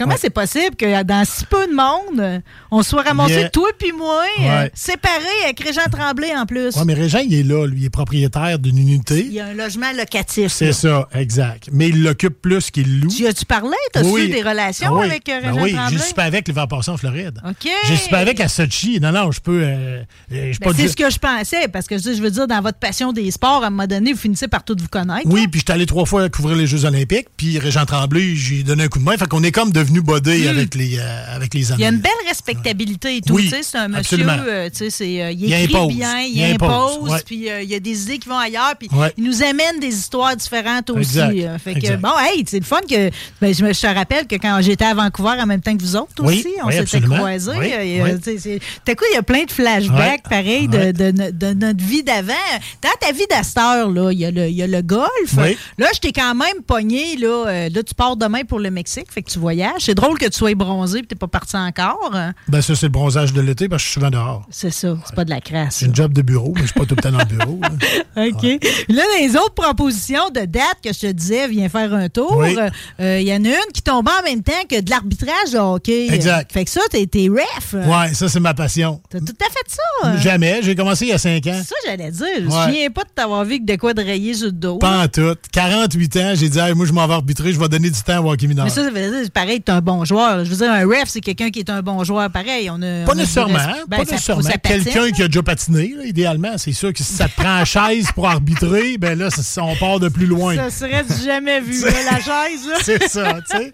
Speaker 3: Comment c'est possible que dans si peu de monde, euh, on soit ramassé,
Speaker 19: Yeah.
Speaker 3: toi puis moi, euh,
Speaker 19: Ouais.
Speaker 3: séparés avec Régent Tremblay en plus?
Speaker 19: Oui, mais Régent, il est là. Lui, il est propriétaire d'une
Speaker 3: Il
Speaker 19: unité.
Speaker 3: y a un logement locatif.
Speaker 19: C'est ça, exact. Mais il l'occupe plus qu'il loue.
Speaker 3: Tu as-tu parlé? T'as
Speaker 19: Oui.
Speaker 3: su des relations
Speaker 19: Ah oui.
Speaker 3: avec euh,
Speaker 19: Ben
Speaker 3: Régent
Speaker 19: oui,
Speaker 3: Tremblay?
Speaker 19: j'ai super avec l'hiver passé en Floride.
Speaker 3: OK.
Speaker 19: J'ai super avec à Sochi. Non, non, je peux. euh, euh, je
Speaker 3: Ben, c'est
Speaker 19: dire-
Speaker 3: ce que je pensais, parce que je veux dire, dans votre passion des sports, à un moment donné, vous finissez par tout vous connaître.
Speaker 19: Oui, puis j'étais allé trois fois couvrir les Jeux Olympiques, puis Régent Tremblay, j'ai donné un coup de main. Fait qu'on est comme devenu bodé avec les euh, avec les
Speaker 3: Hmm. Il y a une belle respectabilité et tout.
Speaker 19: Oui,
Speaker 3: c'est un monsieur, euh, tu sais, c'est, euh, il
Speaker 19: Il
Speaker 3: écrit
Speaker 19: impose.
Speaker 3: bien, il,
Speaker 19: Il impose,
Speaker 3: puis euh, il y a des idées qui vont ailleurs, puis
Speaker 19: Ouais.
Speaker 3: il nous amène des histoires différentes aussi.
Speaker 19: Exact,
Speaker 3: euh, fait que, bon, hey, c'est le fun que. Ben, je, me, je te rappelle que quand j'étais à Vancouver en même temps que vous autres
Speaker 19: Oui,
Speaker 3: aussi, on
Speaker 19: oui,
Speaker 3: s'était croisés. T'as quoi, il y a plein de flashbacks, pareil, de- de, no- de notre vie d'avant. Dans ta vie d'asteur, là, il y, a le- y a le golf. Là, je t'ai quand même pogné, là, là, tu pars demain pour le Mexique, fait que tu voyages. C'est drôle que tu sois bronzé et tu n'es pas parti encore.
Speaker 19: Ben, ça, c'est le bronzage de l'été, parce que je suis souvent dehors.
Speaker 3: C'est ça, c'est pas de la crasse.
Speaker 19: J'ai une job de bureau, mais je suis pas tout le temps dans le bureau. là.
Speaker 3: OK. Là, les autres propositions de date que je te disais, viens faire un tour.
Speaker 19: Oui.
Speaker 3: euh, Il y en a une qui tombe en même temps que de l'arbitrage de hockey.
Speaker 19: Exact.
Speaker 3: Fait que ça, t'es t'es ref.
Speaker 19: Ouais, ça, c'est ma passion.
Speaker 3: T'as tout à fait ça. hein?
Speaker 19: Jamais. J'ai commencé il y a cinq ans.
Speaker 3: Ça, j'allais dire. Je
Speaker 19: Ouais.
Speaker 3: souviens pas de t'avoir vu que de quoi de rayer sur le dos.
Speaker 19: Pas en tout. 48 ans, j'ai dit, Hey, moi, je m'en vais arbitrer, je vais donner du temps à Joachim Minard.
Speaker 3: Mais ça, ça veut dire, c'est pareil, un bon joueur. Je veux dire, un ref, c'est quelqu'un qui est un bon joueur pareil. On a,
Speaker 19: Pas
Speaker 3: on a du
Speaker 19: nécessairement.
Speaker 3: Ben,
Speaker 19: pas
Speaker 3: ça-
Speaker 19: nécessairement. Quelqu'un qui a déjà patiné, là, idéalement. C'est sûr que si ça te prend la chaise pour arbitrer, ben là, ça- on part de plus loin.
Speaker 3: Ça serait jamais vu, là, la chaise.
Speaker 19: C'est ça, tu sais.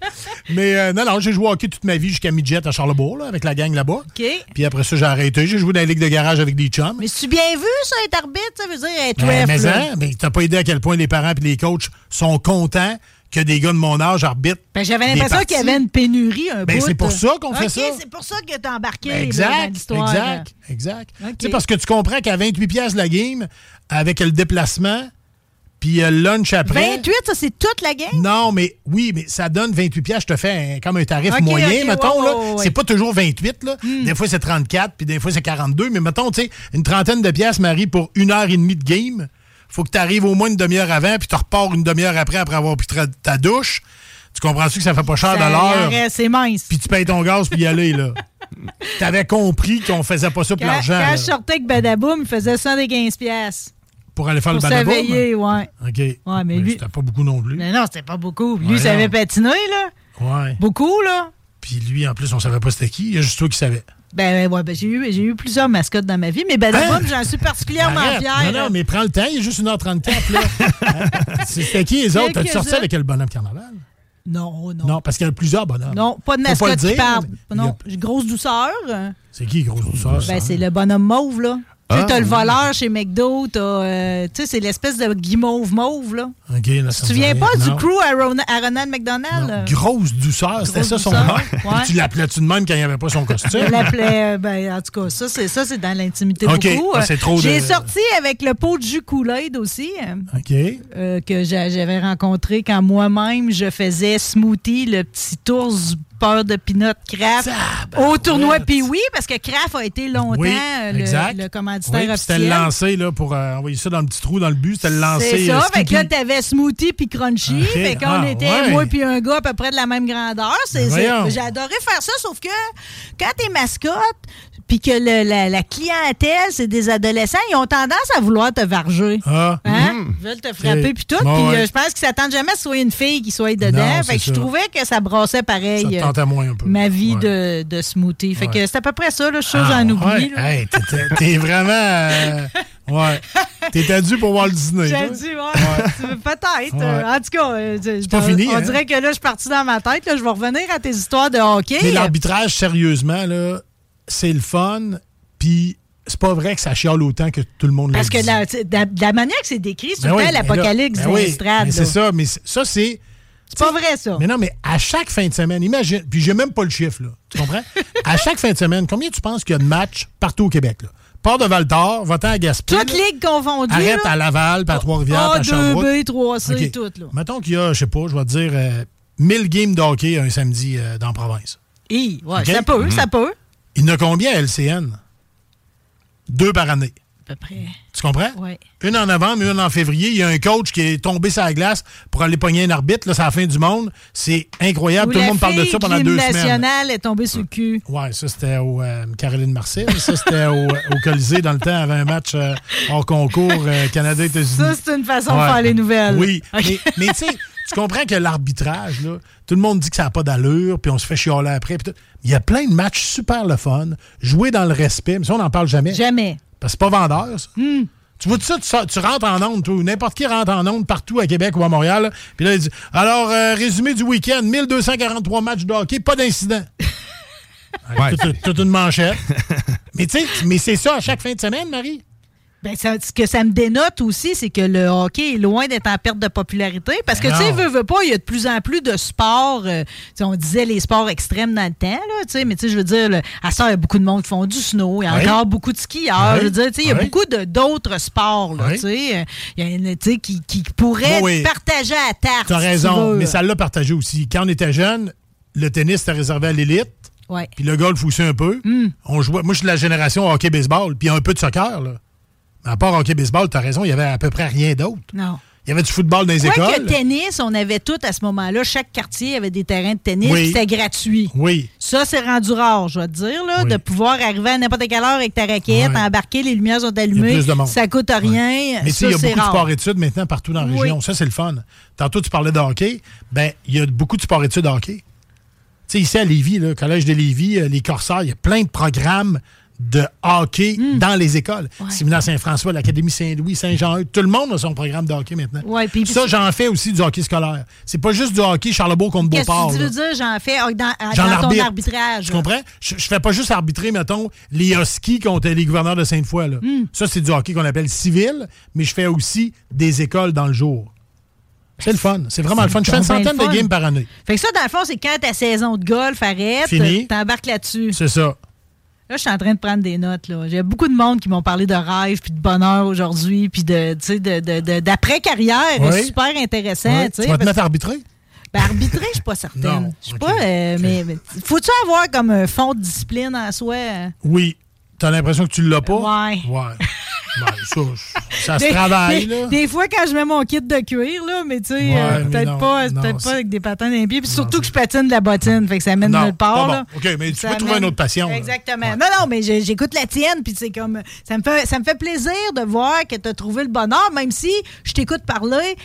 Speaker 19: Mais euh, non, non, j'ai joué au hockey toute ma vie jusqu'à midget à Charlebourg, là, avec la gang là-bas.
Speaker 3: OK.
Speaker 19: Puis après ça, j'ai arrêté. J'ai joué dans la ligue de garage avec des chums.
Speaker 3: Mais c'est bien vu, ça, être arbitre? Ça veut dire être
Speaker 19: Ben,
Speaker 3: ref,
Speaker 19: mais hein, ben, t'as pas idée à quel point les parents et les coachs sont contents que des gars de mon âge arbitrent.
Speaker 3: Ben, J'avais l'impression qu'il y avait une pénurie un
Speaker 19: Ben, c'est pour ça qu'on fait ça.
Speaker 3: c'est pour ça que t'as embarqué
Speaker 19: Ben,
Speaker 3: là, dans
Speaker 19: exact,
Speaker 3: l'histoire.
Speaker 19: exact, exact.
Speaker 3: OK.
Speaker 19: Tu sais, parce que tu comprends qu'à 28 pièces la game, avec le déplacement, puis euh, le lunch après...
Speaker 3: 28, ça, c'est toute la game?
Speaker 19: Non, mais oui, mais ça donne 28 pièces. Je te fais un- comme un tarif moyen, mettons.
Speaker 3: ouais.
Speaker 19: C'est pas toujours 28. Là. Des fois, c'est 34, puis des fois, c'est 42. Mais mettons, tu sais, une trentaine de pièces, Marie, pour une heure et demie de game. Faut que tu arrives au moins une demi-heure avant, puis tu repars une demi-heure après, après avoir pris ta, ta douche. Tu comprends-tu que ça fait pas cher de
Speaker 3: Ça
Speaker 19: l'heure?
Speaker 3: en reste, C'est mince.
Speaker 19: Puis tu payes ton gaz, puis y aller, là. T'avais compris qu'on faisait pas ça pour l'argent.
Speaker 3: quand je sortais avec Badaboum, il faisait 115 pièces
Speaker 19: Pour aller faire
Speaker 3: pour
Speaker 19: le badaboum?
Speaker 3: s'éveiller, ouais.
Speaker 19: OK.
Speaker 3: Ouais, mais lui...
Speaker 19: C'était pas beaucoup non plus.
Speaker 3: Mais non, c'était pas beaucoup. Lui,
Speaker 19: Ouais,
Speaker 3: il savait patiner, là.
Speaker 19: Ouais.
Speaker 3: Beaucoup, là.
Speaker 19: Puis lui, en plus, on savait pas c'était qui. Il y a juste toi qui savais.
Speaker 3: Ben, ouais, ben, j'ai eu, j'ai eu plusieurs mascottes dans ma vie, mais Badaboum, j'en suis particulièrement
Speaker 19: Hein? Arrête.
Speaker 3: fière.
Speaker 19: Non, non, mais prends le temps, il est juste 1h34. Là. Hein? C'était qui les autres? T'as-tu sorti avec quel bonhomme carnaval?
Speaker 3: Non, non.
Speaker 19: Non, parce qu'il y a plusieurs bonhommes.
Speaker 3: Non, pas de mascotte
Speaker 19: le
Speaker 3: qui
Speaker 19: dire,
Speaker 3: parle.
Speaker 19: a-
Speaker 3: Non, grosse douceur.
Speaker 19: C'est qui, grosse douceur?
Speaker 3: Ben, c'est le bonhomme mauve, là. Tu sais,
Speaker 19: Ah,
Speaker 3: t'as le
Speaker 19: oui.
Speaker 3: voleur chez McDo, t'as. euh, tu sais, c'est l'espèce de guimauve mauve, là.
Speaker 19: Là,
Speaker 3: Tu te souviens pas du crew à, Ron- à Ronald McDonald? là?
Speaker 19: Grosse douceur, c'était ça son nom.
Speaker 3: ouais.
Speaker 19: Tu l'appelais-tu de même quand il n'y avait pas son costume?
Speaker 3: Je l'appelais, euh, ben, en tout cas, ça, c'est, ça, c'est dans l'intimité
Speaker 19: OK,
Speaker 3: beaucoup.
Speaker 19: ah, c'est trop
Speaker 3: J'ai
Speaker 19: de-
Speaker 3: sorti avec le pot de jus Kool-Aid aussi, euh,
Speaker 19: OK.
Speaker 3: euh, que j'a- j'avais rencontré quand moi-même, je faisais smoothie, le petit ours peur de peanut Kraft au tournoi puis oui parce que Kraft a été longtemps
Speaker 19: Oui,
Speaker 3: euh, le, commanditaire
Speaker 19: Oui, puis c'était le
Speaker 3: officiel.
Speaker 19: lancer là, pour euh, envoyer ça dans le petit trou dans le but. C'était le lancer.
Speaker 3: C'est ça,
Speaker 19: euh,
Speaker 3: fait que là, t'avais smoothie puis crunchy.
Speaker 19: Ok,
Speaker 3: Fait qu'on
Speaker 19: ah,
Speaker 3: était,
Speaker 19: ouais.
Speaker 3: moi puis un gars à peu près de la même grandeur. J'ai adoré faire ça, sauf que quand t'es mascotte, puis que le- la, la clientèle, c'est des adolescents, ils ont tendance à vouloir te varger.
Speaker 19: Ah.
Speaker 3: Hein?
Speaker 19: Mhm.
Speaker 3: Ils veulent te frapper puis tout. Puis
Speaker 19: ouais.
Speaker 3: euh, je pense qu'ils s'attendent jamais à ce que ce soit une fille qui soit dedans.
Speaker 19: Non,
Speaker 3: fait que je trouvais que ça brassait pareil.
Speaker 19: Ça te
Speaker 3: euh,
Speaker 19: moins un peu.
Speaker 3: Ma vie
Speaker 19: Ouais.
Speaker 3: de, de smoothie. Fait que c'est à peu près ça, là, chose
Speaker 19: Ah,
Speaker 3: à en oublier.
Speaker 19: ouais.
Speaker 3: là.
Speaker 19: Hey, T'es vraiment. euh, ouais. T'étais dû pour Walt Disney.
Speaker 3: J'ai dit, ouais, peut-être. Euh, En tout cas, euh, je-
Speaker 19: pas fini,
Speaker 3: On
Speaker 19: hein?
Speaker 3: dirait que là, je suis parti dans ma tête. Là, je vais revenir à tes histoires de hockey.
Speaker 19: Mais l'arbitrage, sérieusement, là, c'est le fun. Puis c'est pas vrai que ça chiale autant que tout le monde
Speaker 3: Parce
Speaker 19: le
Speaker 3: que
Speaker 19: dit.
Speaker 3: la, de la- la manière que c'est décrit, c'est
Speaker 19: Ben oui, là-
Speaker 3: l'apocalypse
Speaker 19: ben oui, c'est ça, mais ça, c'est.
Speaker 3: C'est pas vrai, ça.
Speaker 19: Mais non, mais à chaque fin de semaine, imagine, puis j'ai même pas le chiffre, là. Tu comprends? à chaque fin de semaine, combien tu penses qu'il y a de matchs partout au Québec, là? Port de Val-d'Or, va-t'en à Gaspé.
Speaker 3: Toutes ligues confondues.
Speaker 19: Arrête
Speaker 3: là.
Speaker 19: à Laval, puis à Trois-Rivières, puis à
Speaker 3: A,
Speaker 19: Sherbrooke.
Speaker 3: 2B, 3C,
Speaker 19: OK.
Speaker 3: tout, là.
Speaker 19: Mettons qu'il y a, je sais pas, je vais te dire, euh, 1000 games de hockey un samedi euh, dans la province.
Speaker 3: Hi, ouais, ça peut, ça peut.
Speaker 19: Il y en a combien à LCN? Deux par année.
Speaker 3: À peu près.
Speaker 19: Tu comprends?
Speaker 3: Ouais.
Speaker 19: Une en novembre, une en février. Il y a un coach qui est tombé sur la glace pour aller pogner un arbitre. Là, c'est la fin du monde. C'est incroyable.
Speaker 3: Où
Speaker 19: Tout le monde parle de ça pendant
Speaker 3: de
Speaker 19: deux semaines.
Speaker 3: national est tombée sur le cul.
Speaker 19: Ouais, ça c'était au euh, Caroline Marcel. Ça c'était au, au Colisée dans le temps avant un match euh, hors concours euh, Canada-États-Unis.
Speaker 3: Ça, c'est une façon de faire les nouvelles.
Speaker 19: Oui, mais tu sais, tu comprends que l'arbitrage, là, tout le monde dit que ça n'a pas d'allure, puis on se fait chialer après. Il y a plein de matchs super le fun, jouer dans le respect, mais ça, on n'en parle jamais.
Speaker 3: Jamais.
Speaker 19: Parce que c'est pas vendeur, ça.
Speaker 3: Hmm.
Speaker 19: Tu vois tout ça, tu, rentres en onde, n'importe qui rentre en onde partout à Québec ou à Montréal. Puis là, il dit Alors, euh, résumé du week-end 1243 matchs de hockey, pas d'incident.
Speaker 9: Ouais.
Speaker 19: toute, toute une manchette. mais tu sais, mais c'est ça à chaque fin de semaine, Marie.
Speaker 3: Ben, ça- ce que ça me dénote aussi, c'est que le hockey est loin d'être en perte de popularité. Parce que,
Speaker 19: Ben
Speaker 3: tu sais, veux, veux pas, il y a de plus en plus de sports. euh, on disait les sports extrêmes dans le temps, là, tu sais, mais tu sais, je veux dire, à ça, il y a beaucoup de monde qui font du snow. Il y a
Speaker 19: Oui.
Speaker 3: encore beaucoup de skieurs.
Speaker 19: Oui.
Speaker 3: Je veux dire, tu sais, il y a
Speaker 19: Oui.
Speaker 3: beaucoup d'autres sports, là,
Speaker 19: Oui.
Speaker 3: tu sais. euh, tu sais, qui, qui pourraient
Speaker 19: Oui, oui.
Speaker 3: partager à tarte.
Speaker 19: Tu as
Speaker 3: si tu
Speaker 19: raison, mais ça l'a partagé aussi. Quand on était jeune, le tennis était réservé à l'élite,
Speaker 3: Ouais.
Speaker 19: puis le golf aussi un peu.
Speaker 3: Hmm.
Speaker 19: On jouait, moi, je suis de la génération hockey-baseball, puis un peu de soccer. Là. À part hockey-baseball, tu as raison, il y avait à peu près rien d'autre.
Speaker 3: Non.
Speaker 19: Il y avait du football dans les
Speaker 3: Quoi que
Speaker 19: écoles.
Speaker 3: tennis, on avait tout à ce moment-là. Chaque quartier avait des terrains de tennis.
Speaker 19: Oui.
Speaker 3: C'était gratuit.
Speaker 19: Oui.
Speaker 3: Ça, c'est rendu rare, je vais te dire, là,
Speaker 19: Oui.
Speaker 3: de pouvoir arriver à n'importe quelle heure avec ta raquette, embarquer, les lumières sont
Speaker 19: Il y a
Speaker 3: allumées.
Speaker 19: plus de monde.
Speaker 3: Ça coûte rien.
Speaker 19: Mais tu sais, il y a beaucoup de
Speaker 3: rare.
Speaker 19: sport-études maintenant partout dans la région. Ça, c'est le fun. Tantôt, tu parlais de hockey. Ben, il y a beaucoup de sport-études de hockey. sais, ici à Lévis, le Collège de Lévis, euh, les Corsaires, il y a plein de programmes de hockey
Speaker 3: Hmm.
Speaker 19: dans les écoles. Séminaire Saint-François, l'Académie Saint-Louis, Saint-Jean, tout le monde a son programme de hockey maintenant.
Speaker 3: Ouais,
Speaker 19: ça, j'en fais aussi du hockey scolaire. C'est pas juste du hockey Charlebourg contre
Speaker 3: Qu'est-ce
Speaker 19: Beauport.
Speaker 3: que tu veux dire? J'en fais euh, dans, dans ton arbitrage.
Speaker 19: Tu comprends? Je, je fais pas juste arbitrer, mettons, les Huskies contre les gouverneurs de Sainte-Foy. là.
Speaker 3: Hmm.
Speaker 19: Ça, c'est du hockey qu'on appelle civil, mais je fais aussi des écoles dans le jour. C'est le fun. C'est vraiment le fun. Je fais une centaine de games par année.
Speaker 3: Fait que ça, dans le fond, c'est quand ta saison de golf arrête, t'embarques là-dessus.
Speaker 19: C'est ça.
Speaker 3: Là, je suis en train de prendre des notes. Là. J'ai beaucoup de monde qui m'ont parlé de rêve puis de bonheur aujourd'hui, puis de, sais, de, de- de- d'après-carrière.
Speaker 19: Oui.
Speaker 3: Super intéressant.
Speaker 19: Ouais.
Speaker 3: tu
Speaker 19: vas te mettre arbitrer?
Speaker 3: Ben, arbitrer, je suis pas certaine. Je suis pas. euh, mais, mais faut-tu avoir comme un fond de discipline en soi? euh?
Speaker 19: Oui. T'as l'impression que tu l'as pas?
Speaker 3: Ouais.
Speaker 19: Ouais. Ben, ça, ça se travaille,
Speaker 3: des,
Speaker 19: là.
Speaker 3: des fois, quand je mets mon kit de cuir, là, mais tu sais,
Speaker 19: Ouais,
Speaker 3: euh, peut-être pas,
Speaker 19: c'est-
Speaker 3: pas avec des patins dans les pieds. Puis surtout que je patine de la bottine, fait que ça mène nulle part.
Speaker 19: bon.
Speaker 3: là.
Speaker 19: OK, mais tu
Speaker 3: Ça
Speaker 19: peux trouver une autre passion.
Speaker 3: Exactement. Non, non, mais j'écoute la tienne, puis c'est comme. Ça me, fait, ça me fait plaisir de voir que tu as trouvé le bonheur, même si je t'écoute parler,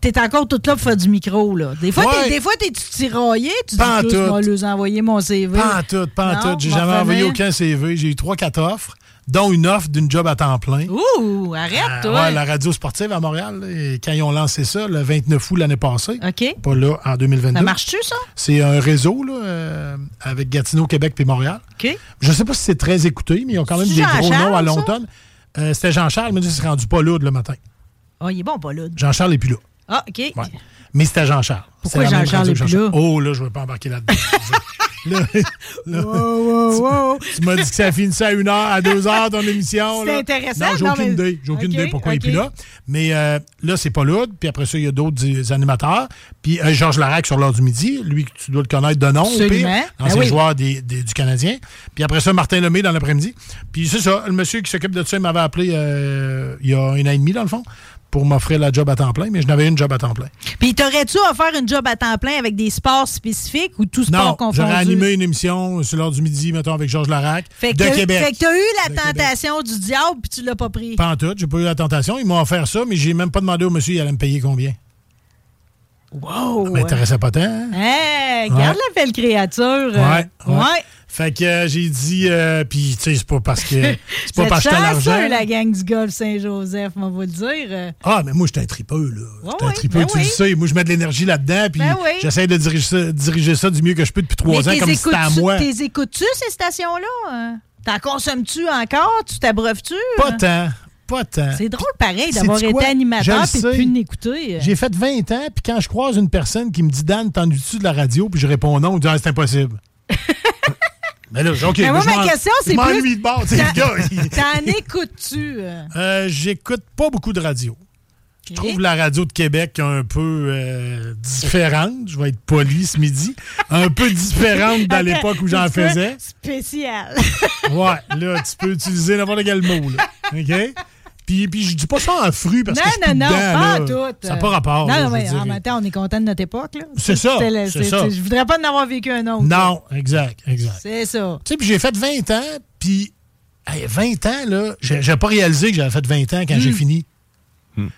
Speaker 3: t'es encore toute là pour faire du micro. Là. Des fois,
Speaker 19: Ouais.
Speaker 3: des fois, t'es tiraillé, tu dis
Speaker 19: tout.
Speaker 3: moi, leur envoyer mon CV.
Speaker 19: Pas en tout, pas en tout. J'ai jamais envoyé aucun CV. J'ai eu trois, quatre offres, dont une offre d'une job à temps plein.
Speaker 3: Ouh, arrête,
Speaker 19: Euh,
Speaker 3: toi.
Speaker 19: ouais, la radio sportive à Montréal, et quand ils ont lancé ça, le 29 août l'année passée.
Speaker 3: OK.
Speaker 19: Pas là, en 2022.
Speaker 3: Ça marche-tu, ça?
Speaker 19: C'est un réseau là, euh, avec Gatineau, Québec puis Montréal.
Speaker 3: OK.
Speaker 19: Je sais pas si c'est très écouté, mais ils ont quand même des gros noms à l'automne. Euh, C'était Jean-Charles, mais il s'est rendu pas lourd le matin.
Speaker 3: Oh, il est bon, pas là.
Speaker 19: Jean-Charles n'est plus là.
Speaker 3: Ah, OK.
Speaker 19: Ouais. Mais c'était Jean-Charles.
Speaker 3: Pourquoi Jean-Charles est plus
Speaker 19: Jean-Charles.
Speaker 3: là?
Speaker 19: Oh, là, je ne vais pas embarquer là-dedans. là, là, tu, tu m'as dit que ça finissait à une heure, à deux heures, ton émission.
Speaker 3: C'est intéressant.
Speaker 19: Non, j'ai aucune
Speaker 3: mais-
Speaker 19: idée. J'ai aucune idée pourquoi il n'est plus là. Mais euh, là, c'est pas lourd. Puis après ça, il y a d'autres animateurs. Puis euh, Georges Larac sur l'heure du midi. Lui, tu dois le connaître de nom.
Speaker 3: Absolument.
Speaker 19: pire,
Speaker 3: Ben
Speaker 19: Ancien
Speaker 3: oui.
Speaker 19: joueur des- des- du Canadien. Puis après ça, Martin Lemay dans l'après-midi. Puis c'est ça. Le monsieur qui s'occupe de ça, il m'avait appelé euh, il y a un an et demi, dans le fond, pour m'offrir la job à temps plein. Mais je n'avais une job à temps plein.
Speaker 3: Puis t'aurais-tu offert une job à temps plein avec des sports spécifiques ou tout sport
Speaker 19: Non,
Speaker 3: confondu?
Speaker 19: j'aurais animé une émission sur l'heure du midi, mettons, avec Georges Larac,
Speaker 3: Fait que
Speaker 19: de
Speaker 3: t'as-
Speaker 19: Québec.
Speaker 3: Fait que t'as eu la
Speaker 19: De Québec.
Speaker 3: tentation du diable puis tu l'as pas pris.
Speaker 19: Pas en tout, j'ai pas eu la tentation. Ils m'ont offert ça, mais j'ai même pas demandé au monsieur, il allait me payer combien.
Speaker 3: Wow!
Speaker 19: Ça m'intéressait pas tant. hein?
Speaker 3: Hey, regarde
Speaker 19: Ouais.
Speaker 3: la belle créature.
Speaker 19: Ouais, ouais.
Speaker 3: ouais.
Speaker 19: Fait que euh, j'ai dit, euh, puis tu sais, c'est pas parce que c'est pas parce que l'argent.
Speaker 3: la gang du golf Saint-Joseph, on va le dire.
Speaker 19: Ah, mais moi, j'étais un tripeux, là.
Speaker 3: Ouais,
Speaker 19: J'étais un tripeux,
Speaker 3: ben
Speaker 19: tu
Speaker 3: oui.
Speaker 19: le sais. Moi, je mets de l'énergie là-dedans, puis
Speaker 3: Ben oui.
Speaker 19: j'essaie de diriger ça, diriger ça du mieux que je peux depuis trois
Speaker 3: Mais
Speaker 19: ans, comme si c'était à moi.
Speaker 3: T'es écoutes-tu, ces stations-là? T'en consommes-tu encore? Tu t'abreuves-tu?
Speaker 19: Pas tant, pas tant.
Speaker 3: C'est drôle, pareil, d'avoir été animateur et plus n'écouter.
Speaker 19: J'ai fait 20 ans, puis quand je croise une personne qui me dit Dan, t'ennuies-tu de la radio, puis je réponds non, on dit Ah, c'est impossible. Mais là, OK.
Speaker 3: Mais moi, ma question, c'est plus...
Speaker 19: m'ennuie de bord.
Speaker 3: T'en écoutes-tu? euh?
Speaker 19: Euh, J'écoute pas beaucoup de radio. Je trouve la radio de Québec un peu euh, différente. Je vais être poli ce midi. Un peu différente dans l'époque où j'en faisais.
Speaker 3: Spécial.
Speaker 19: Ouais, là, tu peux utiliser n'importe quel mot. Là. OK? Puis, puis je dis pas ça en fruit parce
Speaker 3: non,
Speaker 19: que je suis
Speaker 3: non, non,
Speaker 19: dedans,
Speaker 3: pas
Speaker 19: là.
Speaker 3: tout.
Speaker 19: Ça n'a pas rapport.
Speaker 3: Non,
Speaker 19: là,
Speaker 3: non, mais en même temps, on est content de notre époque. là.
Speaker 19: C'est ça, ça.
Speaker 3: Je voudrais pas en avoir vécu un autre.
Speaker 19: Non, exact, exact.
Speaker 3: C'est ça.
Speaker 19: Tu sais, puis j'ai fait 20 ans, puis hey, 20 ans, là, j'ai pas réalisé que j'avais fait 20 ans quand j'ai
Speaker 3: Hmm.
Speaker 19: fini.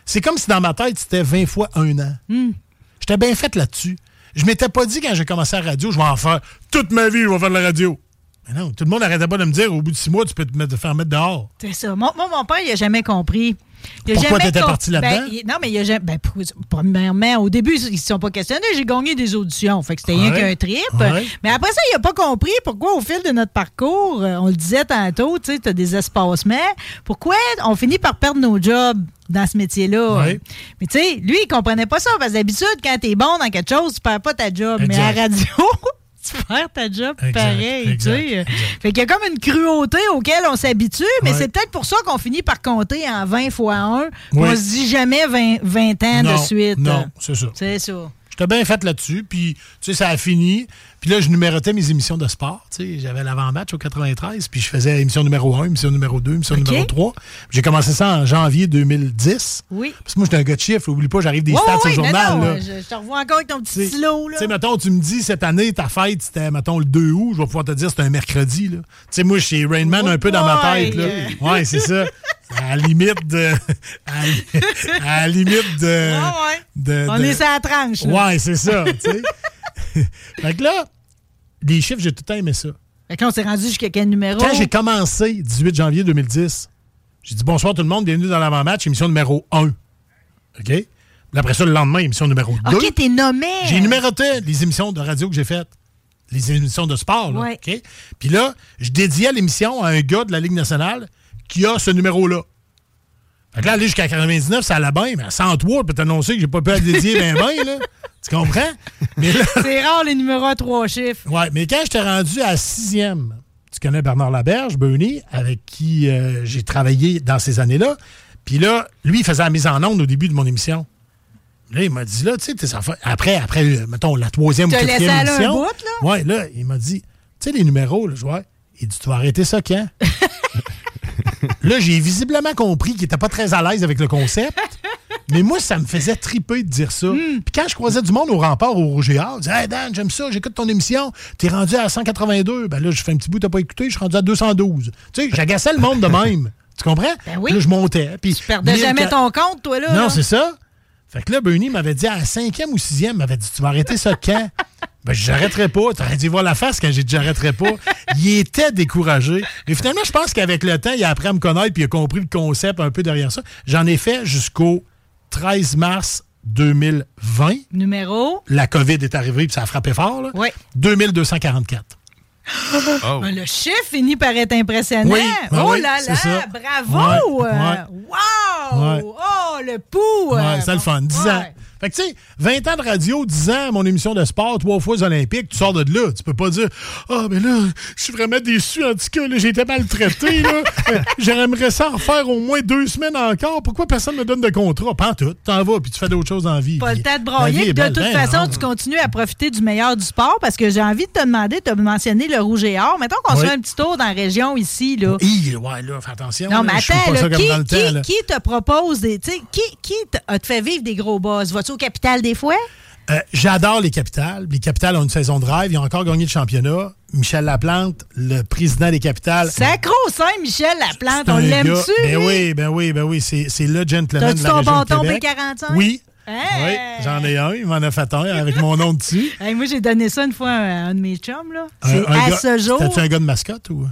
Speaker 19: C'est comme si dans ma tête, c'était 20 fois un an.
Speaker 3: Hmm.
Speaker 19: J'étais bien fait là-dessus. Je m'étais pas dit quand j'ai commencé la radio, je vais en faire toute ma vie, je vais faire de la radio. Mais non, tout le monde n'arrêtait pas de me dire, au bout de six mois, tu peux te mettre- te faire mettre dehors.
Speaker 3: C'est ça. Mon, moi, mon père, il a jamais compris. Il
Speaker 19: Pourquoi t'étais parti là-dedans?
Speaker 3: Ben, non, mais il a jamais. Ben, premièrement, au début, ils ne se sont pas questionnés. J'ai gagné des auditions. Fait que c'était rien qu'un trip.
Speaker 19: Ouais.
Speaker 3: Mais après ça, il n'a pas compris pourquoi, au fil de notre parcours, euh, on le disait tantôt, tu sais, tu as des espacements. Pourquoi on finit par perdre nos jobs dans ce métier-là? Mais tu sais, lui, il comprenait pas ça. Parce que d'habitude, quand tu es bon dans quelque chose, tu perds pas ta job. Mais à la radio. Tu perds ta job
Speaker 19: Exact,
Speaker 3: pareil, tu
Speaker 19: exact.
Speaker 3: Fait qu'il y a comme une cruauté auquel on s'habitue, mais
Speaker 19: Ouais.
Speaker 3: c'est peut-être pour ça qu'on finit par compter en 20 fois 1.
Speaker 19: Oui.
Speaker 3: On se dit jamais 20, 20 ans
Speaker 19: non,
Speaker 3: de suite.
Speaker 19: Non, c'est ça.
Speaker 3: C'est ça.
Speaker 19: J'étais bien fait là-dessus, puis tu sais, ça a fini. Puis là, je numérotais mes émissions de sport. Tu sais, j'avais l'avant-match au 93, puis je faisais émission numéro 1, émission numéro 2, émission numéro 3. J'ai commencé ça en janvier 2010.
Speaker 3: Oui.
Speaker 19: Parce que moi, j'étais un gars de chiffres. Oublie pas, j'arrive des stats
Speaker 3: ouais,
Speaker 19: au
Speaker 3: non,
Speaker 19: journal.
Speaker 3: non,
Speaker 19: là.
Speaker 3: je, je te revois encore avec ton petit stylo. Là.
Speaker 19: Tu sais, mettons, tu me dis cette année, ta fête, c'était, mettons, le 2 août, je vais pouvoir te dire c'était un mercredi. Tu sais, moi, je suis Rainman un peu dans ma tête. Là. Ouais, c'est ça. À la limite de. À, à la limite de.
Speaker 3: Ouais, ouais.
Speaker 19: de-
Speaker 3: On
Speaker 19: de-
Speaker 3: est sur la tranche. là.
Speaker 19: Ouais, c'est ça. fait que là, les chiffres, j'ai tout le temps aimé ça.
Speaker 3: Fait que là, on s'est rendu jusqu'à quel numéro?
Speaker 19: Quand j'ai commencé, 18 janvier 2010, j'ai dit bonsoir tout le monde, bienvenue dans l'avant-match, émission numéro 1. OK? Après ça, le lendemain, émission numéro 2.
Speaker 3: OK, t'es nommé.
Speaker 19: J'ai numéroté les émissions de radio que j'ai faites. Les émissions de sport, là.
Speaker 3: Ouais.
Speaker 19: OK? Puis là, je dédiais l'émission à un gars de la Ligue nationale qui a ce numéro-là. Fait que là, aller jusqu'à 99, ça allait bien, mais à 103, je peux t'annoncer que j'ai pas pu le dédier ben ben, là. Tu comprends? Là,
Speaker 3: C'est rare les numéros à trois chiffres.
Speaker 19: Ouais, mais quand j'étais rendu à sixième, tu connais Bernard Laberge, Bernie, avec qui euh, j'ai travaillé dans ces années-là. Puis là, lui, il faisait la mise en onde au début de mon émission. Là, il m'a dit, là, tu sais, après, après, euh, mettons, la troisième ou quatrième émission.
Speaker 3: bout, là?
Speaker 19: Ouais, là, il m'a dit, tu sais, les numéros, là, je vois, il dit, tu vas arrêter ça quand? là, j'ai visiblement compris qu'il était pas très à l'aise avec le concept. Mais moi, ça me faisait triper de dire ça.
Speaker 3: Hmm.
Speaker 19: Puis quand je croisais du monde au rempart au Rouge et Or, je disais Hey Dan, j'aime ça, j'écoute ton émission. T'es rendu à 182. Ben là, je fais un petit bout, t'as pas écouté, je suis rendu à 212. Tu sais, j'agaçais le monde de même. Tu comprends?
Speaker 3: Ben oui.
Speaker 19: Puis Là, je montais. Puis
Speaker 3: Tu perdais jamais ton compte, toi, là.
Speaker 19: Non, c'est ça. Fait que là, Bernie m'avait dit à la cinquième ou sixième, m'avait dit Tu vas arrêter ça quand? Ben, j'arrêterai pas. T'aurais dû voir la face quand j'ai dit j'arrêterai pas. Il était découragé. Mais finalement, je pense qu'avec le temps, il a appris à me connaître puis il a compris le concept un peu derrière ça. J'en ai fait jusqu'au 13 mars 2020.
Speaker 3: Numéro?
Speaker 19: La COVID est arrivée puis ça a frappé fort. Là.
Speaker 3: Oui.
Speaker 19: 2244.
Speaker 4: Oh.
Speaker 3: Ben, Le chiffre finit par être impressionnant.
Speaker 19: Oui, ben
Speaker 3: oh
Speaker 19: oui,
Speaker 3: là
Speaker 19: c'est
Speaker 3: là,
Speaker 19: ça.
Speaker 3: bravo!
Speaker 19: Ouais, ouais.
Speaker 3: Wow!
Speaker 19: Ouais.
Speaker 3: Oh, le pouls!
Speaker 19: Ouais,
Speaker 3: euh,
Speaker 19: c'est le fun. 10
Speaker 3: ouais.
Speaker 19: ans. Fait que, tu sais, 20 ans de radio, 10 ans, mon émission de sport, trois fois Olympiques, tu sors de là. Tu peux pas dire, ah, mais là, je suis vraiment déçu. En tout cas, j'ai été maltraité, là. Euh, J'aimerais ça en faire au moins deux semaines encore. Pourquoi personne me donne de contrat? Pas en tout. T'en vas, puis tu fais d'autres choses en vie.
Speaker 3: Pas le temps de broyer. De toute
Speaker 19: Ben
Speaker 3: façon,
Speaker 19: non.
Speaker 3: tu continues à profiter du meilleur du sport parce que j'ai envie de te demander, tu as mentionné le rouge et or. Mettons qu'on
Speaker 19: Oui.
Speaker 3: se fait un petit tour dans la région ici. Là.
Speaker 19: Hi, ouais, là, fais attention.
Speaker 3: Non,
Speaker 19: là,
Speaker 3: mais attends, là, qui,
Speaker 19: temps,
Speaker 3: te propose des. tu sais, Qui, qui te, a te fait vivre des gros buzz? Vas-tu au capital des fois?
Speaker 19: Euh, J'adore les capitales. Les capitales ont une saison de rêve. Ils ont encore gagné le championnat. Michel Laplante, le président des capitales.
Speaker 3: Sacro Saint Michel Laplante, on l'aime-tu?
Speaker 19: Ben oui, ben oui, ben oui. C'est le gentleman
Speaker 3: T'as-tu
Speaker 19: de la
Speaker 3: ton
Speaker 19: région
Speaker 3: bâton
Speaker 19: Québec?
Speaker 3: B45?
Speaker 19: Oui.
Speaker 3: Hein?
Speaker 19: Oui, j'en ai un. Il m'en a fait un avec mon nom dessus.
Speaker 3: Hey, moi, j'ai donné ça une fois à un de mes chums. là.
Speaker 19: Un-
Speaker 3: C'est
Speaker 19: un
Speaker 3: à
Speaker 19: gars-
Speaker 3: ce jour.
Speaker 19: C'était-tu un gars de mascotte ou?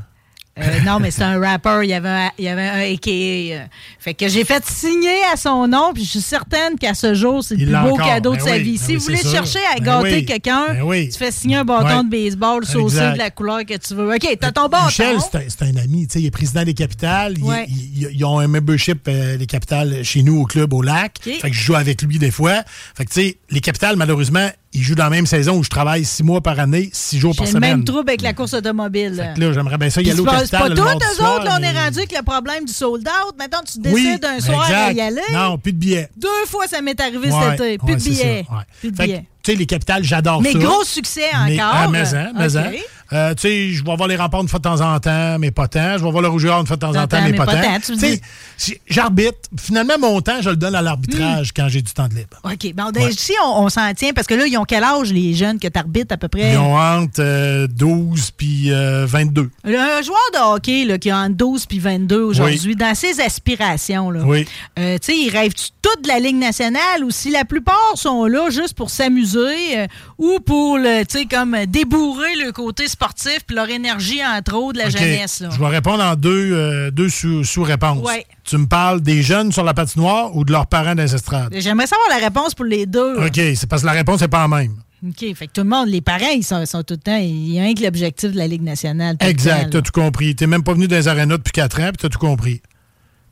Speaker 3: Euh, non, mais c'est un rapper. Il y avait un, il y avait un AKA. euh. Fait que j'ai fait signer à son nom, puis je suis certaine qu'à ce jour, c'est le plus beau
Speaker 19: encore.
Speaker 3: cadeau de
Speaker 19: Ben
Speaker 3: sa
Speaker 19: oui,
Speaker 3: vie.
Speaker 19: ben
Speaker 3: si vous voulez
Speaker 19: sûr.
Speaker 3: chercher à
Speaker 19: Ben
Speaker 3: gâter
Speaker 19: oui.
Speaker 3: quelqu'un,
Speaker 19: Ben oui.
Speaker 3: tu fais signer un bâton de baseball saucé de la couleur que tu veux. OK, t'as ton bâton.
Speaker 19: Michel, c'est un, un ami. tu sais, Il est président des capitales. Il- il- ils ont un membership, euh, les capitales, chez nous, au club, au lac.
Speaker 3: OK.
Speaker 19: Fait que je joue avec lui des fois. Fait que, tu sais, les capitales, malheureusement, ils jouent dans la même saison où je travaille six mois par année, six jours par
Speaker 3: J'ai le
Speaker 19: semaine.
Speaker 3: même trouble avec la course automobile.
Speaker 19: Fait que là, j'aimerais bien ça y aller au capital.
Speaker 3: Pas tous eux autres, là, on est
Speaker 19: mais-
Speaker 3: rendu avec le problème du sold out. Maintenant, tu décides
Speaker 19: Oui,
Speaker 3: un soir
Speaker 19: exact.
Speaker 3: à y aller.
Speaker 19: Non, plus de billets.
Speaker 3: Deux fois, ça m'est arrivé
Speaker 19: Ouais,
Speaker 3: cet été. Plus
Speaker 19: ouais,
Speaker 3: de billets.
Speaker 19: ouais.
Speaker 3: Plus de billets.
Speaker 19: Tu sais, les capitales, j'adore
Speaker 3: Mais
Speaker 19: ça.
Speaker 3: gros succès
Speaker 19: Mais,
Speaker 3: encore.
Speaker 19: mais hein, mais
Speaker 3: OK.
Speaker 19: Euh, tu sais, je vais voir les remparts une fois de temps en temps, mais pas tant. Je vais voir le Rouge et Or une fois de temps en temps, mais pas tant.
Speaker 3: tu
Speaker 19: sais, si- j'arbitre. Finalement, mon temps, je le donne à l'arbitrage quand j'ai du temps de libre.
Speaker 3: OK. Bon,
Speaker 19: Ouais.
Speaker 3: ici, on, on s'en tient parce que là, ils ont quel âge, les jeunes que tu arbitres à peu près?
Speaker 19: Ils ont entre euh, 12 puis euh, 22.
Speaker 3: Un joueur de hockey là, qui a entre 12 puis 22 aujourd'hui, dans ses aspirations, là,
Speaker 19: Oui.
Speaker 3: euh, tu sais, il rêve toute de la Ligue nationale ou si la plupart sont là juste pour s'amuser euh, ou pour, tu sais, comme euh, débourrer le côté sportif puis leur énergie en trop de la jeunesse. Là.
Speaker 19: Je vais répondre en deux, euh, deux sous- sous-réponses.
Speaker 3: Ouais.
Speaker 19: Tu me parles des jeunes sur la patinoire ou de leurs parents estrades?
Speaker 3: J'aimerais savoir la réponse pour les deux.
Speaker 19: OK, c'est parce que la réponse n'est pas la même.
Speaker 3: OK. Fait que tout le monde, les parents, ils sont, sont tout le temps. Il y a un que l'objectif de la Ligue nationale.
Speaker 19: Exact, t'as tout compris. T'es même pas venu dans les arénas depuis 4 ans, puis t'as tout compris.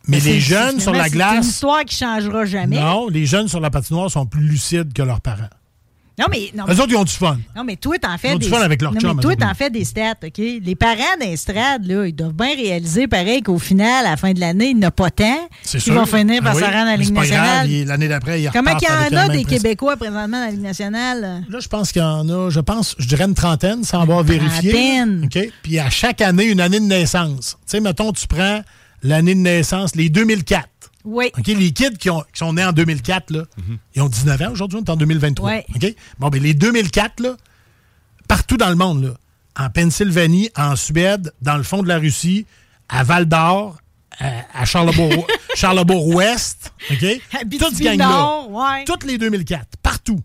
Speaker 19: Mais
Speaker 3: c'est-
Speaker 19: les jeunes sur la
Speaker 3: finalement, C'est une
Speaker 19: glace,
Speaker 3: histoire qui changera jamais.
Speaker 19: non, les jeunes sur la patinoire sont plus lucides que leurs parents.
Speaker 3: Non, mais. Non,
Speaker 19: Eux autres, ils ont du fun.
Speaker 3: Non, mais toi, t'en
Speaker 19: Ils
Speaker 3: fais
Speaker 19: ont
Speaker 3: des.
Speaker 19: du fun avec leur
Speaker 3: non,
Speaker 19: chum,
Speaker 3: mais toi, t'en fais des stats, OK? Les parents d'Estrade, là, ils doivent bien réaliser, pareil, qu'au final, à la fin de l'année, il n'y en a pas tant
Speaker 19: C'est sûr.
Speaker 3: vont finir par
Speaker 19: Ah oui,
Speaker 3: se rendre à la Ligue nationale.
Speaker 19: il- L'année d'après, ils
Speaker 3: Comment qu'il y en a des
Speaker 19: principe.
Speaker 3: Québécois présentement dans la Ligue nationale?
Speaker 19: Là, je pense qu'il y en a, je pense, je dirais une trentaine, sans avoir vérifié.
Speaker 3: trentaine.
Speaker 19: OK? Puis à chaque année, une année de naissance. Tu sais, mettons, tu prends l'année de naissance, les 2004.
Speaker 3: Oui.
Speaker 19: OK? Les kids qui, ont- qui sont nés en 2004, là, ils ont 19 ans aujourd'hui, on est en 2023.
Speaker 3: Ouais.
Speaker 19: OK? Bon, ben les 2004, là, partout dans le monde, là, en Pennsylvanie, en Suède, dans le fond de la Russie, à Val d'Or, à, à Charlebourg- Charlebourg-Ouest, OK?
Speaker 3: Abitibi
Speaker 19: Toute cette gang-là.
Speaker 3: Nord, ouais.
Speaker 19: Toutes les 2004, partout.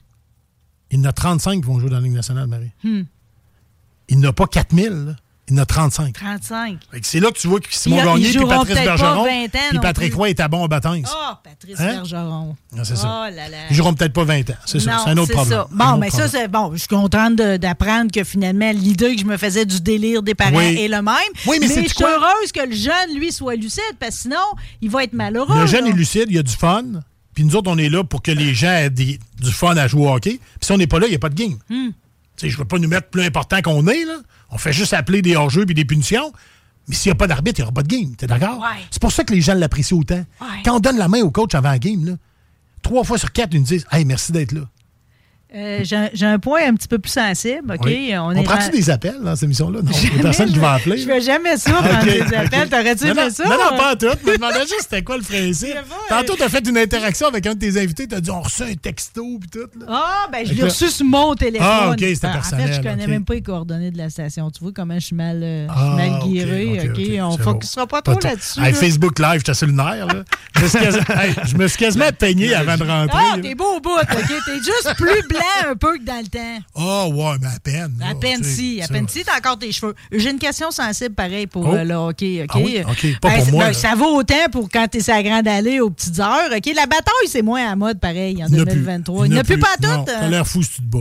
Speaker 19: Il y en a 35 qui vont jouer dans la Ligue nationale, Marie.
Speaker 3: Hmm.
Speaker 19: il n'a pas 4000, là. Il en a 35.
Speaker 3: 35.
Speaker 19: Fait que C'est là que tu vois que Simon
Speaker 3: Puis,
Speaker 19: Gagné puis Patrice Bergeron
Speaker 3: 20 ans
Speaker 19: puis Patrick. Roy est à bon à Bâtins.
Speaker 3: Oh, Patrice
Speaker 19: Hein?
Speaker 3: Bergeron.
Speaker 19: Ah, c'est ça.
Speaker 3: Oh là là.
Speaker 19: Ils joueront peut-être pas 20 ans. C'est ça. C'est un autre problème.
Speaker 3: ça. Bon, mais ça, c'est bon. Je suis contente d'apprendre que finalement, l'idée que je me faisais du délire des parents
Speaker 19: Oui.
Speaker 3: est le même.
Speaker 19: Oui, mais c'est
Speaker 3: je suis heureuse que le jeune, lui, soit lucide, parce que sinon, il va être malheureux.
Speaker 19: Le jeune
Speaker 3: là.
Speaker 19: est lucide, il y a du fun. Puis nous autres, on est là pour que les gens aient des- du fun à jouer au hockey. Puis si on n'est pas là, il n'y a pas de game.
Speaker 3: Hmm.
Speaker 19: Tu sais, je ne veux pas nous mettre plus important qu'on est. Là. On fait juste appeler des hors-jeux et des punitions. Mais s'il n'y a pas d'arbitre, il n'y aura pas de game. T'es d'accord? C'est pour ça que les gens l'apprécient autant. Quand on donne la main au coach avant la game, là, trois fois sur quatre, ils nous disent Hey, merci d'être là.
Speaker 3: Euh, J'ai un- point un petit peu plus sensible, OK?
Speaker 19: Oui.
Speaker 3: On,
Speaker 19: On, prend-tu
Speaker 3: ren-
Speaker 19: des appels dans cette émission-là? Non,
Speaker 3: Jamais,
Speaker 19: personne qui va appeler.
Speaker 3: Je
Speaker 19: là.
Speaker 3: fais jamais ça, prendre des appels. T'aurais-tu fait ça?
Speaker 19: Non, non, pas en tout. Je me demandais juste c'était quoi le principe. Tantôt, tu as fait une interaction avec un de tes invités. Tu as dit on reçut un texto puis tout. Là.
Speaker 3: Ah, ben, je l'ai reçu sur mon téléphone.
Speaker 19: Ah, ok, c'était
Speaker 3: En- En
Speaker 19: personnel,
Speaker 3: fait, je connais même pas les coordonnées de la station. Tu vois comment je suis mal, euh,
Speaker 19: Ah,
Speaker 3: mal
Speaker 19: ok,
Speaker 3: on ne focusera pas trop là-dessus.
Speaker 19: Facebook Live, j'étais sur le nerf. Je me suis quasiment, peigné avant de rentrer.
Speaker 3: Ah, t'es beau au bout, OK? T'es juste plus blanc un peu que dans le temps.
Speaker 19: Ah, ouais, mais à peine.
Speaker 3: À peine si, à peine si, t'as encore tes cheveux. J'ai une question sensible pareil pour
Speaker 19: Oh.
Speaker 3: euh, le hockey, OK?
Speaker 19: Ah oui? OK, pas pour
Speaker 3: c'est-
Speaker 19: moi,
Speaker 3: ben, ça vaut autant pour quand t'es sur la grande allée aux petites heures, OK? La bataille, c'est moins à mode pareil en
Speaker 19: Il n'y en a plus.
Speaker 3: 2023. Il n'y a plus pas
Speaker 19: Non,
Speaker 3: toutes.
Speaker 19: T'as l'air fou si tu te bats.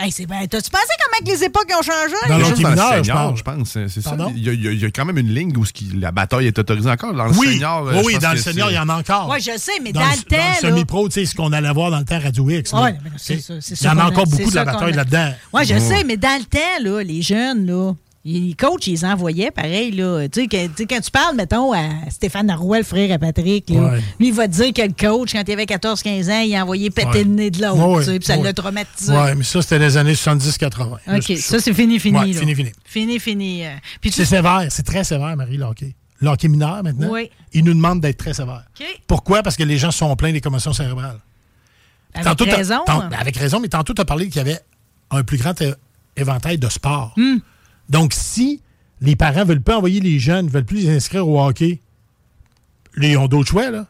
Speaker 3: Hey, c'est ben, T'as-tu pensé comment que les époques ont changé?
Speaker 19: Dans
Speaker 20: Juste
Speaker 19: l'hockey
Speaker 20: dans
Speaker 19: mineur,
Speaker 20: le
Speaker 19: je
Speaker 20: je pense. C'est ça. Il y, a, il y a- quand même une ligne où ce qui- la bataille est autorisée encore. Dans le
Speaker 19: Oui,
Speaker 20: senior, euh,
Speaker 19: oui, oui,
Speaker 20: pense
Speaker 19: dans le senior, il y en a encore.
Speaker 3: Ouais, je sais, mais
Speaker 19: dans,
Speaker 3: dans,
Speaker 19: le,
Speaker 3: le temps,
Speaker 19: dans le semi-pro, tu sais, ce qu'on allait voir dans le temps Radio X.
Speaker 3: mais c'est ça,
Speaker 19: Il y en a encore beaucoup de la bataille là-dedans.
Speaker 3: Ouais, je sais, mais dans le temps, là, les jeunes, là, les coachs, ils les envoyaient pareil. Là. Tu sais, que- tu sais, quand tu parles, mettons, à Stéphane Arouet, le frère à Patrick, là,
Speaker 19: Ouais.
Speaker 3: lui, il va te dire que le coach, quand il avait 14-15 ans, il a envoyé péter
Speaker 19: Ouais.
Speaker 3: le nez de l'autre.
Speaker 19: Ouais,
Speaker 3: tu sais, puis ça l'a traumatisé.
Speaker 19: Oui, mais ça, c'était les années 70-80. Là,
Speaker 3: OK, ça, c'est fini, fini. Là.
Speaker 19: fini, fini.
Speaker 3: Fini, fini. euh. Puis tu
Speaker 19: C'est sévère, c'est très sévère, Marie, le hockey. Le hockey mineur, maintenant,
Speaker 3: Oui.
Speaker 19: il nous demande d'être très sévère. Pourquoi? Parce que les gens sont pleins des commotions cérébrales.
Speaker 3: Avec raison.
Speaker 19: tant- avec raison, mais tantôt, tu as parlé qu'il y avait un plus grand éventail de sports.
Speaker 3: Hmm.
Speaker 19: Donc, si les parents veulent pas envoyer les jeunes, ne veulent plus les inscrire au hockey, ils ont d'autres choix, là.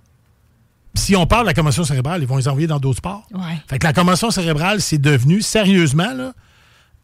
Speaker 19: Si on parle de la commotion cérébrale, ils vont les envoyer dans d'autres sports.
Speaker 3: Ouais.
Speaker 19: Fait que la commotion cérébrale, c'est devenu, sérieusement, là,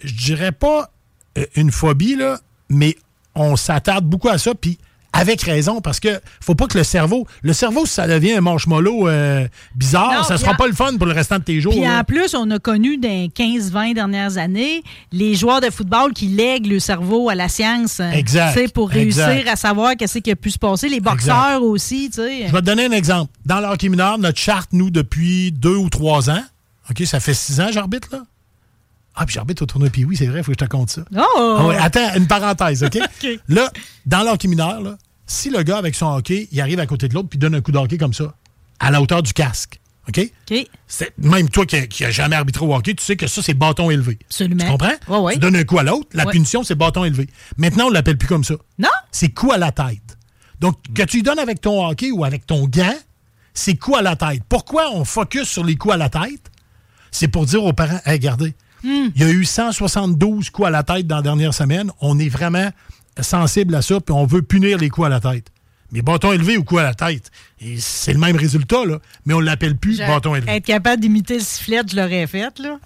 Speaker 19: je dirais pas euh, une phobie, là, mais on s'attarde beaucoup à ça, puis avec raison, parce que faut pas que le cerveau... Le cerveau, si ça devient un marshmallow euh, bizarre,
Speaker 3: Non,
Speaker 19: ça sera
Speaker 3: en-
Speaker 19: pas le fun pour le restant de tes jours.
Speaker 3: Puis
Speaker 19: là.
Speaker 3: en plus, on a connu dans les 15-20 dernières années les joueurs de football qui lèguent le cerveau à la science. euh,
Speaker 19: Exact,
Speaker 3: tu sais, Pour réussir
Speaker 19: exact.
Speaker 3: à savoir qu'est-ce qui a pu se passer. Les boxeurs aussi, tu sais.
Speaker 19: Je vais te donner un exemple. Dans le hockey mineur, notre charte, nous, depuis deux ou trois ans, OK, ça fait six ans, j'arbitre, là. Ah, puis j'arbitre au tournoi, puis oui, c'est vrai, il faut que je te compte ça.
Speaker 3: Oh!
Speaker 19: Ah ouais, attends, une parenthèse, OK? Là, dans le hockey mineur, là, si le gars avec son hockey, il arrive à côté de l'autre puis donne un coup de hockey comme ça, à la hauteur du casque, OK?
Speaker 3: OK.
Speaker 19: C'est- Même toi qui n'as jamais arbitré au hockey, tu sais que ça, c'est bâton élevé.
Speaker 3: Absolument.
Speaker 19: Tu comprends?
Speaker 3: Ouais, ouais.
Speaker 19: Tu donnes un coup à l'autre, la
Speaker 3: Ouais.
Speaker 19: punition, c'est bâton élevé. Maintenant, on ne l'appelle plus comme ça.
Speaker 3: Non?
Speaker 19: C'est coup à la tête. Donc, que tu donnes avec ton hockey ou avec ton gant, c'est coup à la tête. Pourquoi on focus sur les coups à la tête? C'est pour dire aux parents, hey, regardez,
Speaker 3: Hmm.
Speaker 19: il y a eu 172 coups à la tête dans la dernière semaine. On est vraiment sensible à ça, puis on veut punir les coups à la tête. Mais bâton élevé ou coup à la tête, c'est le même résultat, là, mais on ne l'appelle plus bâton élevé.
Speaker 3: Être capable d'imiter le sifflet, je l'aurais fait, là.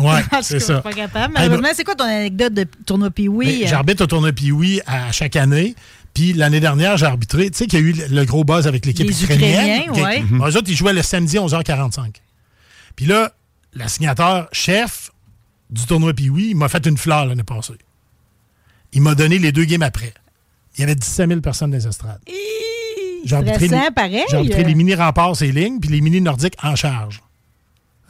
Speaker 19: Ouais, c'est
Speaker 3: je
Speaker 19: ça.
Speaker 3: suis pas capable. Malheureusement, c'est quoi ton anecdote de tournoi Pee-Wee?
Speaker 19: Ben, J'arbitre au tournoi Pee-Wee à chaque année. Puis l'année dernière, j'ai arbitré. Tu sais qu'il y a eu le- gros buzz avec l'équipe
Speaker 3: Les
Speaker 19: ukrainienne? OK.
Speaker 3: ouais.
Speaker 19: Mhm. Eux autres, ils jouaient le samedi à 11h45. Puis là, l'assignateur chef du tournoi il m'a fait une fleur l'année passée. Il m'a donné les deux games après. Il y avait 17 000 personnes dans les estrades. J'ai arbitré, les-
Speaker 3: pareil.
Speaker 19: j'ai arbitré les mini remparts et lignes, puis les mini nordiques en charge.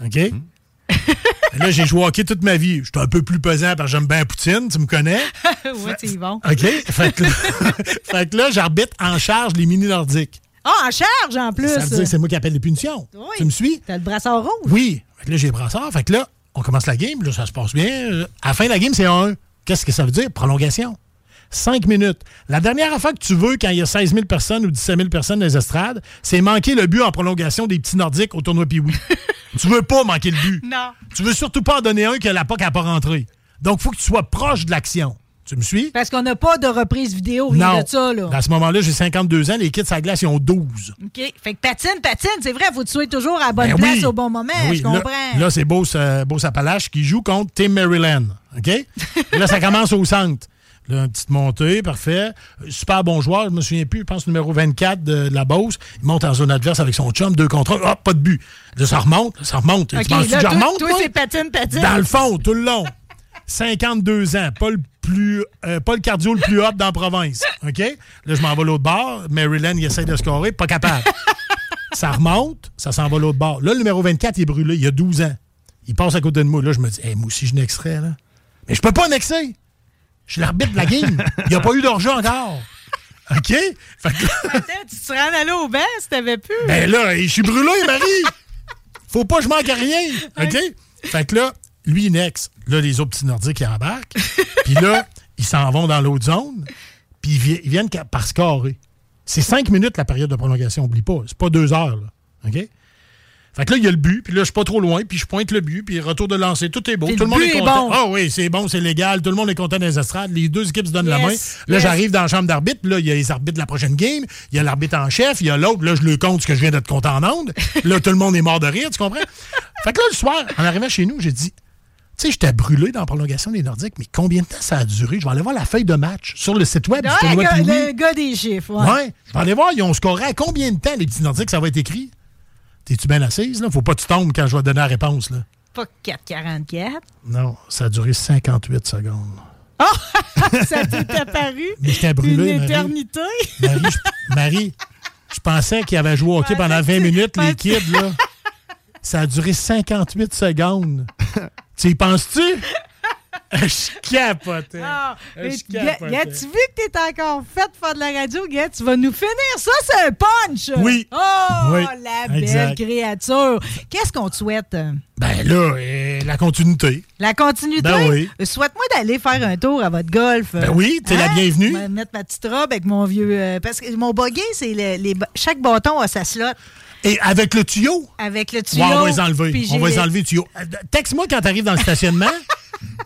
Speaker 19: OK? Et là, j'ai joué au hockey toute ma vie. J'étais un peu plus pesant parce que j'aime bien poutine, tu me connais.
Speaker 3: ouais, c'est bon.
Speaker 19: OK? Fait que là, fait que là, j'arbitre en charge les mini nordiques.
Speaker 3: Ah, en charge, en plus.
Speaker 19: Ça veut dire que c'est moi qui appelle les punitions.
Speaker 3: Oui.
Speaker 19: Tu me suis?
Speaker 3: T'as le brassard rouge.
Speaker 19: Oui. Fait que là, j'ai les brassards. Fait que là, on commence la game. Là, ça se passe bien. À la fin de la game, c'est 1 Qu'est-ce que ça veut dire? Prolongation. 5 minutes. La dernière affaire que tu veux quand il y a 16 000 personnes ou 17 000 personnes dans les estrades, c'est manquer le but en prolongation des petits Nordiques au tournoi Pee-Wee. tu veux pas manquer le but.
Speaker 3: Non.
Speaker 19: Tu veux surtout pas en donner un que la POC n'a pas rentré. Donc, il faut que tu sois proche de l'action. Tu me suis?
Speaker 3: Parce qu'on n'a pas de reprise vidéo, rien
Speaker 19: Non.
Speaker 3: de ça, là.
Speaker 19: À ce moment-là, j'ai 52 ans. Les kids à la glace, ils ont 12.
Speaker 3: OK. Fait que patine, patine, c'est vrai, faut que tu sois toujours à la bonne
Speaker 19: Ben
Speaker 3: place
Speaker 19: oui.
Speaker 3: au bon moment,
Speaker 19: Ben oui.
Speaker 3: je comprends.
Speaker 19: Là, c'est Beauce, euh, Beauce Appalaches qui joue contre Team Maryland. OK? Et là, ça commence au centre. Là, une petite montée, parfait. Super bon joueur, je me souviens plus, je pense numéro 24 de, de la Beauce. Il monte en zone adverse avec son chum, deux contre un. Hop, pas de but. Là, ça remonte, ça remonte.
Speaker 3: OK,
Speaker 19: tu penses
Speaker 3: là,
Speaker 19: que je remonte,
Speaker 3: toi, c'est patine, patine.
Speaker 19: Dans le fond, tout le long. 52 ans, pas le plus euh, pas le cardio le plus hot dans la province. OK? Là, je m'en vais l'autre bord. Maryland, il essaie de scorer, pas capable. ça remonte, ça s'en va l'autre bord. Là, le numéro 24, il est brûlé, il a 12 ans. Il passe à côté de moi. Là, je me dis, hey, moi aussi, je n'extrais, là. Mais je peux pas nexer. Je suis l'arbitre de la game. Il n'y a pas eu d'argent encore. OK? Fait que-
Speaker 3: Attends, tu te rends allé au banc si t'avais pu.
Speaker 19: ben là, je suis brûlé, Marie! Faut pas que je manque à rien. OK? Fait que là, lui, il nexe. Là, les autres petits Nordiques, ils embarquent. Puis là, ils s'en vont dans l'autre zone. Puis ils, vi- ils viennent par scorer. C'est cinq minutes la période de prolongation, oublie pas. C'est pas deux heures, là. OK? Fait que là, il y a le but, puis là, je suis pas trop loin, puis je pointe le but, puis retour de lancer. Tout est beau.
Speaker 3: Puis
Speaker 19: tout le
Speaker 3: le
Speaker 19: monde est content.
Speaker 3: bon.
Speaker 19: Ah oui, c'est bon, c'est légal. Tout le monde est content les estrades. Les deux équipes se donnent la main. Là,
Speaker 3: yes.
Speaker 19: j'arrive dans la chambre d'arbitre. Là, il y a les arbitres de la prochaine game. Il y a l'arbitre en chef. Il y a l'autre. Là, je le compte ce que je viens de te compter en onde. Là, tout le monde est mort de rire, tu comprends? Fait que là, le soir, en arrivant chez nous, j'ai dit, tu sais, j'étais brûlé dans la prolongation des Nordiques, mais combien de temps ça a duré? Je vais aller voir la feuille de match sur le site web
Speaker 3: Ouais, le, gars,
Speaker 19: Pee-wee.
Speaker 3: le gars des chiffres, ouais.
Speaker 19: Ouais. Je vais aller voir, ils ont scoré à combien de temps, les petits Nordiques, ça va être écrit? T'es-tu bien assise, là? Faut pas que tu tombes quand je vais donner la réponse, là.
Speaker 3: Pas 4,44.
Speaker 19: Non, ça a duré 58 secondes.
Speaker 3: ça t'est apparu.
Speaker 19: Mais j'étais brûlé,
Speaker 3: Une
Speaker 19: Marie.
Speaker 3: éternité?
Speaker 19: Marie, je, Marie, je pensais qu'il avait joué au hockey pendant 20 minutes, les kids, là. Ça a duré 58 secondes. tu y penses-tu? je capotais.
Speaker 3: Ah,
Speaker 19: Je
Speaker 3: mais
Speaker 19: capotais.
Speaker 3: gars, gars, tu vu que t'es encore fait de faire de la radio, gars, tu vas nous finir ça, c'est un punch!
Speaker 19: Oui.
Speaker 3: Oh,
Speaker 19: Oui,
Speaker 3: la belle créature! Qu'est-ce qu'on te souhaite?
Speaker 19: Ben là, euh, la continuité.
Speaker 3: La continuité?
Speaker 19: Ben oui.
Speaker 3: Euh, Souhaite-moi d'aller faire un tour à votre golf.
Speaker 19: Ben oui, t'es la bienvenue.
Speaker 3: Je vais mettre ma petite robe avec mon vieux... euh, parce que mon buggy, c'est le- les, chaque bâton a sa slot.
Speaker 19: Et avec le tuyau?
Speaker 3: Avec le tuyau.
Speaker 19: Ouais, on va les enlever. On va les enlever, le tuyau. Euh, Texte-moi quand t'arrives dans le stationnement,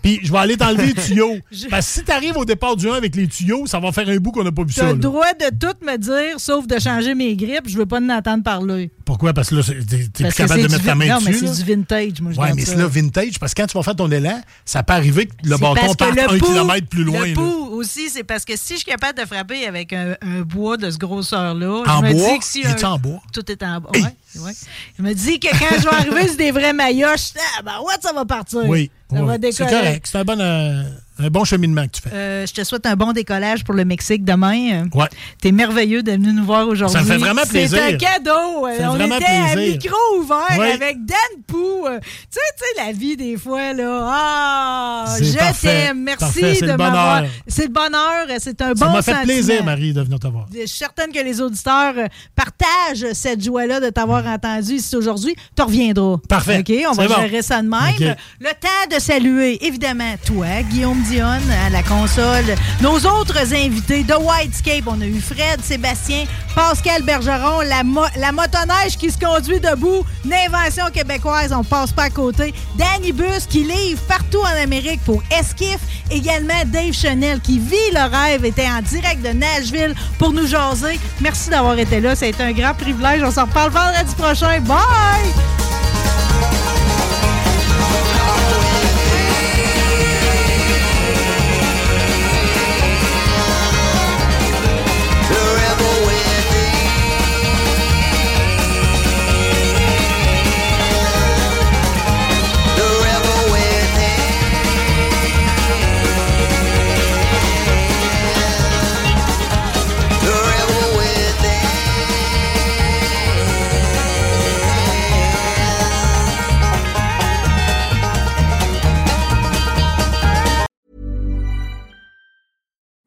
Speaker 19: puis je vais aller t'enlever le tuyau. Parce que si t'arrives au départ du 1 avec les tuyaux, ça va faire un bout qu'on n'a pas vu
Speaker 3: T'as
Speaker 19: ça.
Speaker 3: le
Speaker 19: là.
Speaker 3: droit de tout me dire, sauf de changer mes grippes. Je veux pas en entendre parler.
Speaker 19: Pourquoi? Parce que là, c'est- t'es plus capable de
Speaker 3: c'est
Speaker 19: mettre ta main
Speaker 3: Non, mais
Speaker 19: dessus. là.
Speaker 3: c'est du vintage. Moi, je
Speaker 19: Ouais, mais c'est là vintage, parce que quand tu vas faire ton élan, ça peut arriver que le
Speaker 3: C'est
Speaker 19: bâton parte
Speaker 3: le
Speaker 19: un kilomètre plus loin.
Speaker 3: Le pouls aussi, c'est parce que si je suis capable de frapper avec un, un bois de ce grosseur-là,
Speaker 19: En
Speaker 3: je me
Speaker 19: bois?
Speaker 3: dis que si un-
Speaker 19: est-tu en bois?
Speaker 3: Tout est en bois. Ouais, ouais. Je me dis que quand je vais arriver sur des vrais maillots, ah, ben ouais, ça va partir?
Speaker 19: Oui, c'est correct. C'est un bon, euh, un bon cheminement que tu fais.
Speaker 3: Euh, je te souhaite un bon décollage pour le Mexique demain.
Speaker 19: Ouais.
Speaker 3: T'es merveilleux de venir nous voir aujourd'hui.
Speaker 19: Ça me fait vraiment plaisir.
Speaker 3: C'est un cadeau.
Speaker 19: Ça
Speaker 3: On était à micro ouvert
Speaker 19: Ouais.
Speaker 3: avec Dan Pou. Euh, Tu sais, tu sais, la vie des fois, là. Ah, je t'aime. Merci
Speaker 19: Parfait,
Speaker 3: de m'avoir. C'est le bonheur. C'est un
Speaker 19: Ça
Speaker 3: bon
Speaker 19: m'a fait
Speaker 3: sentiment.
Speaker 19: plaisir, Marie, de venir te voir.
Speaker 3: Je suis certaine que les auditeurs euh, partagent cette joie-là de t'avoir entendu ici aujourd'hui. Tu reviendras.
Speaker 19: Parfait.
Speaker 3: OK, on va
Speaker 19: bon.
Speaker 3: gérer ça de même. Le temps de saluer, évidemment, toi, Guillaume À la console. Nos autres invités de Whitescape, on a eu Fred, Sébastien, Pascal Bergeron, la, la motoneige qui se conduit debout, une invention québécoise, on passe pas à côté. Danny Bus qui livre partout en Amérique pour Esquif. Également Dave Chanel qui vit le rêve, était en direct de Nashville pour nous jaser. Merci d'avoir été là, ça a été un grand privilège. On s'en reparle vendredi prochain. Bye!